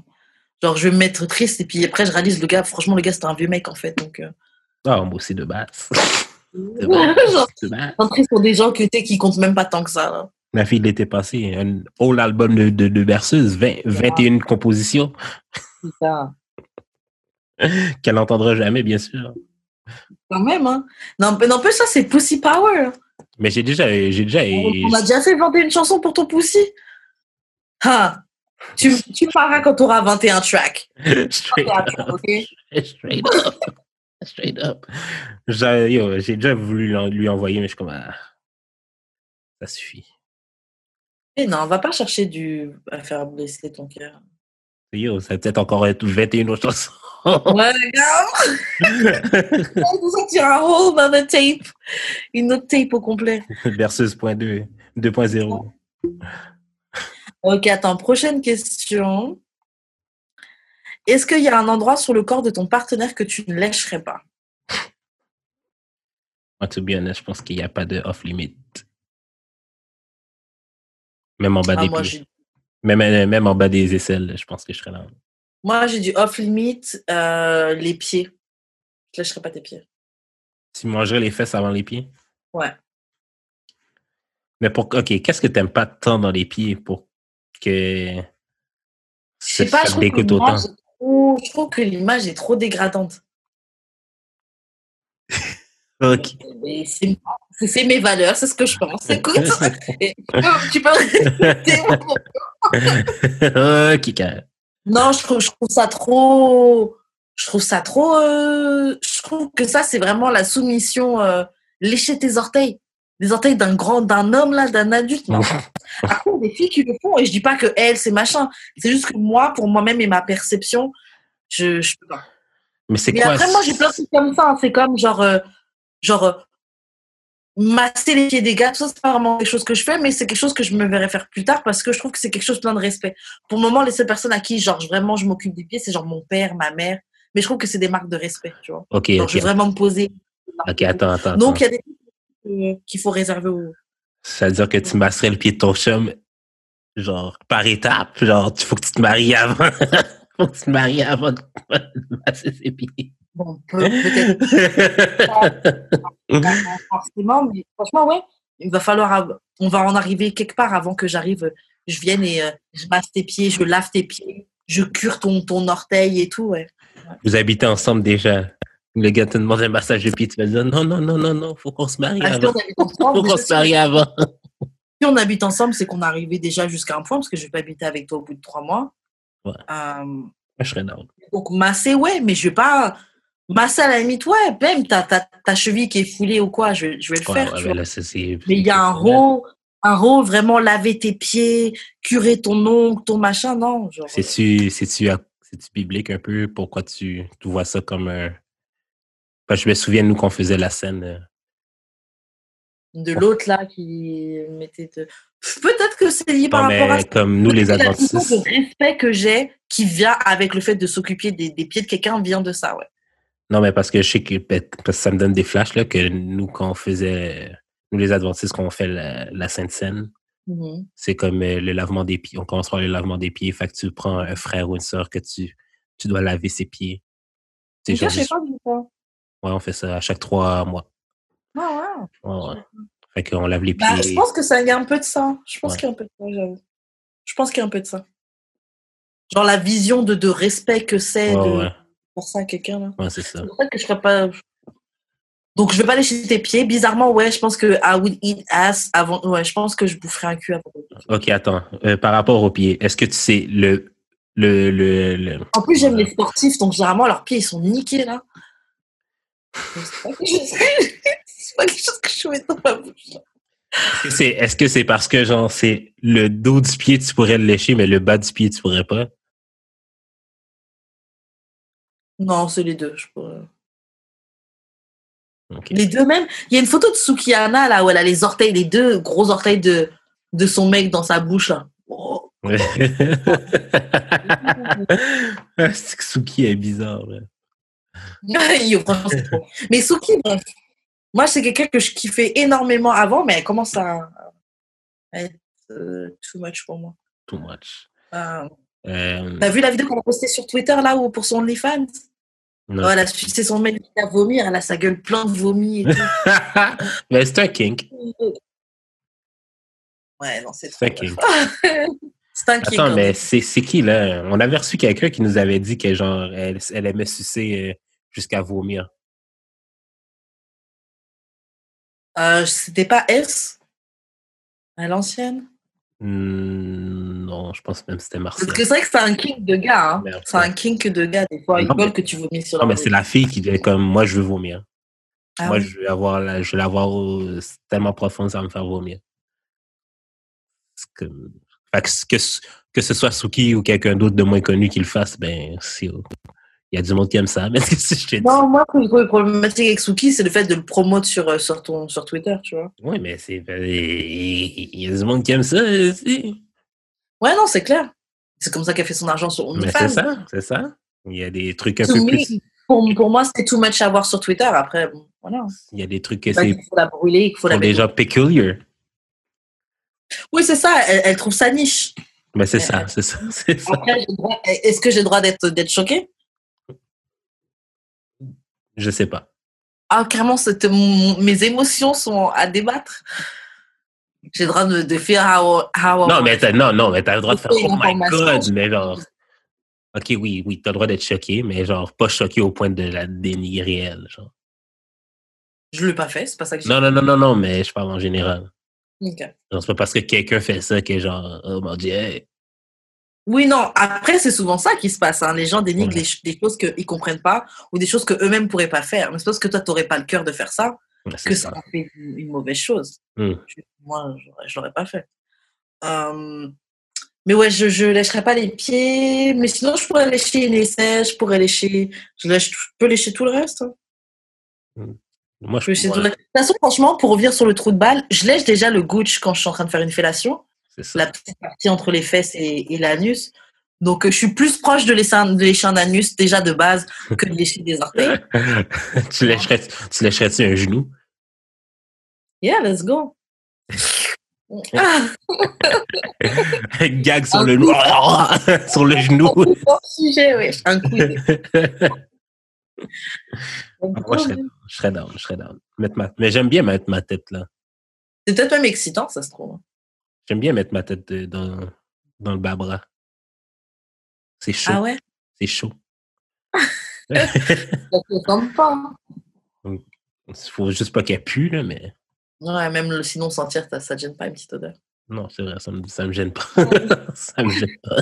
Genre, je vais me mettre triste, et puis après, je réalise, le gars, franchement, le gars, c'était un vieux mec, en fait, donc. euh, Ah, moi aussi de base. De base. Genre, De base. pour des gens que, qui comptent même pas tant que ça. là. Ma fille l'été passé, un whole album de, de, de berceuse, 20 21 compositions C'est ça. qu'elle n'entendra jamais, bien sûr. Quand même, hein. Non, mais n'empêche, ça, c'est Pussy Power. Mais j'ai déjà, j'ai déjà, On a déjà fait 21 chansons pour ton Pussy. Tu, tu paras quand tu auras 21 tracks. straight up, ok? straight up, straight up. J'ai déjà voulu lui envoyer, mais je suis comme, ah, ça suffit. Et non, on va pas chercher du à faire blesser ton cœur. Yo, ça va peut-être encore être 21 autres chansons. Ouais, regarde. On sortir un whole other tape. Une autre tape au complet. Berceuse.2, 2.0. Ok, attends, prochaine question. Est-ce qu'il y a un endroit sur le corps de ton partenaire que tu ne lècherais pas? Moi, to be honest, je pense qu'il n'y a pas de off-limit. Même en bas Ah, des moi, pieds. Même, euh, même en bas des aisselles, je pense que je serais là. Moi, j'ai du off-limit, euh, les pieds. Je lècherai pas tes pieds. Tu mangerais les fesses avant les pieds? Ouais. Mais pour. OK, qu'est-ce que t'aimes pas tant dans les pieds pour que. Je sais pas, je trouve, que dégoûte autant? l'image est trop- je trouve que l'image est trop dégradante. OK. C'est c'est- mes valeurs, c'est ce que je pense. Écoute, et tu peux- tu OK, carré. Non, je trouve, je trouve ça trop. Je trouve ça trop. euh, Je trouve que ça, c'est vraiment la soumission. euh, lécher tes orteils. Les orteils d'un grand, d'un homme, là, d'un adulte. Non. Après, des filles qui le font et je dis pas que elles, c'est machin. C'est juste que moi, pour moi-même et ma perception, je, je peux pas. Mais c'est Mais quoi? après, moi, j'ai plein de trucs comme ça. hein. C'est comme genre, euh, genre euh, masser les pieds des gars. Tout ça, c'est pas vraiment quelque chose que je fais, mais c'est quelque chose que je me verrai faire plus tard parce que je trouve que c'est quelque chose plein de respect. Pour le moment, les seules personnes à qui, genre, vraiment, je m'occupe des pieds, c'est genre mon père, ma mère. Mais je trouve que c'est des marques de respect, tu vois. OK, OK. je vais vraiment me poser. OK, attends, attends. Donc, il y a des trucs qu'il faut réserver aux. Ça veut dire que tu masserais le pied de ton chum, genre, par étapes. Genre, il faut que tu te maries avant. faut que tu te maries avant de masser ses pieds. Bon, peut- peut-être pas forcément, mais franchement, ouais, il va falloir, on va en arriver quelque part avant que j'arrive, je vienne et euh, je masse tes pieds, je lave tes pieds, je cure ton, ton orteil et tout, ouais. Vous habitez ensemble déjà. Le gars te demande un massage de pied, tu vas dire non, non, non, non, non, faut qu'on se marie Ah, si avant. habite ensemble, Faut qu'on se marie avant. si on habite ensemble, c'est qu'on est arrivé déjà jusqu'à un point, parce que je vais pas habiter avec toi au bout de trois mois. Ouais. Euh, je serais down. donc, masser, ouais, mais je vais pas. Masser à la limite, ouais, même ta, ta, ta cheville qui est foulée ou quoi, je, je vais le Ouais, faire. ouais, tu mais vois. là, Mais il y a un rôle, un rôle vraiment laver tes pieds, curer ton ongle, ton machin, non. C'est-tu c'est-tu biblique un peu? Pourquoi tu, tu vois ça comme un. Que je me souviens, nous, qu'on faisait la scène. euh, de l'autre là qui mettait de... Peut-être que c'est lié par rapport à comme nous, les adventistes. de respect que j'ai qui vient avec le fait de s'occuper des, des pieds de quelqu'un vient de ça, ouais. Non, mais parce que je sais que, parce que ça me donne des flashs, là, que nous, quand on faisait, nous, les adventistes, quand on fait la, la Sainte Seine, Mhm. c'est comme euh, le lavement des pieds. On commence par le lavement des pieds. Fait que tu prends un frère ou une sœur que tu, tu dois laver ses pieds. C'est genre juste- pas ouais, on fait ça à chaque trois mois. Ah, ouais. Ouais, ouais. Fait qu'on lave les pieds. Bah, je pense que ça y a un peu de ça. Je pense Ouais. qu'il y a un peu de ça. Je pense qu'il y a un peu de ça. Genre la vision de, de respect que c'est de ouais. Faire ça à quelqu'un là. Ouais, c'est ça. C'est pour ça que je serais pas. Donc je vais pas lécher tes pieds. Bizarrement, ouais, je pense que I would eat ass avant. Ouais, je pense que je boufferais un cul avant. OK, attends. Euh, par rapport aux pieds, est-ce que tu sais le. le, le, le- En plus, j'aime les sportifs, donc généralement leurs pieds ils sont niqués là. C'est pas quelque chose, c'est pas quelque chose que je mets dans ma bouche. Est-ce que c'est est-ce que c'est parce que genre c'est le dos du pied tu pourrais le lécher mais le bas du pied tu pourrais pas? Non, c'est les deux. Je pourrais-. Les deux même. Il y a une photo de Sukiyana là où elle a les orteils, les deux gros orteils de, de son mec dans sa bouche là. Oh. c'est que Suki est bizarre. Yo, trop. Mais Suki, bref. Moi, c'est quelqu'un que je kiffais énormément avant, mais elle commence à, à être euh, too much pour moi. Too much. Euh, Euh, T'as vu la vidéo qu'on a postée sur Twitter là où pour son OnlyFans? Non. Oh, Elle a sucé son mec qui a vomi, elle a sa gueule pleine de vomi et tout. mais c'est un kink. Ouais, non, c'est un trop. kink. C'est un. Attends, mais c'est qui là? On avait reçu quelqu'un qui nous avait dit que genre elle, elle aimait sucer euh, jusqu'à vomir. Euh, C'était pas S? À l'ancienne? Hmm, non, je pense même que c'était Marcel. Parce que c'est vrai que c'est un kink de gars. Hein. C'est un kink de gars. Des fois, ils veulent que tu vomisses sur Non, mais c'est la fille qui dit comme moi je veux vomir. Ah moi oui. je veux avoir la, je veux l'avoir au- c'est tellement profond ça va me faire vomir. Que, ce- que, ce- que ce soit Suki ou quelqu'un d'autre de moins connu qui le fasse, ben c'est il y a du monde qui aime ça. Mais qu'est-ce que je te dis? Non, moi, ce que problématique avec Suki, c'est le fait de le promouvoir sur, euh, sur, ton, sur Twitter, tu vois. Oui, mais c'est ben, il y a du monde qui aime ça aussi. Ouais, non, c'est clair. C'est comme ça qu'elle fait son argent sur OnlyFans. c'est ça, c'est ça. Il y a des trucs un To peu me, plus. Pour, pour moi, c'est too much à voir sur Twitter. Après, bon, voilà. Il y a des trucs que C'est qu'il faut la brûler, qu'il faut la gens peculiar. Oui, c'est ça. Elle, elle trouve ça niche. Mais c'est Mais, ça, euh, c'est ça, c'est ça. Est-ce que j'ai le droit d'être choquée? Je sais pas. Ah, mon- mes émotions sont à débattre. J'ai le droit de, de faire how, how Non, mais t'as, non, non, mais t'as le droit de faire Oh my God, mais genre. Ok, oui, oui, t'as le droit d'être choqué, mais genre pas choqué au point de la dénigrer elle. Genre. Je l'ai pas fait, c'est pas ça que j'ai Non, non, non, non, non, mais je parle en général. Ok. Genre, c'est pas parce que quelqu'un fait ça que genre, oh mon dieu, hey. Oui, non, après, c'est souvent ça qui se passe. hein. Les gens dénigrent Ouais. les ch- des choses qu'ils comprennent pas ou des choses qu'eux-mêmes pourraient pas faire. Mais c'est parce que toi, tu n'aurais pas le cœur de faire ça Ouais, que ça. ça en fait une, une mauvaise chose. Je- moi, je l'aurais pas fait. Euh, mais ouais, je ne lècherais pas les pieds. Mais sinon, je pourrais lécher les sèches, je pourrais lécher. Je, lèche, je peux lécher tout le reste. hein. Moi, Je je reste. De toute façon, franchement, pour revenir sur le trou de balle, je lèche déjà le gooch quand je suis en train de faire une fellation. la petite partie entre les fesses et, et l'anus. Donc, euh, je suis plus proche de lécher, un, de lécher un anus déjà de base que de lécher des orteils. tu lècherais, tu lècherais-tu un genou? Yeah, let's go. Ah, Gag sur Un le coup. sur le genou. hors sujet, ouais. Un coup. Moi, je serais, je serais down, je serais down. Mettre ma- Mais j'aime bien mettre ma tête là. C'est peut-être même excitant, ça se trouve. J'aime bien mettre ma tête de- dans, dans le bas-bras. C'est chaud. Ah ouais? C'est chaud. Ressemble pas. Il faut juste pas qu'elle pue, là, mais Ouais, même le, sinon sentir, ça, ça te gêne pas une petite odeur. non, c'est vrai, ça me, ça me gêne pas. ça me gêne pas.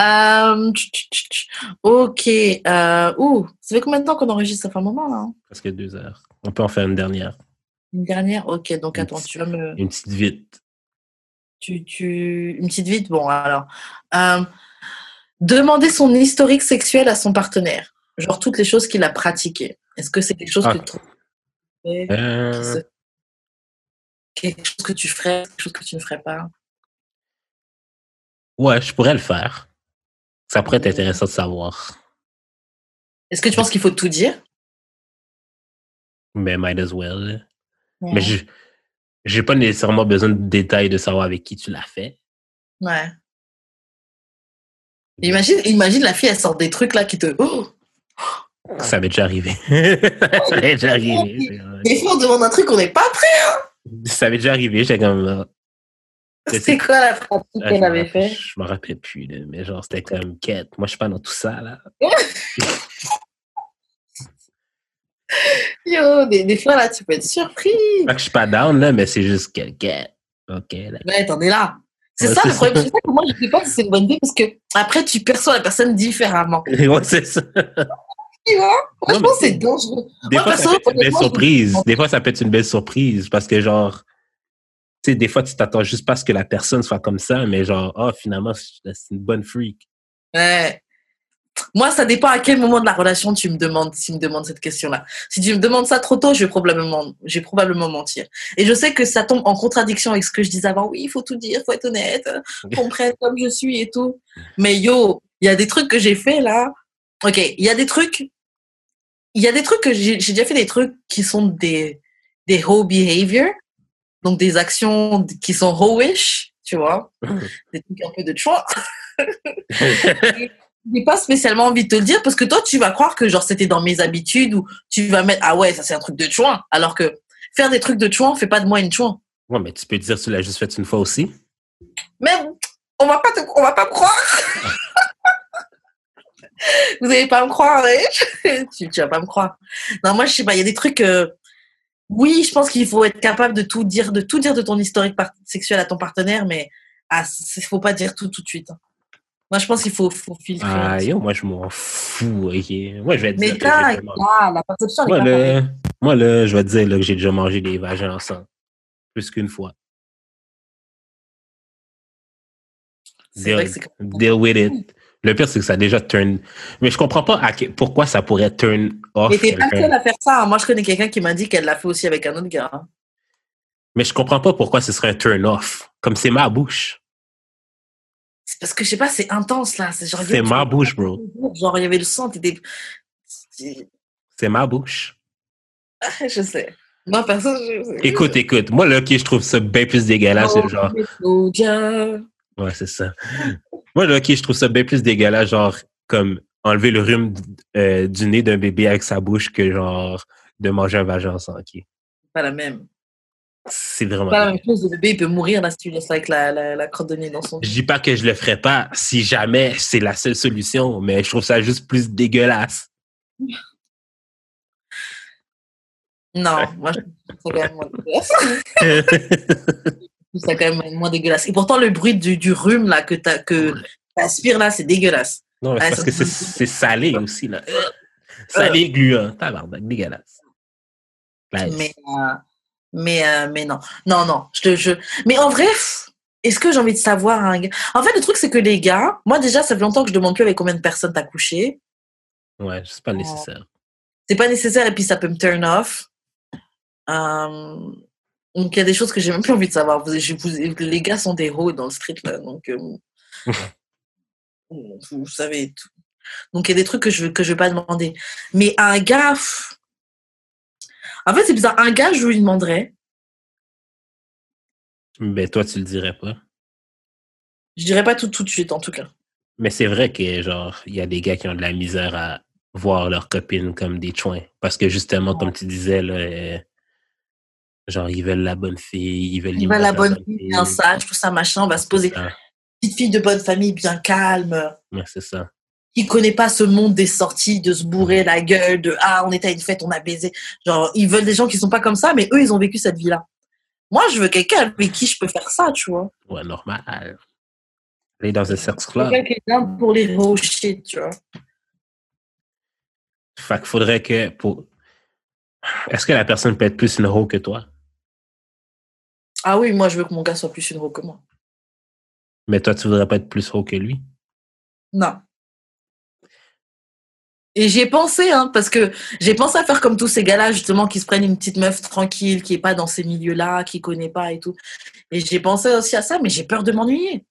Euh, tch, tch, tch, tch. ok. Euh, ouh, ça fait combien de temps qu'on enregistre? Ça fait un moment là hein Presque deux heures. On peut en faire une dernière. Une dernière? Ok, donc Une attends, petite- tu vas me. Une petite vite. Tu, tu... Une petite vite? Bon, alors. Euh, demander son historique sexuel à son partenaire. Genre toutes les choses qu'il a pratiquées. Est-ce que c'est quelque chose Ah. que tu Euh, quelque chose que tu ferais, quelque chose que tu ne ferais pas? Ouais, je pourrais le faire. Ça pourrait être intéressant de savoir. Est-ce que tu penses qu'il faut tout dire? Mais might as well. Mais je j'ai pas nécessairement besoin de détails de savoir avec qui tu l'as fait. Ouais. Imagine, imagine la fille, elle sort des trucs là qui te. Oh Ça m'est déjà arrivé. ça m'est déjà arrivé. vrai. Des fois, on demande un truc, on n'est pas prêt. Ça m'est déjà arrivé. J'étais comme. euh, C'est- quoi la pratique ah, qu'elle avait fait? Je me rappelle plus, mais genre, c'était comme quête. Moi, je suis pas dans tout ça, là. Yo, des, des fois là, tu peux être surpris. Pas que je suis pas down, là, mais c'est juste que quête. Ok, là. Ouais, t'en es là. C'est Ouais, ça le problème. C'est ça que moi, je sais pas si c'est une bonne idée parce que après, tu perçois la personne différemment. ouais, c'est ça. Tu vois? Franchement, c'est dangereux. Des Moi, fois, ça peut être une belle surprise. Des fois, ça peut être une belle surprise parce que, genre, tu sais, des fois, tu t'attends juste pas à ce que la personne soit comme ça, mais genre, oh, finalement, c'est c'est une bonne freak. Ouais. Moi, ça dépend à quel moment de la relation tu me demandes, si tu me demandes cette question-là. Si tu me demandes ça trop tôt, je vais probablement, je vais probablement mentir. Et je sais que ça tombe en contradiction avec ce que je disais avant. Oui, il faut tout dire, faut être honnête, comprendre comme je suis et tout. Mais yo, il y a des trucs que j'ai fait là. Ok, il y a des trucs, il y a des trucs que j'ai déjà fait des trucs qui sont des, des hoe behavior. Donc des actions qui sont hoish, tu vois. Des trucs un peu de choix. j'ai pas spécialement envie de te le dire parce que toi, tu vas croire que genre c'était dans mes habitudes ou tu vas mettre ah ouais, ça c'est un truc de chouin. Alors que faire des trucs de chouin fait pas de moi une chouin. Ouais, mais tu peux dire que tu l'as juste fait une fois aussi. Mais on va pas te, on va pas me croire. Vous allez pas me croire, hein? Tu, tu vas pas me croire. Non, moi je sais pas, il y a des trucs. euh, Oui, je pense qu'il faut être capable de tout dire, de tout dire de ton historique sexuel à ton partenaire, mais ah, il faut pas dire tout tout de suite. hein. Moi, je pense qu'il faut, faut filtrer. Ah, yo, moi, je m'en fous. Moi, je vais te mais dire que mangé- là, la perception, Moi, là, moi, là, je vais te dire là, que j'ai déjà mangé des vagins ensemble. Plus qu'une fois. Deal, deal with it. Le pire, c'est que ça a déjà turn. Mais je comprends pas à que- pourquoi ça pourrait turn off. Mais t'es pas seule à faire ça. hein. Moi, je connais quelqu'un qui m'a dit qu'elle l'a fait aussi avec un autre gars. hein. Mais je comprends pas pourquoi ce serait un turn off. Comme c'est ma bouche. C'est parce que, je sais pas, c'est intense, là. C'est genre, C'est ma bouche, bro. Genre, il y avait le sang, t'étais... C'est- ma bouche. Je sais. Moi, perso, je... Écoute, écoute. Moi, là, qui je trouve ça bien plus dégueulasse. Oh, genre. oh. Ouais, c'est ça. Moi, là, ok, je trouve ça bien plus dégueulasse, genre, comme enlever le rhume euh, du nez d'un bébé avec sa bouche que, genre, de manger un vagin sans ok. Pas la même. C'est vraiment. Pas la même chose. Le bébé, il peut mourir, là, si tu laisses avec la, la, la crotte de nez dans son... Je dis pas que je le ferais pas si jamais c'est la seule solution, mais je trouve ça juste plus dégueulasse. Non, moi, je trouve ça quand même moins dégueulasse. Je trouve ça quand même moins dégueulasse. Et pourtant, le bruit du, du rhume, là, que tu que aspires, là, c'est dégueulasse. non, mais Ouais, parce que c'est salé aussi, là. Salé et gluant. Tabarnak, dégueulasse. Nice. Mais, euh, mais, euh, mais non. Non, non. Je, te- je... Mais en vrai, est-ce que j'ai envie de savoir un gars En fait, le truc, c'est que les gars, moi, déjà, ça fait longtemps que je demande plus avec combien de personnes t'as couché. Ouais, c'est pas nécessaire. C'est pas nécessaire et puis ça peut me turn off. Euh, Donc, il y a des choses que j'ai même plus envie de savoir. Vous, je- vous- les gars sont des héros dans le street, là. Donc, euh, vous, vous savez tout. Donc, il y a des trucs que je que je vais pas demander. Mais un gars... pff, En fait, c'est bizarre. Un gars, je lui demanderais... Mais toi, tu le dirais pas. Je dirais pas tout tout de suite, en tout cas. Mais c'est vrai que, genre, il y a des gars qui ont de la misère à voir leurs copines comme des chouins. Parce que, justement, comme tu disais, là, euh, genre, ils veulent la bonne fille, ils veulent Il va l'image la bonne fille, bien sage, tout ça, machin. On va se poser. Ah. Petite fille de bonne famille, bien calme, Ouais, c'est ça. Qui connaît pas ce monde des sorties, de se bourrer la gueule, de ah on était à une fête, on a baisé. Genre ils veulent des gens qui sont pas comme ça, mais eux ils ont vécu cette vie-là. Moi je veux quelqu'un avec qui je peux faire ça, tu vois. Ouais, normal. Aller dans un sex club. Quelqu'un qui est là pour les rocher, tu vois. Fait qu'il faudrait que pour. Est-ce que la personne peut être plus une ho que toi? Ah oui, moi je veux que mon gars soit plus une roue que moi. Mais toi, tu voudrais pas être plus haut que lui? Non. Et j'y ai pensé, hein, parce que j'ai pensé à faire comme tous ces gars-là, justement, qui se prennent une petite meuf tranquille, qui est pas dans ces milieux-là, qui connaît pas et tout. Et j'ai pensé aussi à ça, mais j'ai peur de m'ennuyer.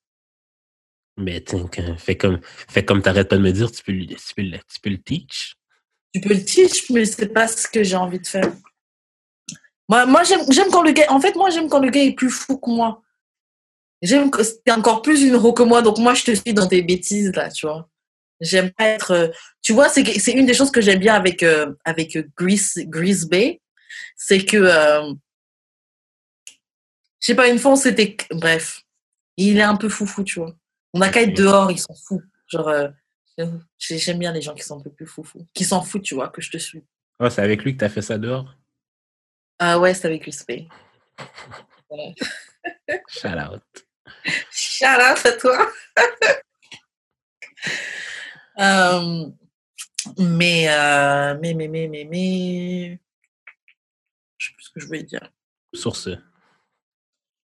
Mais fais comme, fais comme t'arrêtes pas de me dire, tu peux, tu peux, le, tu peux le teach. Tu peux le teach, mais c'est pas ce que j'ai envie de faire. Moi, moi j'aime j'aime quand le gars. En fait, moi, j'aime quand le gars est plus fou que moi. J'aime que c'est encore plus une roue que moi, donc moi, je te suis dans tes bêtises, là, tu vois. J'aime pas être. euh, Tu vois, c'est une des choses que j'aime bien avec, euh, avec Grease, Grease Bay. C'est que. euh, Je sais pas, une fois, on s'était. Bref. Il est un peu foufou, tu vois. On a qu'à être dehors, ils sont fous. Genre. euh, j'ai- J'aime bien les gens qui sont un peu plus foufous. Qui s'en foutent, tu vois, que je te suis. Ah, c'est avec lui que t'as fait ça dehors? Ah ouais, c'est avec Grease Bay. Shout out. Shout out à toi. Euh, mais, euh, mais, mais, mais, mais, mais. Je sais plus ce que je voulais dire. Sur ce.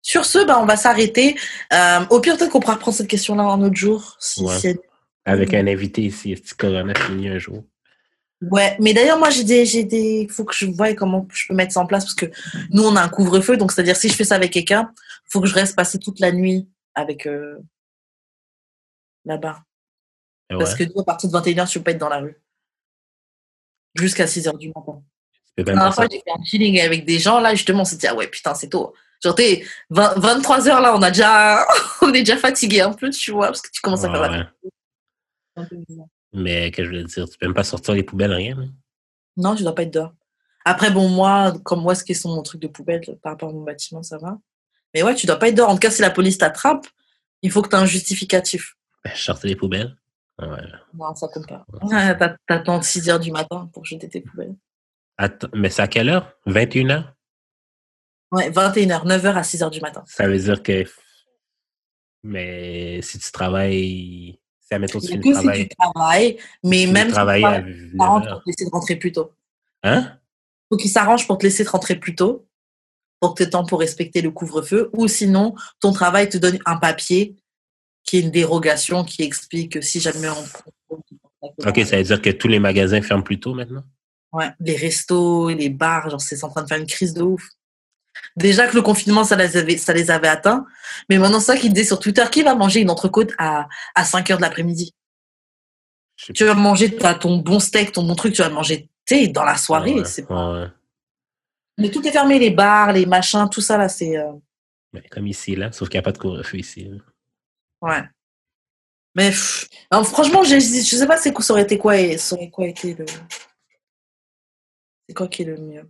Sur ce, bah, on va s'arrêter. Euh, au pire, peut-être qu'on pourra reprendre cette question-là un autre jour. Si, Ouais. Avec un invité ici, si Corona finit un jour? Ouais, mais d'ailleurs, moi, j'ai des, j'ai des, faut que je voie comment je peux mettre ça en place parce que nous, on a un couvre-feu, donc c'est-à-dire si je fais ça avec quelqu'un, faut que je reste passer toute la nuit avec euh, là-bas. Et Parce ouais. que nous, à partir de 21h, tu peux pas être dans la rue. Jusqu'à 6h du matin. La dernière fois, j'ai fait un feeling avec des gens, là, justement, on s'est dit, ah ouais, putain, c'est tôt. Genre, t'es 23h, là, on a déjà, on est déjà fatigué un peu, tu vois, parce que tu commences à faire Ouais, la. Mais que je voulais dire, tu peux même pas sortir les poubelles, rien. hein? Non, tu dois pas être dehors. Après, bon, moi, comme moi, ce qui est sur mon truc de poubelle par rapport à mon bâtiment, ça va. Mais ouais, tu dois pas être dehors. En tout cas, si la police t'attrape, il faut que tu aies un justificatif. Ben, Je sortais les poubelles. Ouais. Non, ça compte pas. Ah, T'attends 6 heures du matin pour jeter tes poubelles. Attends, mais c'est à quelle heure? 21h? Ouais, 21h, 9h à 6 heures du matin. Ça veut dire que. Mais si tu travailles. Si, admettons, tu finis que si tu travailles, mais tu même si tu travailles à travailles, ils s'arrangent 9h. pour te laisser rentrer plus tôt. Hein? faut qu'ils s'arrangent pour te laisser te rentrer plus tôt, pour que tu aies temps pour respecter le couvre-feu, ou sinon, ton travail te donne un papier qui est une dérogation qui explique que si jamais on... Ok, ça veut dire que tous les magasins ferment plus tôt maintenant? Ouais, les restos, les bars, genre c'est en train de faire une crise de ouf. Déjà que le confinement, ça les avait, ça les avait atteints, mais maintenant ça qui disait sur Twitter, qui va manger une entrecôte à, à 5 heures de l'après-midi? Tu vas manger t'as ton bon steak, ton bon truc, tu vas manger, tu dans la soirée. Ouais, c'est ouais. Mais tout est fermé, les bars, les machins, tout ça là, c'est... euh, comme ici, là, sauf qu'il n'y a pas de couvre-feu ici. Ouais. Mais pff, non, franchement, je, je sais pas c'est quoi, ça aurait été quoi et ça aurait quoi été le. C'est quoi qui est le mieux.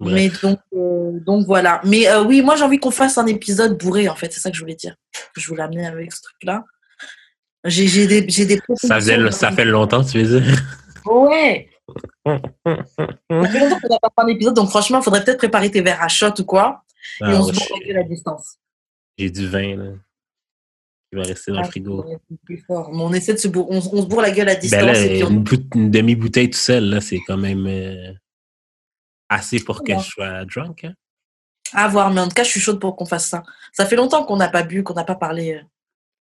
Bref. Mais donc, euh, donc voilà. Mais euh, oui, moi j'ai envie qu'on fasse un épisode bourré en fait, c'est ça que je voulais dire. Je voulais amener avec ce truc-là. J'ai des, des Ça, faisait, ça fait longtemps, tu veux dire? Ouais. Ça fait longtemps qu'on n'a pas fait un épisode, donc franchement, il faudrait peut-être préparer tes verres à shot ou quoi. Ah, et on ouais, se bourre à distance. J'ai du vin, là. Qui va rester dans le Ah, frigo. plus fort. Mais on essaie de se bourrer, on, on se bourre la gueule à distance. Ben là, et puis on- une, bout- une demi-bouteille tout seul, là, c'est quand même euh, assez pour que Ouais. je sois drunk. Hein? À voir, mais en tout cas, je suis chaude pour qu'on fasse ça. Ça fait longtemps qu'on n'a pas bu, qu'on n'a pas parlé.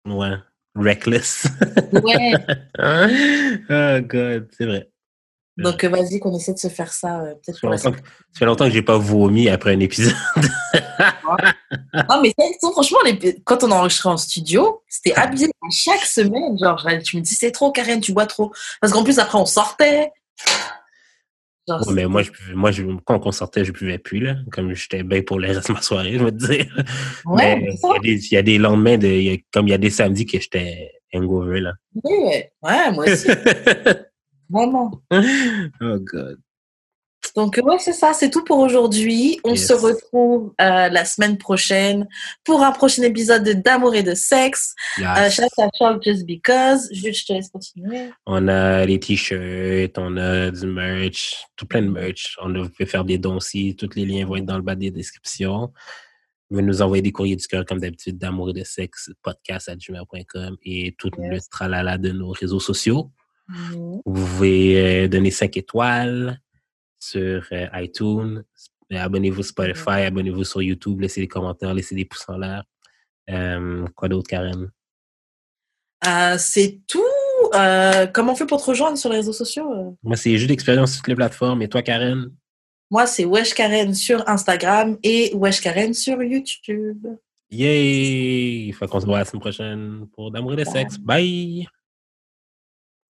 euh. Ouais. Reckless. Ouais. oh, God, c'est vrai. Donc, euh, vas-y, qu'on essaie de se faire ça. euh, peut-être Ça fait, longtemps que, ça fait longtemps que j'ai pas vomi après un épisode. Non, mais franchement, les- quand on enregistrait en studio, c'était abusé. À chaque semaine, genre, tu me dis, c'est trop, Karen, tu bois trop. Parce qu'en plus, après, on sortait. Genre, Ouais, mais moi, je, moi je, quand on sortait, je buvais plus, là. Comme j'étais bien pour le reste de ma soirée, je te dire. Ouais, mais il y, a des- il y a des lendemains, de, il y a- comme il y a des samedis que j'étais hangover, là. Ouais, ouais, moi aussi, vraiment. oh, God. Donc, ouais, c'est ça, c'est tout pour aujourd'hui. On Yes. se retrouve euh, la semaine prochaine pour un prochain épisode de D'amour et de sexe. Yes. Euh, à Shop Just Because. Jude, je te laisse continuer. On a les t-shirts, on a du merch, tout plein de merch. On pouvez faire des dons aussi. Tous les liens vont être dans le bas des descriptions. Vous pouvez nous envoyer des courriers du cœur, comme d'habitude, d'amour et de sexe, podcast à gmail.com et tout le Yes. tralala de nos réseaux sociaux. Vous pouvez euh, donner 5 étoiles sur euh, iTunes. Euh, Abonnez-vous sur Spotify, abonnez-vous sur YouTube, laissez des commentaires, laissez des pouces en l'air. Euh, quoi d'autre, Karen? Euh, c'est tout. Euh, comment on fait pour te rejoindre sur les réseaux sociaux? Moi, c'est juste d'expérience sur toutes les plateformes. Et toi, Karen? Moi, c'est Wesh Karen sur Instagram et Wesh Karen sur YouTube. Yay! Fait qu'on se voit la semaine prochaine pour D'amour et de sexe. Bye!